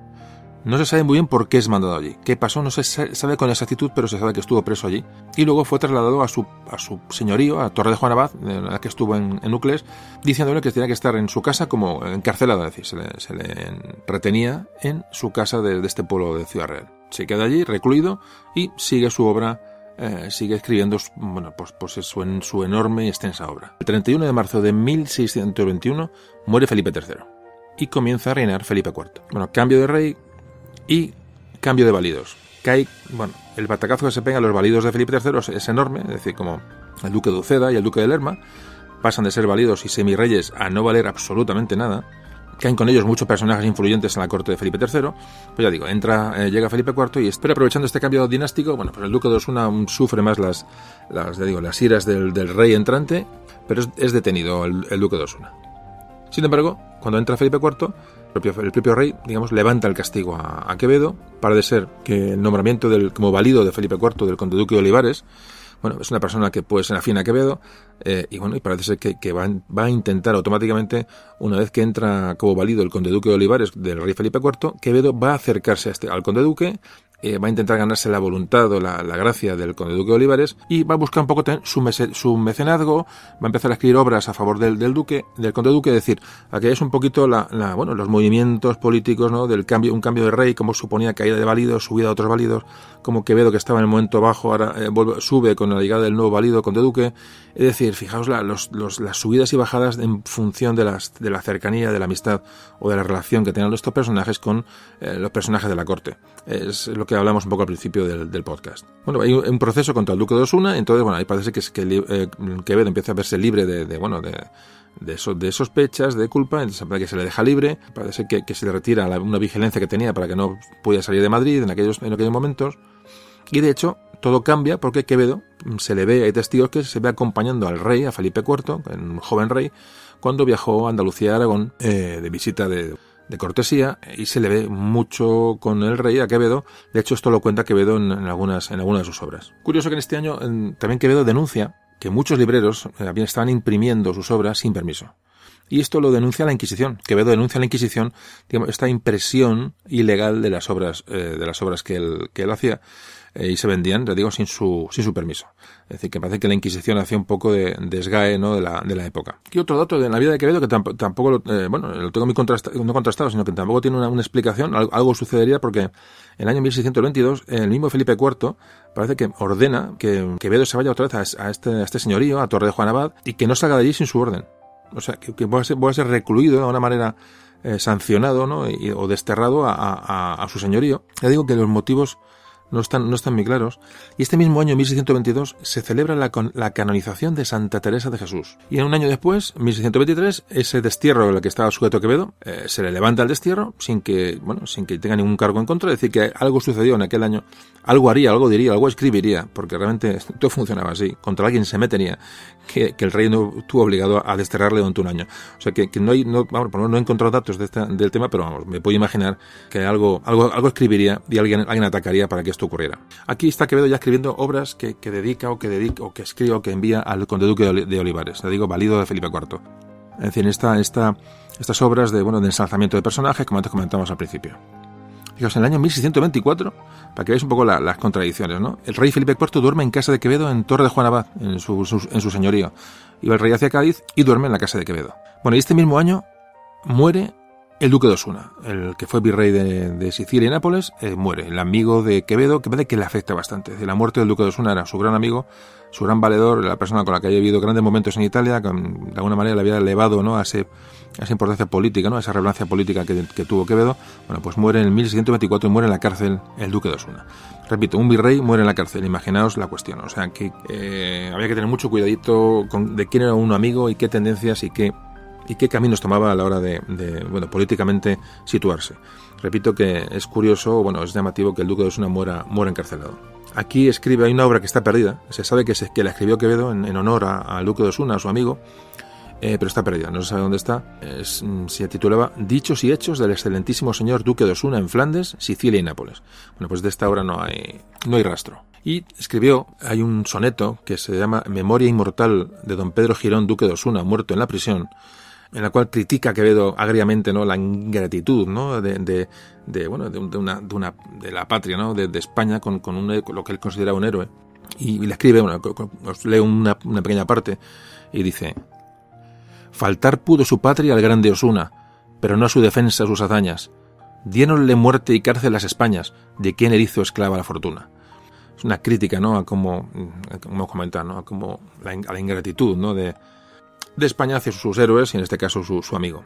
[SPEAKER 1] No se sabe muy bien por qué es mandado allí. ¿Qué pasó? No se sabe con exactitud, pero se sabe que estuvo preso allí. Y luego fue trasladado a su, a su señorío, a Torre de Juan Abad, en la que estuvo en, en diciéndole que tenía que estar en su casa como encarcelado, es decir, se le, retenía en su casa de, este pueblo de Ciudad Real. Se queda allí, recluido, y sigue su obra eh, sigue escribiendo bueno, pues, pues su, su, enorme y extensa obra. El 31 de marzo de 1621 muere Felipe III y comienza a reinar Felipe IV. Bueno, cambio de rey, y cambio de válidos. bueno, el batacazo que se pega a los validos de Felipe III es enorme, es decir, como el duque de Uceda y el duque de Lerma, pasan de ser válidos y semirreyes a no valer absolutamente nada, caen con ellos muchos personajes influyentes en la corte de Felipe III. Pues ya digo, entra, eh, llega Felipe IV y espera aprovechando este cambio dinástico, bueno, pues el duque de Osuna sufre más las, las, digo, las iras del, rey entrante, pero es, detenido el, duque de Osuna. Sin embargo, cuando entra Felipe IV, el propio, rey, digamos, levanta el castigo a, Quevedo, para de ser que el nombramiento del, como válido de Felipe IV del conde duque de Olivares, bueno, es una persona que puede ser afín a Quevedo eh, y bueno, y parece ser que, va, va, a intentar automáticamente, una vez que entra como válido el conde duque de Olivares del rey Felipe IV, Quevedo va a acercarse a este, al conde duque eh, va a intentar ganarse la voluntad o la, gracia del conde duque de Olivares y va a buscar un poco su, su mecenazgo, va a empezar a escribir obras a favor del, duque, del conde duque, es decir, aquí es un poquito la, bueno, los movimientos políticos, ¿no? Del cambio, un cambio de rey, como suponía caída de válidos, subida a otros válidos, como Quevedo que estaba en el momento bajo, ahora eh, sube con la llegada del nuevo válido conde duque, es decir, fijaos los, las subidas y bajadas en función de, las, de la cercanía, de la amistad o de la relación que tenían estos personajes con eh, los personajes de la corte. Es lo que hablamos un poco al principio del, podcast. Bueno, hay un proceso contra el duque de Osuna, entonces, bueno, ahí parece que, que eh, Quevedo empieza a verse libre de, bueno, de, de, sospechas, de culpa, entonces que se le deja libre, parece que, se le retira una vigilancia que tenía para que no pudiera salir de Madrid en aquellos, en aquellos momentos, y de hecho, todo cambia porque Quevedo se le ve, hay testigos que se ve acompañando al rey, a Felipe IV, un joven rey, cuando viajó a Andalucía, Aragón, eh, de visita de, de cortesía y se le ve mucho con el rey a Quevedo. De hecho, esto lo cuenta Quevedo en, algunas, en algunas de sus obras. Curioso que en este año también Quevedo denuncia que muchos libreros eh, estaban imprimiendo sus obras sin permiso. Y esto lo denuncia la Inquisición. Quevedo denuncia la Inquisición, digamos, esta impresión ilegal de las obras, eh, de las obras que él, que él hacía. Eh, y se vendían, te digo, sin su, sin su permiso. Es decir, que parece que la Inquisición hacía un poco de desgae ¿no? de, la, de la época. Y otro dato de la vida de Quevedo que tampoco, lo, eh, bueno, lo tengo muy contrastado, no contrastado, sino que tampoco tiene una, explicación. Algo, sucedería porque en el año 1622 el mismo Felipe IV parece que ordena que Quevedo se vaya otra vez a, este, a este señorío, a Torre de Juan Abad, y que no salga de allí sin su orden. O sea, que, que pueda, ser, ser recluido de una manera eh, sancionado ¿no? o desterrado a, a, a, su señorío. Ya digo que los motivos no están, no están muy claros, y este mismo año, 1622, se celebra la, la, canonización de Santa Teresa de Jesús. Y en un año después, 1623, ese destierro al que estaba sujeto Quevedo, eh, se le levanta el destierro sin que, bueno, sin que tenga ningún cargo en contra, es decir, que algo sucedió en aquel año, algo haría, algo diría, algo escribiría, porque realmente todo funcionaba así, contra alguien se metería, que, que el rey no estuvo obligado a desterrarle durante un año. O sea, que, no hay, no, vamos, no he encontrado datos de del tema, pero vamos, me puedo imaginar que algo, escribiría y alguien, atacaría para que ocurriera. Aquí está Quevedo ya escribiendo obras que, dedica o que dedica o que escribe o que envía al conde duque de Olivares, le digo, valido de Felipe IV. En decir, esta, esta, estas obras de, de ensalzamiento de personajes, como antes comentamos al principio. Fijaos, en el año 1624, para que veáis un poco las contradicciones, ¿no? El rey Felipe IV duerme en casa de Quevedo en Torre de Juan Abad, en su, en su señorío. Iba el rey hacia Cádiz y duerme en la casa de Quevedo. Bueno, y este mismo año muere el duque de Osuna, el que fue virrey de, Sicilia y Nápoles, eh, muere. El amigo de Quevedo, que parece que le afecta bastante. De la muerte del duque de Osuna era su gran amigo, su gran valedor, la persona con la que había vivido grandes momentos en Italia, que de alguna manera le había elevado ¿no? a, esa importancia política, ¿no? a esa relevancia política que, tuvo Quevedo. Bueno, pues muere en 1624 y muere en la cárcel el duque de Osuna. Repito, un virrey muere en la cárcel, imaginaos la cuestión. O sea, que eh, había que tener mucho cuidadito con, de quién era un amigo y qué tendencias y qué y qué caminos tomaba a la hora de, bueno, políticamente situarse. Repito que es curioso, bueno, es llamativo que el duque de Osuna muera, muera encarcelado. Aquí escribe, hay una obra que está perdida, se sabe que, se, que la escribió Quevedo en, honor al duque de Osuna, a su amigo, eh, pero está perdida, no se sabe dónde está. se titulaba Dichos y Hechos del excelentísimo señor duque de Osuna en Flandes, Sicilia y Nápoles. Bueno, pues de esta obra no hay, no hay rastro. Y escribió, hay un soneto que se llama Memoria Inmortal de don Pedro Girón, duque de Osuna, muerto en la prisión, en la cual critica Quevedo agriamente no la ingratitud ¿no? de, de, bueno de, una, de, una, de la patria ¿no? de, España con, con, un, lo que él considera un héroe y, le escribe bueno, os leo una, una, pequeña parte y dice faltar pudo su patria al grande Osuna pero no a su defensa sus hazañas. Diéronle muerte y cárcel las Españas de quien él hizo esclava la fortuna. Es una crítica no a cómo como comentar no a como la, a la ingratitud no de España hacia sus héroes y en este caso su amigo.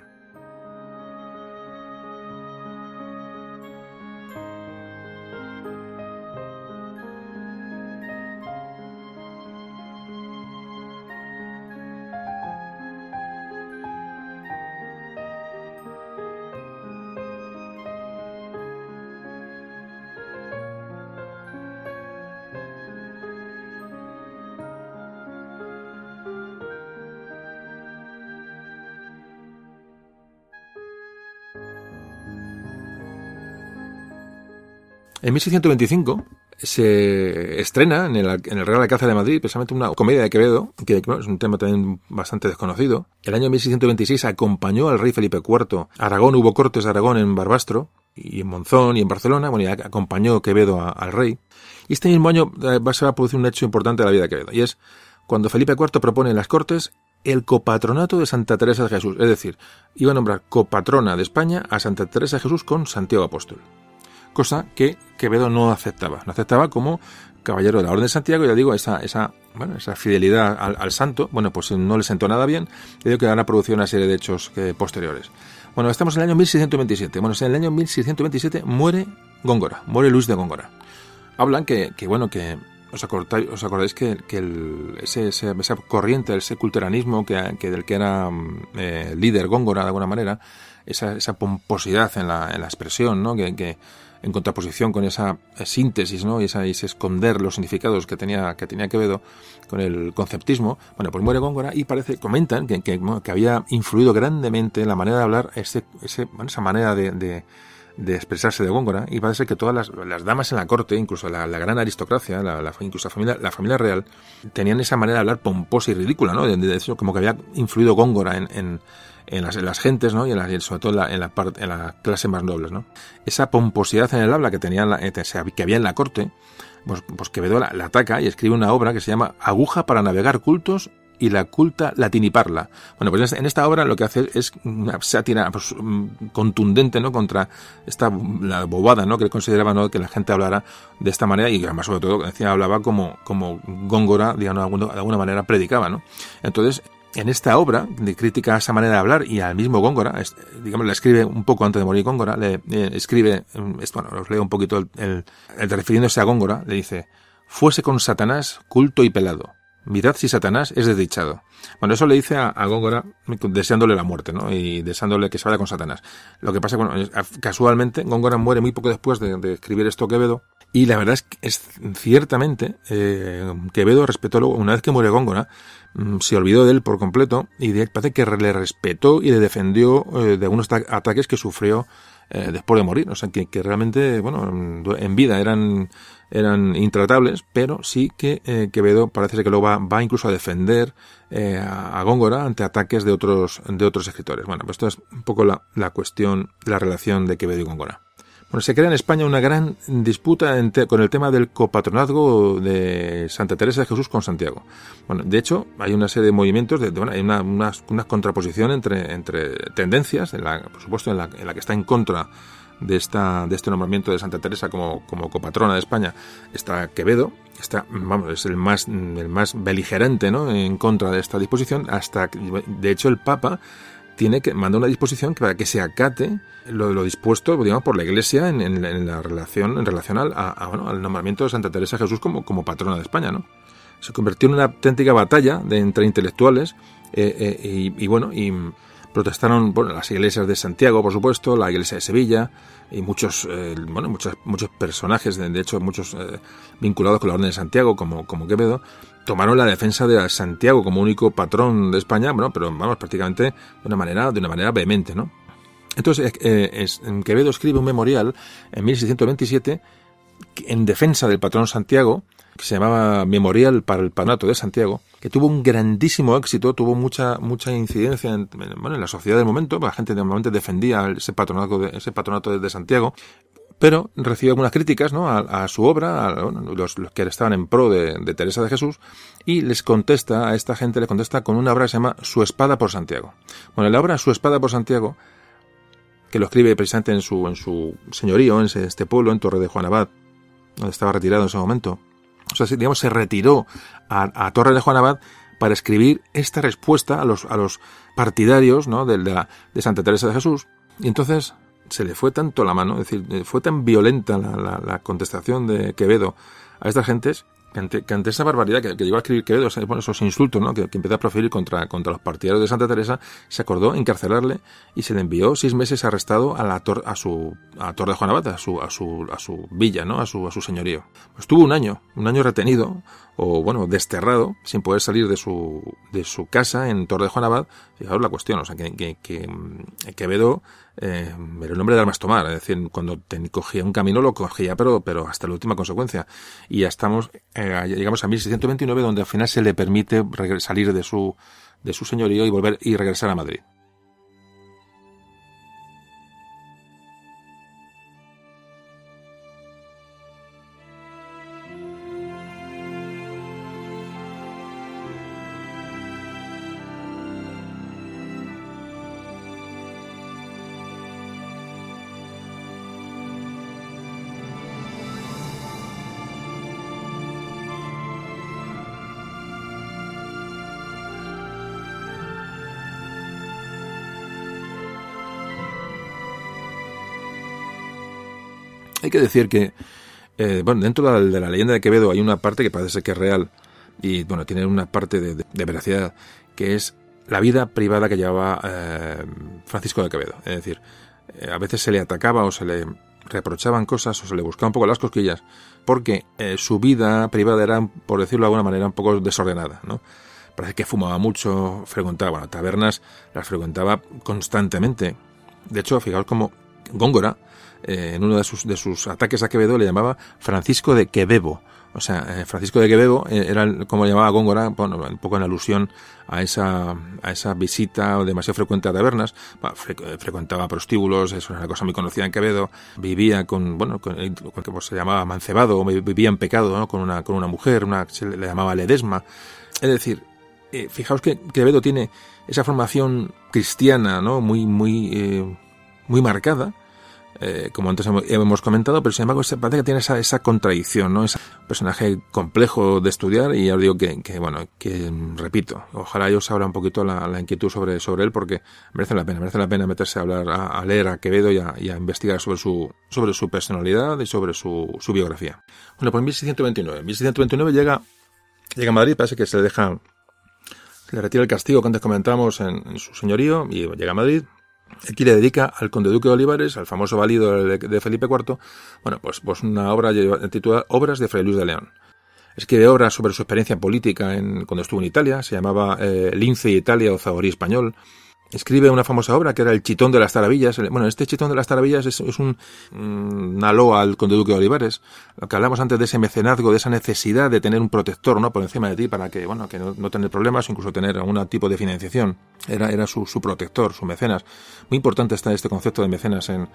[SPEAKER 1] En 1625 se estrena en el, en el Real Alcázar de Madrid precisamente una comedia de Quevedo, que es un tema también bastante desconocido. El año 1626 acompañó al rey Felipe IV Aragón, hubo cortes de Aragón en Barbastro, y en Monzón y en Barcelona, bueno, y acompañó Quevedo al rey. Y este mismo año eh, va a producir un hecho importante de la vida de Quevedo, y es cuando Felipe IV propone en las Cortes el copatronato de Santa Teresa de Jesús, es decir, iba a nombrar copatrona de España a Santa Teresa de Jesús con Santiago Apóstol cosa que Quevedo no aceptaba. No aceptaba como caballero de la Orden de Santiago, ya digo, esa, esa, bueno, esa fidelidad al, santo, bueno, pues no le sentó nada bien, y digo que ahora producido una serie de hechos eh, posteriores. Bueno, estamos en el año 1627. Bueno, en el año 1627 muere Góngora, muere Luis de Góngora. Hablan que, que bueno, que os acordáis, que, que el, ese, esa corriente, ese culturanismo que, que del que era mm, eh, líder Góngora de alguna manera, esa, esa pomposidad en la, en la expresión, ¿no? que, que en contraposición con esa síntesis ¿no? y, esa, ese esconder los significados que tenía, que tenía Quevedo con el conceptismo, bueno, pues muere Góngora y parece, comentan que, que, había influido grandemente en la manera de hablar, ese, ese, esa manera de, de, expresarse de Góngora y parece que todas las, las damas en la corte, incluso la, la gran aristocracia, la, la, incluso la familia, la familia real, tenían esa manera de hablar pomposa y ridícula, ¿no? De, de, como que había influido Góngora en, en en las, las gentes, ¿no? Y en sobre todo en la, en la, parte, en la clase más nobles, ¿no? Esa pomposidad en el habla que tenía la, eh, que había en la corte, pues, pues Quevedo la, ataca y escribe una obra que se llama Aguja para navegar cultos y la culta latiniparla. Bueno, pues en esta obra lo que hace es una sátira pues, mm, contundente, ¿no? Contra esta la bobada, ¿no? Que él consideraba, ¿no? Que la gente hablara de esta manera y además sobre todo decía hablaba como como Góngora, digamos, de alguna manera predicaba, ¿no? Entonces en esta obra de crítica a esa manera de hablar y al mismo Góngora, digamos, la escribe un poco antes de morir Góngora, le, escribe, bueno, os leo un poquito, el, el, refiriéndose a Góngora, le dice, fuese con Satanás culto y pelado. Mirad si Satanás es desdichado. Bueno, eso le dice a, Góngora deseándole la muerte, ¿no? Y deseándole que se vaya con Satanás. Lo que pasa, bueno, casualmente, Góngora muere muy poco después de, escribir esto Quevedo, y la verdad es que es ciertamente eh, Quevedo respetó luego, una vez que muere Góngora, mm, se olvidó de él por completo y parece que le respetó y le defendió eh, de algunos ataques que sufrió eh, después de morir. O sea, que, realmente, bueno, en vida eran, eran intratables, pero sí que eh, Quevedo parece que luego va, va incluso a defender eh, a Góngora ante ataques de otros, de otros escritores. Bueno, pues esto es un poco la, la cuestión, la relación de Quevedo y Góngora. Bueno, se crea en España una gran disputa con el tema del copatronazgo de Santa Teresa de Jesús con Santiago. Bueno, de hecho, hay una serie de movimientos, de, bueno, hay una, contraposición entre, tendencias, en la, por supuesto, en la, en la que está en contra de esta de este nombramiento de Santa Teresa como, como copatrona de España está Quevedo está vamos es el más el más beligerante ¿no? en contra de esta disposición hasta de hecho el Papa tiene que manda una disposición para que se acate lo, lo dispuesto digamos por la Iglesia en, la relación en relación al, a, bueno, al nombramiento de Santa Teresa Jesús como, como patrona de España no se convirtió en una auténtica batalla de entre intelectuales eh, eh, y, bueno y protestaron bueno, las iglesias de Santiago por supuesto la iglesia de Sevilla y muchos eh, bueno muchos muchos personajes de, hecho muchos vinculados con la orden de Santiago como como Quevedo tomaron la defensa de Santiago como único patrón de España, bueno, pero vamos, prácticamente de una manera, de una manera vehemente, ¿no? Entonces, eh, es, Quevedo escribe un memorial en 1627 en defensa del patrón Santiago, que se llamaba Memorial para el Panato de Santiago, que tuvo un grandísimo éxito, tuvo mucha mucha incidencia en, bueno, en la sociedad del momento, la gente normalmente defendía ese patronato de, ese patronato de Santiago, pero recibió algunas críticas ¿no? a, su obra, a los, que estaban en pro de, Teresa de Jesús, y les contesta, a esta gente le contesta con una obra que se llama Su espada por Santiago. Bueno, la obra Su espada por Santiago, que lo escribe precisamente en su, en su señorío, en este pueblo, en Torre de Juan Abad, donde estaba retirado en ese momento. O sea, digamos, se retiró a, Torre de Juan Abad para escribir esta respuesta a los, a los partidarios ¿no? de, de, de Santa Teresa de Jesús. Y entonces se le fue tanto la mano, es decir, fue tan violenta la, contestación de Quevedo a estas gentes que ante, esa barbaridad que, llegó a escribir Quevedo, esos insultos ¿no? que, empezó a proferir contra, contra los partidarios de Santa Teresa, se acordó encarcelarle y se le envió seis meses arrestado a la a su a Torre de Juan Abad, a su, a su, a su villa, ¿no? a, su, a su señorío. Estuvo un año, un año retenido, o bueno, desterrado, sin poder salir de su, de su casa en Torre de Juan Abad. Fijaos la cuestión, o sea, que, que, que mm, Quevedo eh, era el nombre de armas tomar, es decir, cuando cogía un camino lo cogía, pero, pero hasta la última consecuencia. Y ya estamos, eh, llegamos a 1629, donde al final se le permite salir de su, de su señorío y volver y regresar a Madrid. Que decir que, eh, bueno, dentro de la, leyenda de Quevedo hay una parte que parece que es real y, bueno, tiene una parte de, veracidad, que es la vida privada que llevaba eh, Francisco de Quevedo. Es decir, eh, a veces se le atacaba o se le reprochaban cosas o se le buscaba un poco las cosquillas porque su vida privada era, por decirlo de alguna manera, un poco desordenada, ¿no? Parece que fumaba mucho, frecuentaba, bueno, tabernas las frecuentaba constantemente. De hecho, fijaos como Góngora, eh, en uno de sus, de sus ataques a Quevedo le llamaba Francisco de Quevedo. O sea, eh, Francisco de Quevedo eh, era como llamaba Góngora, bueno, un poco en alusión a esa, a esa visita demasiado frecuente a tabernas. frecuentaba prostíbulos, eso era una cosa muy conocida en Quevedo. Vivía con, bueno, con, con que se llamaba mancebado, vivía en pecado, ¿no? Con una, con una mujer, una, se le llamaba Ledesma. Es decir, fijaos que Quevedo tiene esa formación cristiana, ¿no? Muy, muy, muy marcada eh, como antes hemos comentado, pero sin embargo parece que tiene esa, esa contradicción, ¿no? Es un personaje complejo de estudiar y ya os digo que, bueno, que repito, ojalá yo os abra un poquito la, inquietud sobre, sobre él porque merece la pena, merece la pena meterse a hablar, a, leer a Quevedo y a, investigar sobre su, sobre su personalidad y sobre su, biografía. Bueno, pues en 1629, 1629 llega, llega a Madrid, parece que se le deja, le retira el castigo que antes comentamos en, en su señorío y llega a Madrid, Aquí le dedica al conde duque de Olivares, al famoso valido de, Felipe IV, bueno, pues, pues una obra titulada Obras de Fray Luis de León. Escribe obras sobre su experiencia política en, cuando estuvo en Italia, se llamaba eh, Lince Italia o Zahorí Español, escribe una famosa obra que era El Chitón de las Taravillas. Bueno, este Chitón de las Taravillas es, un, una loa al conde duque de Olivares. Lo que hablamos antes de ese mecenazgo, de esa necesidad de tener un protector ¿no? por encima de ti para que, bueno, que no, tener problemas, incluso tener algún tipo de financiación. Era, era su, su protector, su mecenas. Muy importante está este concepto de mecenas en,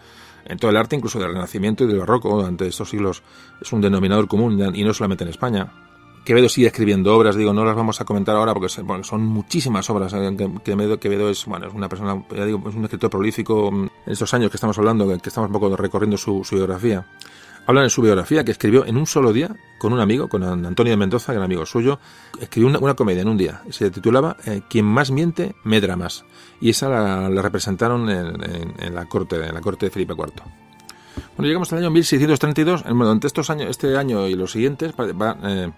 [SPEAKER 1] en todo el arte, incluso del Renacimiento y del Barroco. Durante estos siglos es un denominador común y no solamente en España. Quevedo sigue escribiendo obras, digo, no las vamos a comentar ahora porque son muchísimas obras. Eh, Quevedo, Quevedo es, bueno, es una persona, ya digo, es un escritor prolífico mm, en estos años que estamos hablando, que estamos un poco recorriendo su, biografía. Hablan en su biografía que escribió en un solo día con un amigo, con Antonio de Mendoza, que era amigo suyo, escribió una, comedia en un día. Se titulaba eh, Quien más miente, medra más. Y esa la, representaron en, la corte, en la corte de Felipe IV. Bueno, llegamos al año 1632. Bueno, entre estos años, este año y los siguientes, va, eh,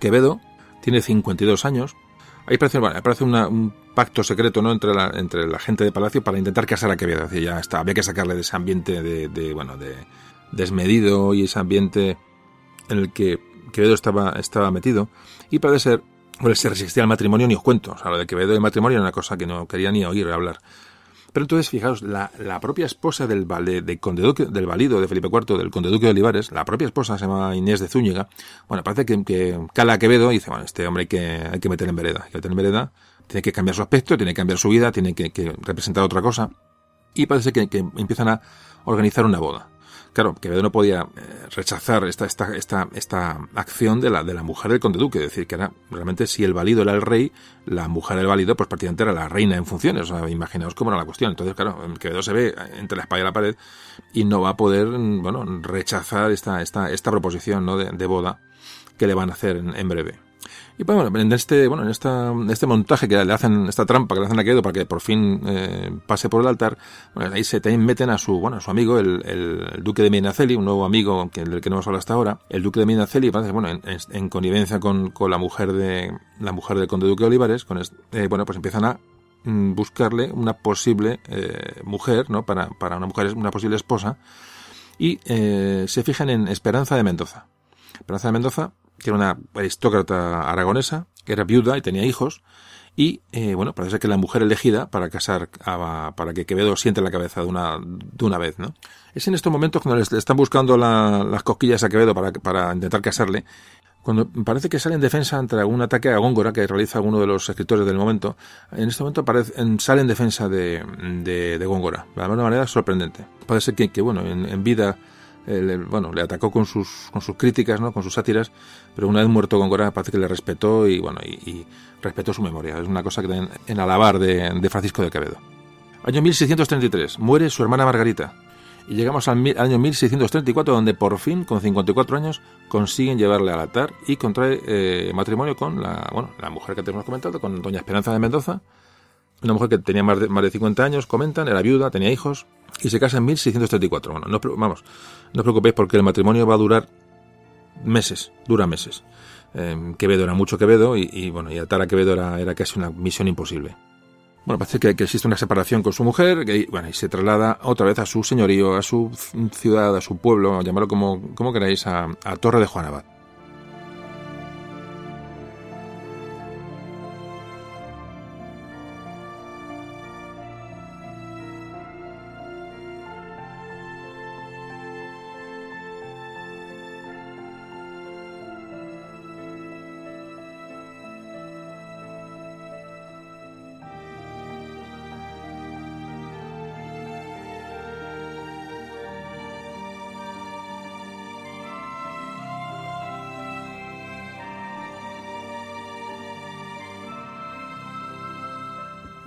[SPEAKER 1] Quevedo tiene 52 años. Ahí parece, bueno, parece un pacto secreto ¿no? entre, la, entre la gente de Palacio para intentar casar a Quevedo. ya está, había que sacarle de ese ambiente de, bueno, de desmedido y ese ambiente en el que Quevedo estaba, estaba metido. Y parece ser, bueno, se resistía al matrimonio, ni os cuento. O sea, lo de Quevedo y matrimonio era una cosa que no quería ni oír hablar. Pero entonces, fijaos, la, la propia esposa del, de, conde duque, del valido de Felipe IV, del conde duque de Olivares, la propia esposa se llama Inés de Zúñiga, bueno, parece que, que cala Quevedo y dice, bueno, este hombre hay que, hay que meter en vereda, hay que meter en vereda, tiene que cambiar su aspecto, tiene que cambiar su vida, tiene que, que representar otra cosa. Y parece que, que empiezan a organizar una boda. Claro, Quevedo no podía eh, rechazar esta, esta, esta, esta acción de la, de la mujer del conde duque, es decir, que era realmente si el válido era el rey, la mujer del válido pues prácticamente era la reina en funciones, o sea, imaginaos cómo era la cuestión. Entonces, claro, Quevedo se ve entre la espalda y la pared y no va a poder, bueno, rechazar esta, esta, esta proposición ¿no? de, boda que le van a hacer en, breve. Y pues, bueno, en este, bueno, en esta, este montaje que le hacen, esta trampa que le hacen a Quevedo para que por fin eh, pase por el altar, bueno, ahí se también meten a su, bueno, a su amigo, el, el, duque de Medinaceli, un nuevo amigo del que no hemos hablado hasta ahora, el duque de Medinaceli, bueno, en, en, connivencia con, con, la mujer de, la mujer del conde duque Olivares, con eh, bueno, pues empiezan a mm, buscarle una posible eh, mujer, ¿no? Para, para una mujer, una posible esposa, y eh, se fijan en Esperanza de Mendoza. Esperanza de Mendoza que era una aristócrata aragonesa, que era viuda y tenía hijos, y eh, bueno, parece que la mujer elegida para casar, para que Quevedo siente la cabeza de una, de una vez, ¿no? Es en estos momentos cuando le están buscando las cosquillas a Quevedo para, para intentar casarle, cuando parece que sale en defensa ante algún ataque a Góngora que realiza alguno de los escritores del momento, en este momento aparece, sale en defensa de, de, Góngora, de una manera sorprendente. Parece que, que bueno, en vida bueno, le atacó con sus, con sus críticas, ¿no? con sus sátiras, pero una vez muerto Góngora parece que le respetó y, bueno, y, respetó su memoria. Es una cosa que en, en alabar de, de, Francisco de Quevedo. Año 1633, muere su hermana Margarita. Y llegamos al, año 1634, donde por fin, con 54 años, consiguen llevarle al altar y contrae eh, matrimonio con la, bueno, la mujer que te hemos comentado, con doña Esperanza de Mendoza, una mujer que tenía más de, más de 50 años, comentan, era viuda, tenía hijos, y se casa en 1634. Bueno, no, vamos, no os preocupéis porque el matrimonio va a durar meses, dura meses. Eh, Quevedo era mucho Quevedo y, bueno, y atar a Quevedo era, era casi una misión imposible. Bueno, parece que, que, existe una separación con su mujer que, bueno, y se traslada otra vez a su señorío, a su ciudad, a su pueblo, llamarlo como, como queráis, a, Torre de Juan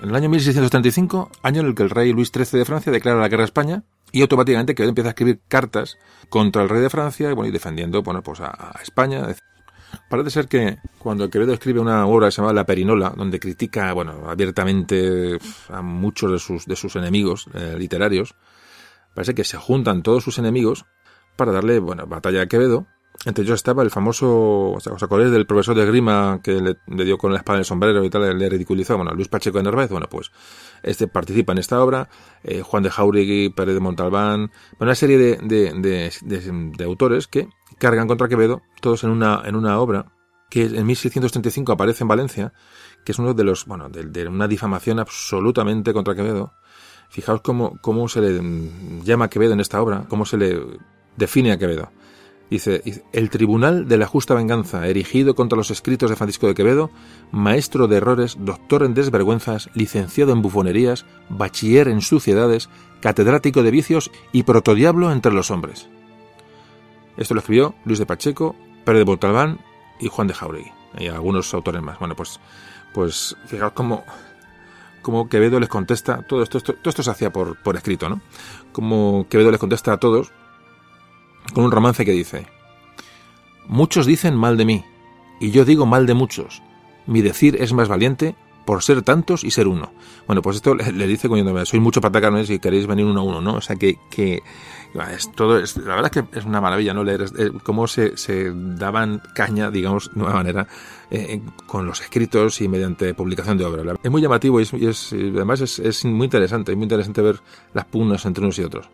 [SPEAKER 1] En el año 1635, año en el que el rey Luis XIII de Francia declara la guerra a España y automáticamente Quevedo empieza a escribir cartas contra el rey de Francia y, bueno, y defendiendo bueno, pues a, España. Parece ser que cuando Quevedo escribe una obra que se llama La Perinola, donde critica bueno, abiertamente a muchos de sus, de sus enemigos eh, literarios, parece que se juntan todos sus enemigos para darle bueno, batalla a Quevedo entre ellos estaba el famoso, o sea, ¿os acordáis del profesor de Grima que le, dio con la espada en el sombrero y tal, le ridiculizó? Bueno, Luis Pacheco de Narváez, bueno, pues este participa en esta obra, eh, Juan de Jauregui, Pérez de Montalbán, una serie de, de, de, autores que cargan contra Quevedo, todos en una, en una obra que en 1635 aparece en Valencia, que es uno de los, bueno, de, una difamación absolutamente contra Quevedo. Fijaos cómo, cómo se le llama a Quevedo en esta obra, cómo se le define a Quevedo. Dice, el Tribunal de la Justa Venganza, erigido contra los escritos de Francisco de Quevedo, maestro de errores, doctor en desvergüenzas, licenciado en bufonerías, bachiller en suciedades, catedrático de vicios y protodiablo entre los hombres. Esto lo escribió Luis de Pacheco, Pérez de Montalbán y Juan de Jauregui, y algunos autores más. Bueno, pues, pues fijaos cómo, cómo Quevedo les contesta, todo esto, todo esto se hacía por, por escrito, ¿no? Como Quevedo les contesta a todos, con un romance que dice, Muchos dicen mal de mí, y yo digo mal de muchos. Mi decir es más valiente por ser tantos y ser uno. Bueno, pues esto le, dice cuando soy mucho para atacarme si queréis venir uno a uno, ¿no? O sea que, que es todo, es, la verdad es que es una maravilla, ¿no? Leer eh, cómo se, se, daban caña, digamos, de una manera, eh, con los escritos y mediante publicación de obras. Es muy llamativo y, es, además es, muy interesante, es muy interesante ver las pugnas entre unos y otros.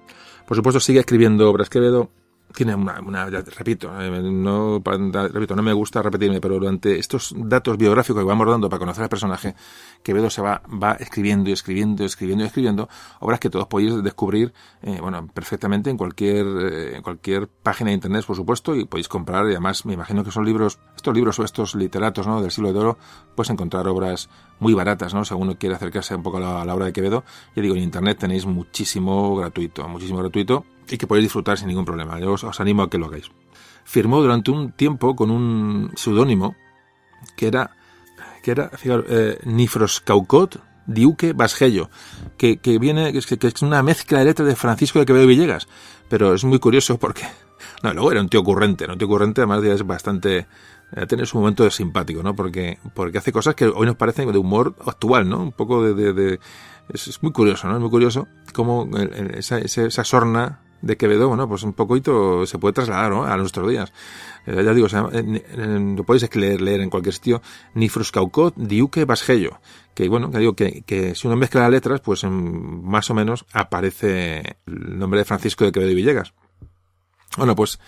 [SPEAKER 1] Por supuesto, sigue escribiendo obras Quevedo, tiene una, una repito, eh, no, repito, no me gusta repetirme, pero durante estos datos biográficos que vamos dando para conocer al personaje, Quevedo se va, va escribiendo y escribiendo y escribiendo y escribiendo obras que todos podéis descubrir, eh, bueno, perfectamente en cualquier, eh, en cualquier página de internet, por supuesto, y podéis comprar, y además me imagino que son libros, estos libros o estos literatos, ¿no? Del siglo de oro, puedes encontrar obras muy baratas, ¿no? Si uno quiere acercarse un poco a la, a la obra de Quevedo, ya digo, en internet tenéis muchísimo gratuito, muchísimo gratuito, y que podéis disfrutar sin ningún problema. Yo os, animo a que lo hagáis. Firmó durante un tiempo con un seudónimo que era, que era eh, Nifroscaucot Diuque Basgello, que, que viene, que es, una mezcla de letras de Francisco de Quevedo Villegas, pero es muy curioso porque, no, luego era un tío ocurrente, un tío ocurrente, además es bastante, eh, tiene su momento de simpático, ¿no? Porque, porque hace cosas que hoy nos parecen de humor actual, ¿no? Un poco de... es, muy curioso, ¿no? Es muy curioso cómo esa, esa, sorna de Quevedo, bueno, pues un poquito se puede trasladar ¿no? a nuestros días. Eh, ya digo, lo podéis leer, leer en cualquier sitio, ni Fruscaucot, Diuque Basgello, que bueno, que digo que, si uno mezcla las letras, pues más o menos aparece el nombre de Francisco de Quevedo y Villegas. Bueno, pues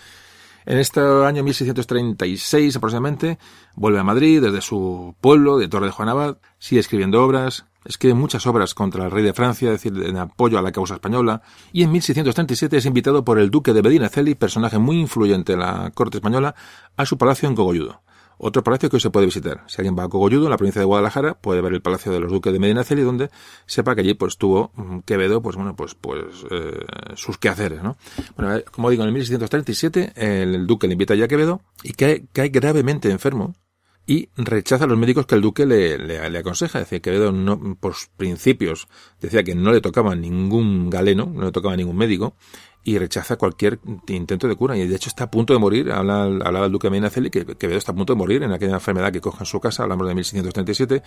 [SPEAKER 1] en este año 1636 aproximadamente, vuelve a Madrid desde su pueblo de Torre de Juan Abad, sigue escribiendo obras, escribe muchas obras contra el rey de Francia, es decir, en apoyo a la causa española, y en 1637 es invitado por el duque de Medinaceli, personaje muy influyente en la corte española, a su palacio en Cogolludo. Otro palacio que hoy se puede visitar. Si alguien va a Cogolludo, en la provincia de Guadalajara, puede ver el palacio de los duques de Medinaceli, donde sepa que allí pues tuvo mm, Quevedo, pues bueno, pues pues eh, sus quehaceres, ¿no? Bueno, eh, como digo, en el 1637 el duque le invita ya a Quevedo y cae, cae gravemente enfermo y rechaza a los médicos que el duque le, le, le aconseja. Decir, Quevedo no, por principios decía que no le tocaba ningún galeno, no le tocaba ningún médico, y rechaza cualquier intento de cura. Y de hecho está a punto de morir, habla, hablaba el duque Medinaceli, que Quevedo está a punto de morir en aquella enfermedad que coge en su casa, hablamos de 1637,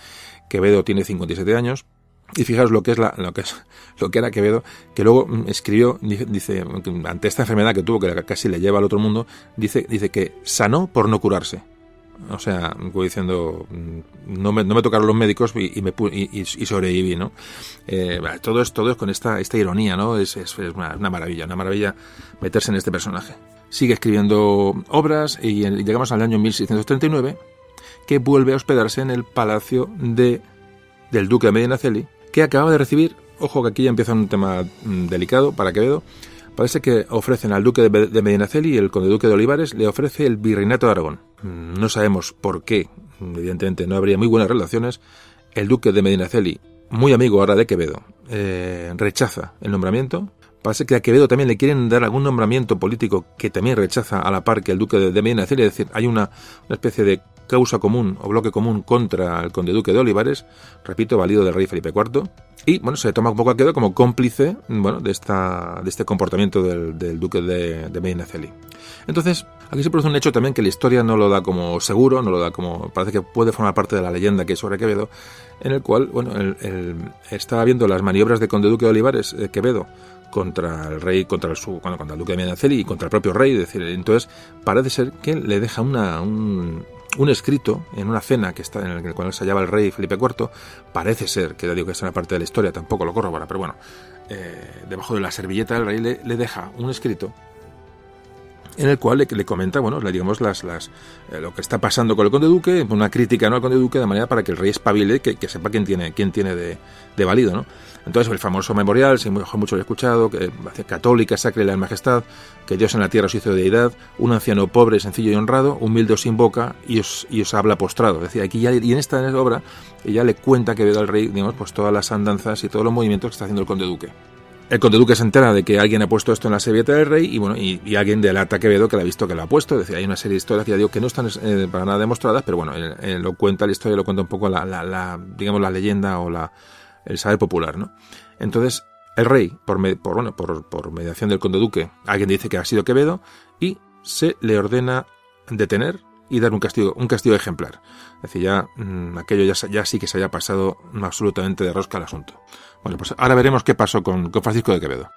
[SPEAKER 1] Quevedo tiene 57 años, y fijaos lo que es la, lo que es, lo que era Quevedo, que luego escribió, dice, ante esta enfermedad que tuvo, que casi le lleva al otro mundo, dice, dice que sanó por no curarse. O sea, voy diciendo, mm, no me, no me tocaron los médicos y, me, y, y, sobreviví, ¿no? Eh, todo, es, todo con esta, esta ironía, ¿no? Es, una, maravilla, una maravilla meterse en este personaje. Sigue escribiendo obras y llegamos al año 1639, que vuelve a hospedarse en el palacio de, del duque de Medinaceli, que acaba de recibir, ojo que aquí ya empieza un tema mm, delicado para Quevedo, Parece que ofrecen al duque de Medinaceli y el conde duque de Olivares le ofrece el virreinato de Aragón. No sabemos por qué, evidentemente no habría muy buenas relaciones. El duque de Medinaceli, muy amigo ahora de Quevedo, eh, rechaza el nombramiento. Parece que a Quevedo también le quieren dar algún nombramiento político que también rechaza a la par que el duque de Medinaceli, es decir, hay una, una especie de causa común o bloque común contra el conde duque de Olivares, repito, valido del rey Felipe IV, y bueno, se toma un poco a Quevedo como cómplice bueno, de, esta, de este comportamiento del, duque de, de Medinaceli. Entonces, aquí se produce un hecho también que la historia no lo da como seguro, no lo da como. parece que puede formar parte de la leyenda que es sobre Quevedo, en el cual, bueno, el, estaba viendo las maniobras de Conde Duque de Olivares, eh, Quevedo, contra el rey, contra el, su, contra el duque de Medinaceli y contra el propio rey. decir, entonces parece ser que le deja una, un, un escrito en una cena que está en el cual se hallaba el rey Felipe IV, parece ser, que ya digo que es una parte de la historia, tampoco lo corrobora, pero bueno, eh, debajo de la servilleta del rey le, deja un escrito en el cual le, comenta, bueno, le digamos las, las, eh, lo que está pasando con el conde duque, una crítica ¿no? al conde duque de manera para que el rey espabile, que, que sepa quién tiene, quién tiene de, de válido, ¿no? Entonces, el famoso memorial, si mucho lo he escuchado, que católica, sacre la majestad, que Dios en la tierra os hizo de deidad, un anciano pobre, sencillo y honrado, humilde os invoca y os, y os habla postrado. Decía, aquí ya, y en esta obra, ella le cuenta que ve al rey, digamos, pues todas las andanzas y todos los movimientos que está haciendo el conde duque. El conde duque se entera de que alguien ha puesto esto en la servilleta del rey y bueno y, y alguien delata Quevedo que le ha visto que lo ha puesto. Es decir, hay una serie de historias que no están eh, para nada demostradas, pero bueno, lo cuenta la historia, lo cuenta un poco la, la, la, digamos la leyenda o la, el saber popular, ¿no? Entonces, el rey, por, por, bueno, por, por, mediación del conde duque, alguien dice que ha sido Quevedo y se le ordena detener y dar un castigo, un castigo ejemplar. Es decir, ya mmm, aquello ya, ya, sí que se haya pasado absolutamente de rosca al asunto. Bueno, pues ahora veremos qué pasó con, con Francisco de Quevedo.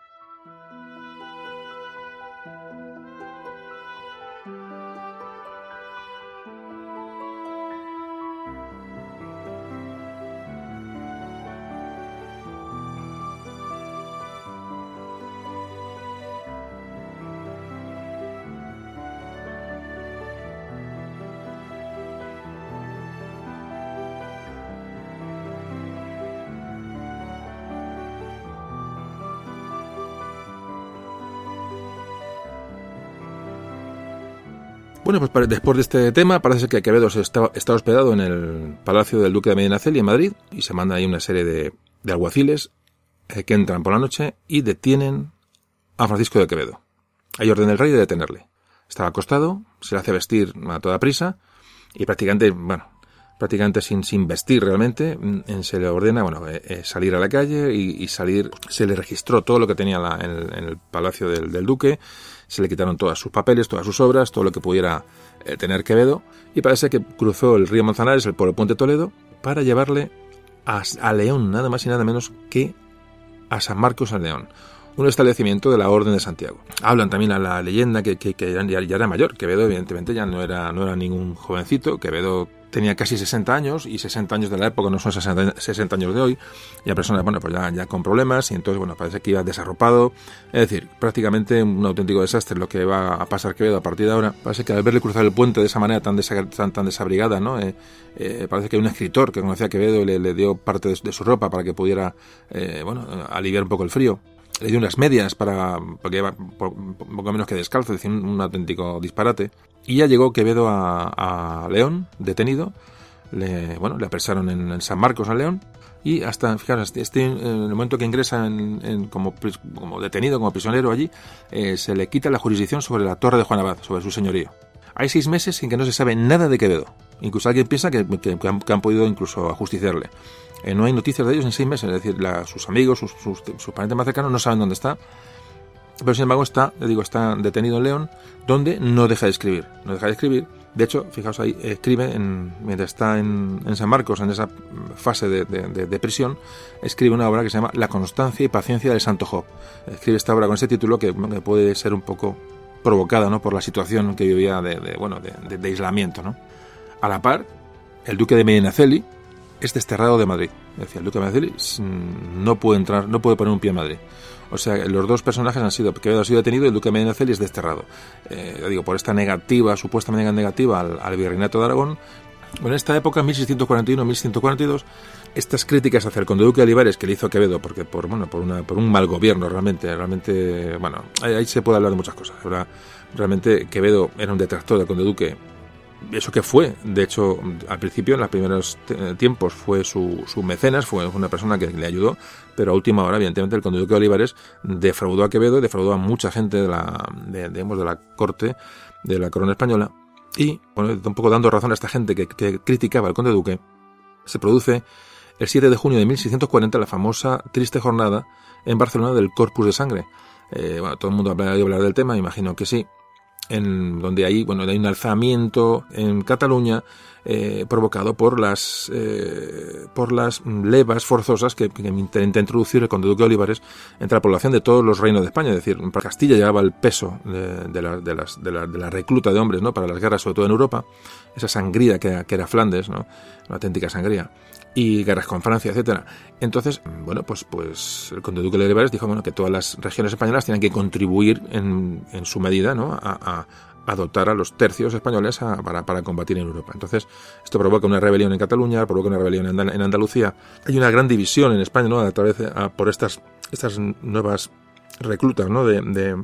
[SPEAKER 1] Bueno, pues después de este tema, parece que Quevedo está, está hospedado en el Palacio del Duque de Medinaceli en Madrid y se manda ahí una serie de, alguaciles eh, que entran por la noche y detienen a Francisco de Quevedo. Hay orden del rey de detenerle. Estaba acostado, se le hace vestir a toda prisa y prácticamente, bueno, prácticamente sin, sin vestir realmente, mm, se le ordena, bueno, eh, eh, salir a la calle y, salir, se le registró todo lo que tenía la, en, el, en, el, palacio del duque, se le quitaron todos sus papeles, todas sus obras, todo lo que pudiera eh, tener Quevedo y parece que cruzó el río Manzanares por el puente Toledo para llevarle a, León, nada más y nada menos que a San Marcos a León un establecimiento de la Orden de Santiago. Hablan también a la leyenda que, que, que ya, ya, era mayor. Quevedo, evidentemente, ya no era, no era ningún jovencito. Quevedo tenía casi 60 años y 60 años de la época no son 60, 60 años de hoy. Y a personas, bueno, pues ya, ya con problemas y entonces, bueno, parece que iba desarropado. Es decir, prácticamente un auténtico desastre lo que va a pasar Quevedo a partir de ahora. Parece que al verle cruzar el puente de esa manera tan, tan, tan desabrigada, ¿no? Eh, eh, parece que un escritor que conocía a Quevedo le, le dio parte de, de, su ropa para que pudiera, eh, bueno, aliviar un poco el frío le dio unas medias para porque iba poco menos que descalzo, es decir, un, auténtico disparate. Y ya llegó Quevedo a, a León, detenido. Le, bueno, le apresaron en, San Marcos a León. Y hasta, fijaros, este, en el momento que ingresa en, en, como, como, detenido, como prisionero allí, eh, se le quita la jurisdicción sobre la torre de Juan Abad, sobre su señorío. Hay seis meses sin que no se sabe nada de Quevedo. Incluso alguien piensa que, que, han, podido incluso ajusticiarle. Eh, no hay noticias de ellos en seis meses, es decir, sus amigos, sus, sus, sus, parientes más cercanos no saben dónde está. Pero sin embargo está, le digo, está detenido en León, donde no deja de escribir. No deja de escribir. De hecho, fijaos ahí, escribe, en, mientras está en, en, San Marcos, en esa fase de, de, de, de, prisión, escribe una obra que se llama La constancia y paciencia del Santo Job. Escribe esta obra con ese título que, que puede ser un poco provocada ¿no? por la situación que vivía de, bueno, de, aislamiento. ¿no? A la par, el duque de Medinaceli, es desterrado de Madrid. Decir, el duque de Madrid no puede entrar, no puede poner un pie en Madrid. O sea, los dos personajes han sido, Quevedo ha sido detenido y el duque de Medinaceli es desterrado. Eh, digo, por esta negativa, supuestamente negativa al, virreinato de Aragón. Bueno, en esta época, 1641-1642, estas críticas hacia el conde duque de Olivares que le hizo Quevedo, porque por, bueno, por, una, por un mal gobierno realmente, realmente, bueno, ahí, se puede hablar de muchas cosas. Ahora, realmente Quevedo era un detractor del conde duque eso que fue, de hecho, al principio, en los primeros tiempos, fue su, su, mecenas, fue una persona que le ayudó, pero a última hora, evidentemente, el conde de Olivares defraudó a Quevedo y defraudó a mucha gente de la, de, digamos, de la corte de la corona española. Y, bueno, un poco dando razón a esta gente que, criticaba al conde duque, se produce el 7 de junio de 1640 la famosa triste jornada en Barcelona del Corpus de Sangre. Eh, bueno, todo el mundo ha hablar del tema, imagino que sí en donde hay, bueno, hay un alzamiento en Cataluña eh, provocado por las eh, por las levas forzosas que, intenta introducir el conde duque de Olivares entre la población de todos los reinos de España, es decir, para Castilla llevaba el peso de, la, de, las, de, la, la recluta de hombres, ¿no? Para las guerras, sobre todo en Europa, esa sangría que, que era Flandes, ¿no? Una auténtica sangría y guerras con Francia, etcétera. Entonces, bueno, pues, pues el conde duque de Olivares dijo bueno, que todas las regiones españolas tienen que contribuir en, en su medida ¿no? a, a, dotar a los tercios españoles a, para, para, combatir en Europa. Entonces, esto provoca una rebelión en Cataluña, provoca una rebelión en, en Andalucía. Hay una gran división en España ¿no? a través a, por estas, estas nuevas reclutas ¿no? de, de,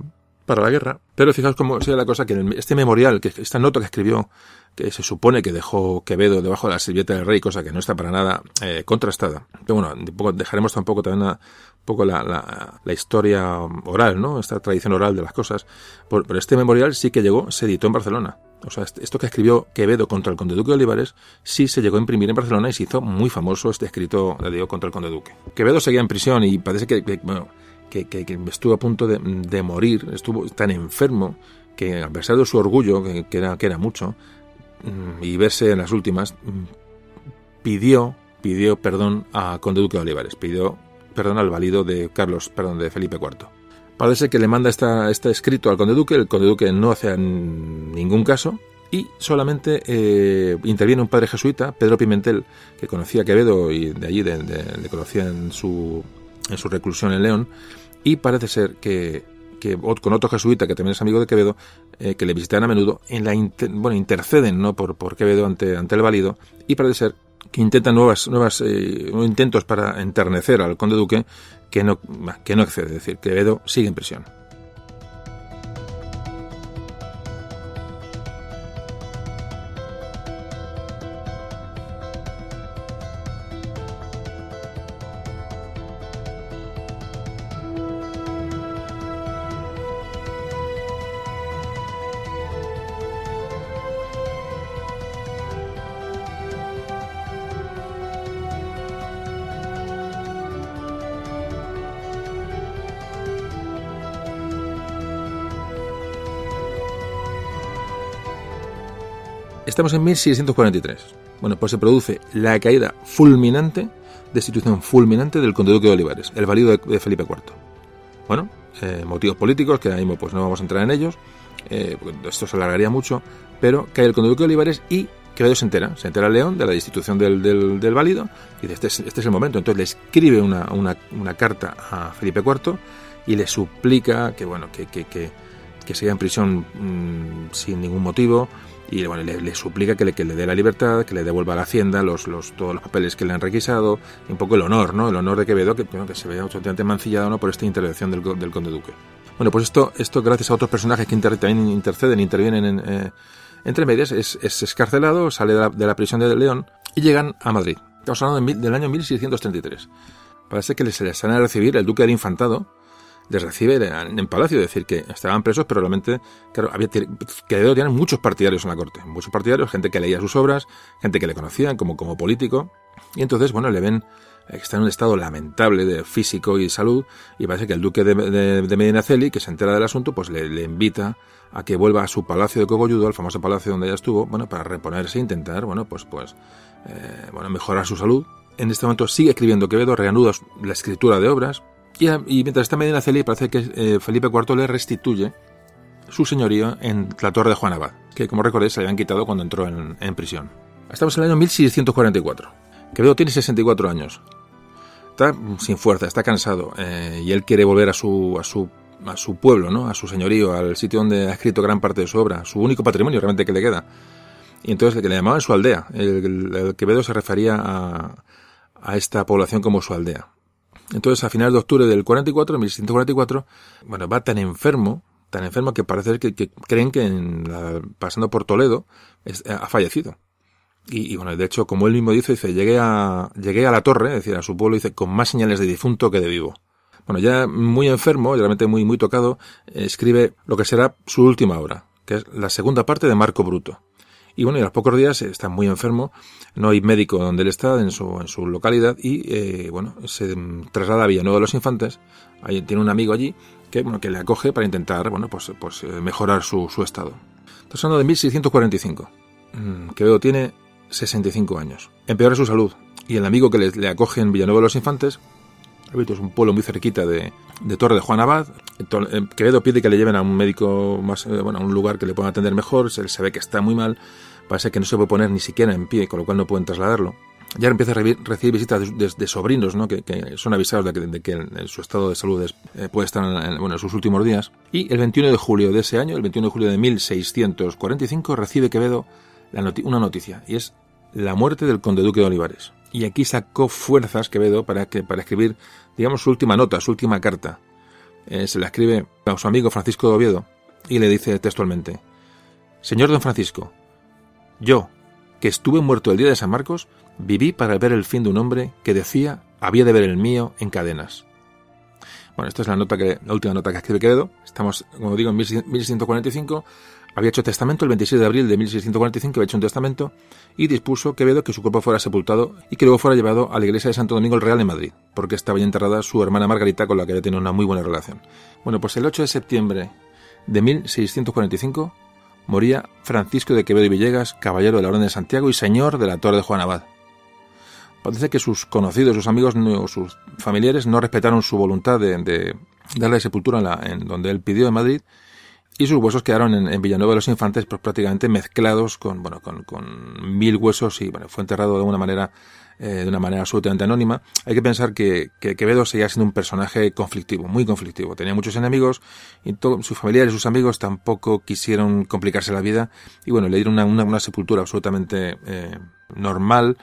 [SPEAKER 1] para la guerra. Pero fijaos cómo sería la cosa que este memorial, que esta nota que escribió que se supone que dejó Quevedo debajo de la servilleta del rey, cosa que no está para nada eh, contrastada. Pero bueno, dejaremos tampoco también un poco la, la, historia oral, ¿no? Esta tradición oral de las cosas. Por, pero este memorial sí que llegó, se editó en Barcelona. O sea, este, esto que escribió Quevedo contra el conde duque de Olivares sí se llegó a imprimir en Barcelona y se hizo muy famoso este escrito, le digo, contra el conde duque. Quevedo seguía en prisión y parece que, que estuvo a punto de, de, morir, estuvo tan enfermo que a pesar de su orgullo, que, era, que era mucho, y verse en las últimas, mm, pidió, pidió perdón a Conde Duque de Olivares, pidió perdón al valido de Carlos, perdón, de Felipe IV. Parece que le manda esta, este escrito al Conde Duque, el Conde Duque no hace ningún caso y solamente eh, interviene un padre jesuita, Pedro Pimentel, que conocía a Quevedo y de allí de, de, le conocía en su, en su reclusión en León, y parece ser que que con otro jesuita que también es amigo de Quevedo, eh, que le visitan a menudo, en la bueno, interceden ¿no? por, por Quevedo ante, ante el válido y parece ser que intentan nuevas, nuevas eh, intentos para enternecer al conde duque que no, que no accede, es decir, Quevedo sigue en prisión. Estamos en 1643. Bueno, pues se produce la caída fulminante, destitución fulminante del conde duque de Olivares, el valido de, Felipe IV. Bueno, eh, motivos políticos, que ahí pues no vamos a entrar en ellos, eh, esto se alargaría mucho, pero cae el conde duque de Olivares y Quevedo se entera, se entera León de la destitución del, del, válido y dice, este es, este es, el momento. Entonces le escribe una, una, una, carta a Felipe IV y le suplica que, bueno, que, que, que, siga en prisión mmm, sin ningún motivo, y bueno, le, suplica que le, que le, dé la libertad, que le devuelva la hacienda, los, los, todos los papeles que le han requisado, y un poco el honor, ¿no? El honor de Quevedo, que, que se vea absolutamente mancillado ¿no? por esta intervención del, del, conde duque. Bueno, pues esto, esto gracias a otros personajes que también interceden, intervienen en, eh, entre medias, es, es escarcelado, sale de la, prisión de León y llegan a Madrid. Estamos hablando del año 1633. Parece que se les van a recibir el duque del infantado, les recibe en, Palacio, es decir, que estaban presos, pero realmente, claro, había, Quevedo tiene muchos partidarios en la corte, muchos partidarios, gente que leía sus obras, gente que le conocían como, como político, y entonces, bueno, le ven que está en un estado lamentable de físico y salud, y parece que el duque de, de, Medinaceli, que se entera del asunto, pues le, invita a que vuelva a su palacio de Cogolludo, al famoso palacio donde ella estuvo, bueno, para reponerse e intentar, bueno, pues, pues, eh, bueno, mejorar su salud. En este momento sigue escribiendo Quevedo, reanuda la escritura de obras, y, mientras está Medina Celi, parece que eh, Felipe IV le restituye su señorío en la torre de Juan Abad, que como recordéis se habían quitado cuando entró en, prisión. Estamos en el año 1644. Quevedo tiene 64 años. Está sin fuerza, está cansado eh, y él quiere volver a su, a su, a su pueblo, ¿no? a su señorío, al sitio donde ha escrito gran parte de su obra, su único patrimonio realmente que le queda. Y entonces que le llamaban su aldea. El, Quevedo se refería a esta población como su aldea. Entonces, a finales de octubre del 44, 1644, bueno, va tan enfermo, tan enfermo que parece que, que creen que en pasando por Toledo ha fallecido. Y, y, bueno, de hecho, como él mismo dice, dice, llegué a, llegué a la torre, es decir, a su pueblo, dice, con más señales de difunto que de vivo. Bueno, ya muy enfermo, realmente muy, muy tocado, escribe lo que será su última obra, que es la segunda parte de Marco Bruto. Y bueno, y a los pocos días está muy enfermo, no hay médico donde él está, en su, en su localidad, y eh, bueno, se traslada a Villanueva de los Infantes, ahí tiene un amigo allí que, bueno, que le acoge para intentar bueno, pues, pues eh, mejorar su, estado. Estamos hablando de 1645. Mm, Quevedo tiene 65 años. Empeora su salud, y el amigo que le, le acoge en Villanueva de los Infantes, es un pueblo muy cerquita de, de Torre de Juan Abad. Eh, Quevedo pide que le lleven a un médico más, bueno, a un lugar que le pueda atender mejor. Se, se ve que está muy mal. Parece que no se puede poner ni siquiera en pie, con lo cual no pueden trasladarlo. Ya empieza a recibir visitas de, sobrinos, ¿no? Que, son avisados de que, su estado de salud eh, puede estar en, bueno, en sus últimos días. Y el 21 de julio de ese año, el 21 de julio de 1645, recibe Quevedo una noticia, y es la muerte del conde duque de Olivares. Y aquí sacó fuerzas Quevedo para, que, para escribir, digamos, su última nota, su última carta. Eh, se la escribe a su amigo Francisco de Oviedo y le dice textualmente, Señor don Francisco, yo, que estuve muerto el día de San Marcos, viví para ver el fin de un hombre que decía había de ver el mío en cadenas. Bueno, esta es la nota que, la última nota que escribe Quevedo. Estamos, como digo, en 1645. Había hecho testamento el 26 de abril de 1645, había hecho un testamento y dispuso Quevedo que su cuerpo fuera sepultado y que luego fuera llevado a la iglesia de Santo Domingo el Real en Madrid, porque estaba ya enterrada su hermana Margarita con la que había tenido una muy buena relación. Bueno, pues el 8 de septiembre de 1645 moría Francisco de Quevedo y Villegas, caballero de la Orden de Santiago y señor de la Torre de Juan Abad. Parece que sus conocidos, sus amigos o sus familiares no respetaron su voluntad de, darle sepultura en, donde él pidió en Madrid y sus huesos quedaron en, Villanueva de los Infantes prácticamente mezclados con, bueno, con, con mil huesos y bueno, fue enterrado de una manera eh, de una manera absolutamente anónima. Hay que pensar que, que, Quevedo seguía siendo un personaje conflictivo, muy conflictivo. Tenía muchos enemigos y sus familiares y sus amigos tampoco quisieron complicarse la vida y bueno, le dieron una, una, sepultura absolutamente eh, normal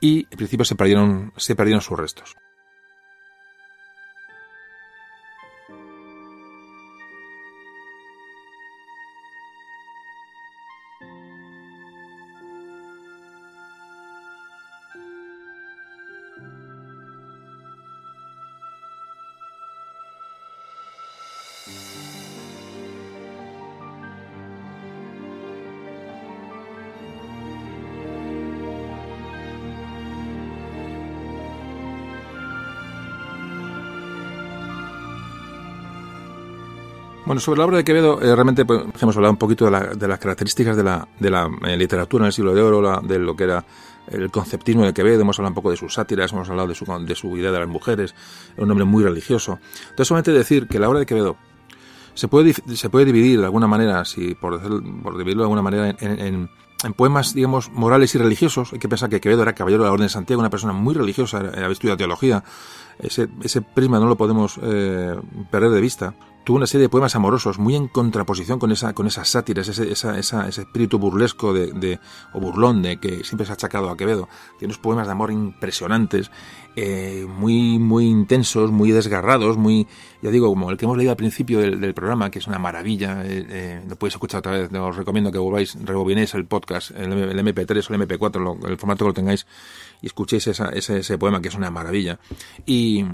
[SPEAKER 1] y en principio se perdieron, se perdieron sus restos. Bueno, sobre la obra de Quevedo, eh, realmente pues, hemos hablado un poquito de, las características de la, eh, literatura en el siglo de oro, de lo que era el conceptismo de Quevedo, hemos hablado un poco de sus sátiras, hemos hablado de su, de su idea de las mujeres, era un hombre muy religioso. Entonces, solamente decir que la obra de Quevedo se puede, se puede dividir de alguna manera, si por, por dividirlo de alguna manera, en, poemas, digamos, morales y religiosos. Hay que pensar que Quevedo era caballero de la Orden de Santiago, una persona muy religiosa, había estudiado teología. Ese, ese prisma no lo podemos eh, perder de vista tuvo una serie de poemas amorosos muy en contraposición con esa con esas sátiras, ese, esa, ese espíritu burlesco de, de, o burlón de que siempre se ha achacado a Quevedo. Tiene unos poemas de amor impresionantes, eh, muy muy intensos, muy desgarrados, muy ya digo como el que hemos leído al principio del, programa, que es una maravilla. Eh, eh, lo podéis escuchar otra vez. Os recomiendo que volváis, rebobinéis el podcast, el, MP3 o el MP4, el formato que lo tengáis y escuchéis ese, ese poema que es una maravilla. Y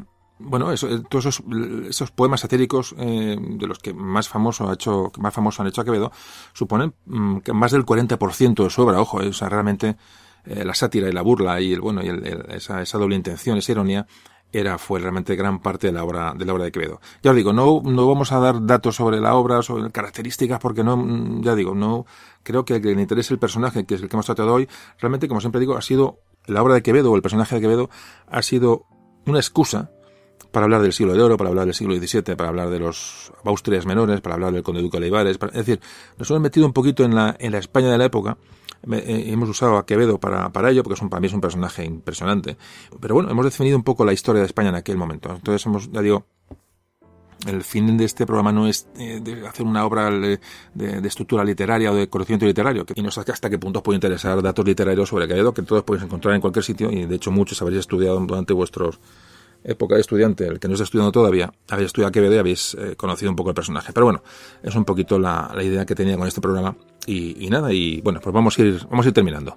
[SPEAKER 1] bueno, eso, eh, todos esos, esos, poemas satíricos eh, de los que más famoso ha hecho, más famoso han hecho a Quevedo, suponen mm, que más del 40% de su obra, ojo, eh, o sea, realmente la sátira y la burla y el, bueno, y esa, esa, doble intención, esa ironía, era, fue realmente gran parte de la obra, de la obra de Quevedo. Ya os digo, no, no vamos a dar datos sobre la obra, sobre características, porque no, mm, ya digo, no, creo que el que le interese el personaje, que es el que hemos tratado hoy, realmente, como siempre digo, ha sido, la obra de Quevedo o el personaje de Quevedo ha sido una excusa para hablar del siglo de oro, para hablar del siglo XVII, para hablar de los Austrias menores, para hablar del conde duque Olivares. es decir, nos hemos metido un poquito en la, en la España de la época. Eh, hemos usado a Quevedo para, para ello, porque es un, para mí es un personaje impresionante. Pero bueno, hemos definido un poco la historia de España en aquel momento. Entonces, hemos, ya digo, el fin de este programa no es eh, de hacer una obra de, estructura literaria o de conocimiento literario, que no sé hasta qué punto os puede interesar datos literarios sobre Quevedo, que todos podéis encontrar en cualquier sitio, y de hecho muchos habréis estudiado durante vuestros época de estudiante, el que no está estudiando todavía, habéis estudiado Quevedo y habéis eh, conocido un poco el personaje. Pero bueno, es un poquito la, idea que tenía con este programa. Y, y, nada, y bueno, pues vamos a ir, vamos a ir terminando.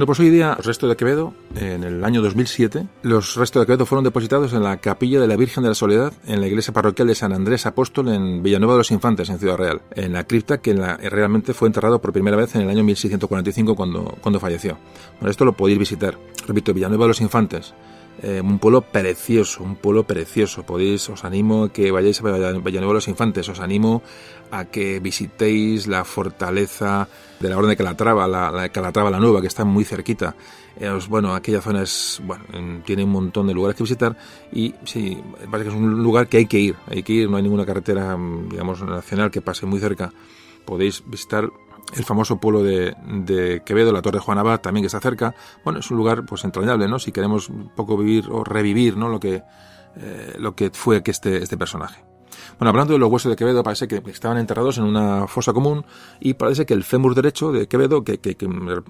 [SPEAKER 1] Bueno, pues hoy día los restos de Quevedo, en el año 2007, los restos de Quevedo fueron depositados en la capilla de la Virgen de la Soledad, en la iglesia parroquial de San Andrés Apóstol en Villanueva de los Infantes, en Ciudad Real, en la cripta que realmente fue enterrado por primera vez en el año 1645 cuando, cuando falleció. Bueno, esto lo podéis visitar. Repito, Villanueva de los Infantes, eh, un pueblo precioso, un pueblo precioso. Podéis, os animo a que vayáis a Villanueva de los Infantes, os animo a que visitéis la fortaleza de la Orden de Calatrava, la, la Calatrava la Nueva, que está muy cerquita. Eh, bueno, aquella zona es, bueno, tiene un montón de lugares que visitar y sí, parece que es un lugar que hay que ir, hay que ir, no hay ninguna carretera, digamos, nacional que pase muy cerca. Podéis visitar el famoso pueblo de, Quevedo, la Torre de Juan Abad, también que está cerca. Bueno, es un lugar pues entrañable, ¿no? Si queremos un poco vivir o revivir, ¿no? Lo que, eh, lo que fue que este, este personaje. Bueno, hablando de los huesos de Quevedo, parece que estaban enterrados en una fosa común y parece que el fémur derecho de Quevedo, que, que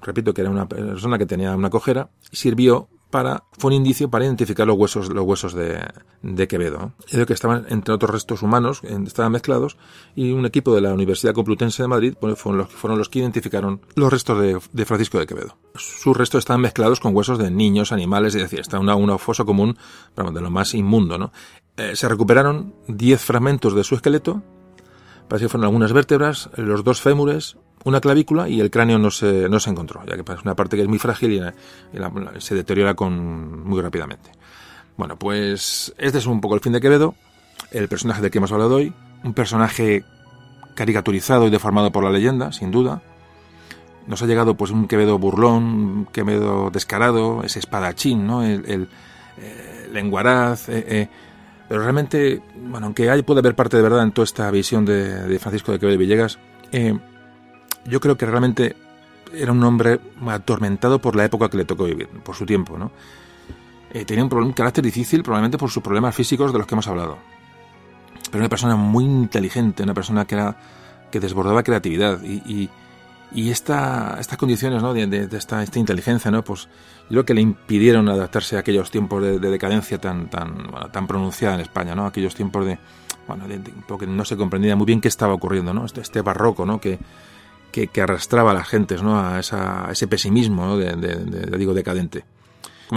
[SPEAKER 1] repito que era una persona que tenía una cojera, sirvió para, fue un indicio para identificar los huesos, los huesos de, de Quevedo. Es que estaban, entre otros restos humanos, estaban mezclados, y un equipo de la Universidad Complutense de Madrid fueron, los, fueron los que identificaron los restos de, Francisco de Quevedo. Sus restos estaban mezclados con huesos de niños, animales, es decir, está una, una fosa común, de lo más inmundo, ¿no? Eh, se recuperaron 10 fragmentos de su esqueleto, parece que fueron algunas vértebras, los dos fémures, una clavícula y el cráneo no se, no se encontró, ya que es una parte que es muy frágil y, se deteriora con, muy rápidamente. Bueno, pues este es un poco el fin de Quevedo, el personaje del que hemos hablado hoy, un personaje caricaturizado y deformado por la leyenda, sin duda. Nos ha llegado pues un Quevedo burlón, un Quevedo descarado, ese espadachín, ¿no? El, eh, lenguaraz, eh, eh, pero realmente, bueno, aunque hay, puede haber parte de verdad en toda esta visión de, de Francisco de Quevedo Villegas, eh, yo creo que realmente era un hombre atormentado por la época que le tocó vivir, por su tiempo, ¿no? Eh, tenía un, carácter difícil, probablemente por sus problemas físicos de los que hemos hablado. Pero una persona muy inteligente, una persona que era que desbordaba creatividad y, Y esta, estas condiciones ¿no? de, esta, esta, inteligencia, ¿no? pues yo creo que le impidieron adaptarse a aquellos tiempos de, decadencia tan, tan, tan pronunciada en España, ¿no? aquellos tiempos de, bueno, porque no se comprendía muy bien qué estaba ocurriendo, ¿no? este, este barroco ¿no? que, que, arrastraba a las gentes ¿no? a, ese pesimismo ¿no? de, digo, decadente.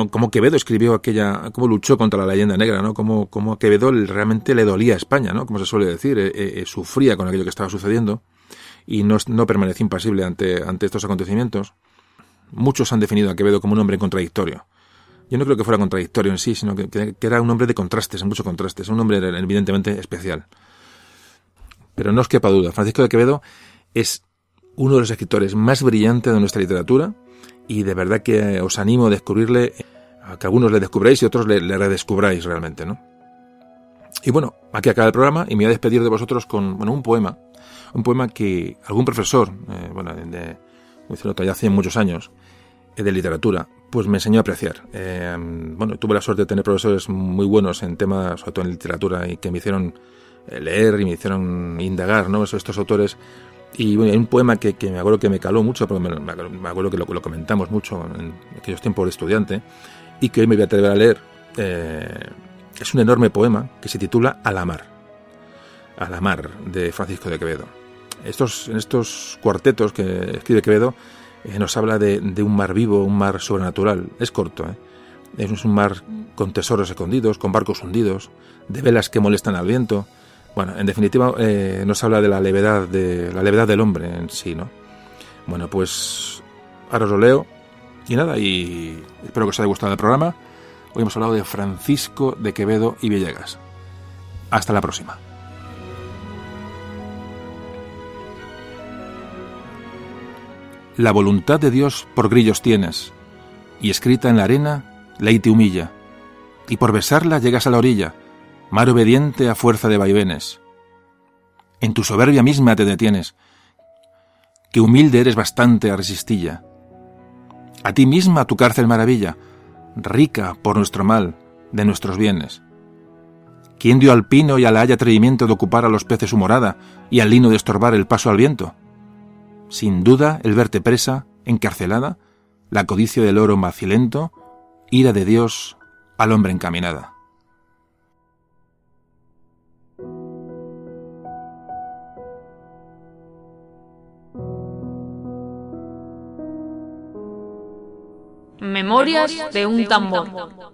[SPEAKER 1] Como, Quevedo escribió aquella, cómo luchó contra la leyenda negra, ¿no? Como, como Quevedo realmente le dolía a España, ¿no? Como se suele decir, eh, eh, eh, sufría con aquello que estaba sucediendo y no, no permaneció impasible ante, ante estos acontecimientos. Muchos han definido a Quevedo como un hombre contradictorio. Yo no creo que fuera contradictorio en sí, sino que, que era un hombre de contrastes, muchos contrastes, un hombre evidentemente especial. Pero no os quepa duda, Francisco de Quevedo es uno de los escritores más brillantes de nuestra literatura y de verdad que os animo a descubrirle, a que algunos le descubráis y otros le, redescubráis realmente, ¿no? Y bueno, aquí acaba el programa y me voy a despedir de vosotros con bueno, un poema, un poema que algún profesor, eh, bueno, de, ya hace muchos años, eh, de literatura, pues me enseñó a apreciar. Eh, bueno, tuve la suerte de tener profesores muy buenos en temas, sobre todo en literatura, y que me hicieron leer y me hicieron indagar, ¿no? Estos autores y bueno, hay un poema que, me acuerdo que me caló mucho, porque me, acuerdo que lo, lo, comentamos mucho en aquellos tiempos de estudiante, y que hoy me voy a atrever a leer. Eh, es un enorme poema que se titula A la mar. A la mar, de Francisco de Quevedo. Estos, en estos cuartetos que escribe Quevedo, eh, nos habla de, un mar vivo, un mar sobrenatural. Es corto, ¿eh? Es un mar con tesoros escondidos, con barcos hundidos, de velas que molestan al viento, bueno, en definitiva eh, nos habla de la levedad de la levedad del hombre en sí, ¿no? Bueno, pues ahora os lo leo y nada, y espero que os haya gustado el programa. Hoy hemos hablado de Francisco de Quevedo y Villegas. Hasta la próxima. La voluntad de Dios por grillos tienes, y escrita en la arena, ley te humilla, y por besarla llegas a la orilla, mar obediente a fuerza de vaivenes. En tu soberbia misma te detienes, que humilde eres bastante a resistilla. A ti misma tu cárcel maravilla, rica por nuestro mal, de nuestros bienes. ¿Quién dio al pino y a la haya atrevimiento de ocupar a los peces su morada y al lino de estorbar el paso al viento? Sin duda, el verte presa, encarcelada, la codicia del oro macilento, ira de Dios al hombre encaminada.
[SPEAKER 3] Memorias de un tambor.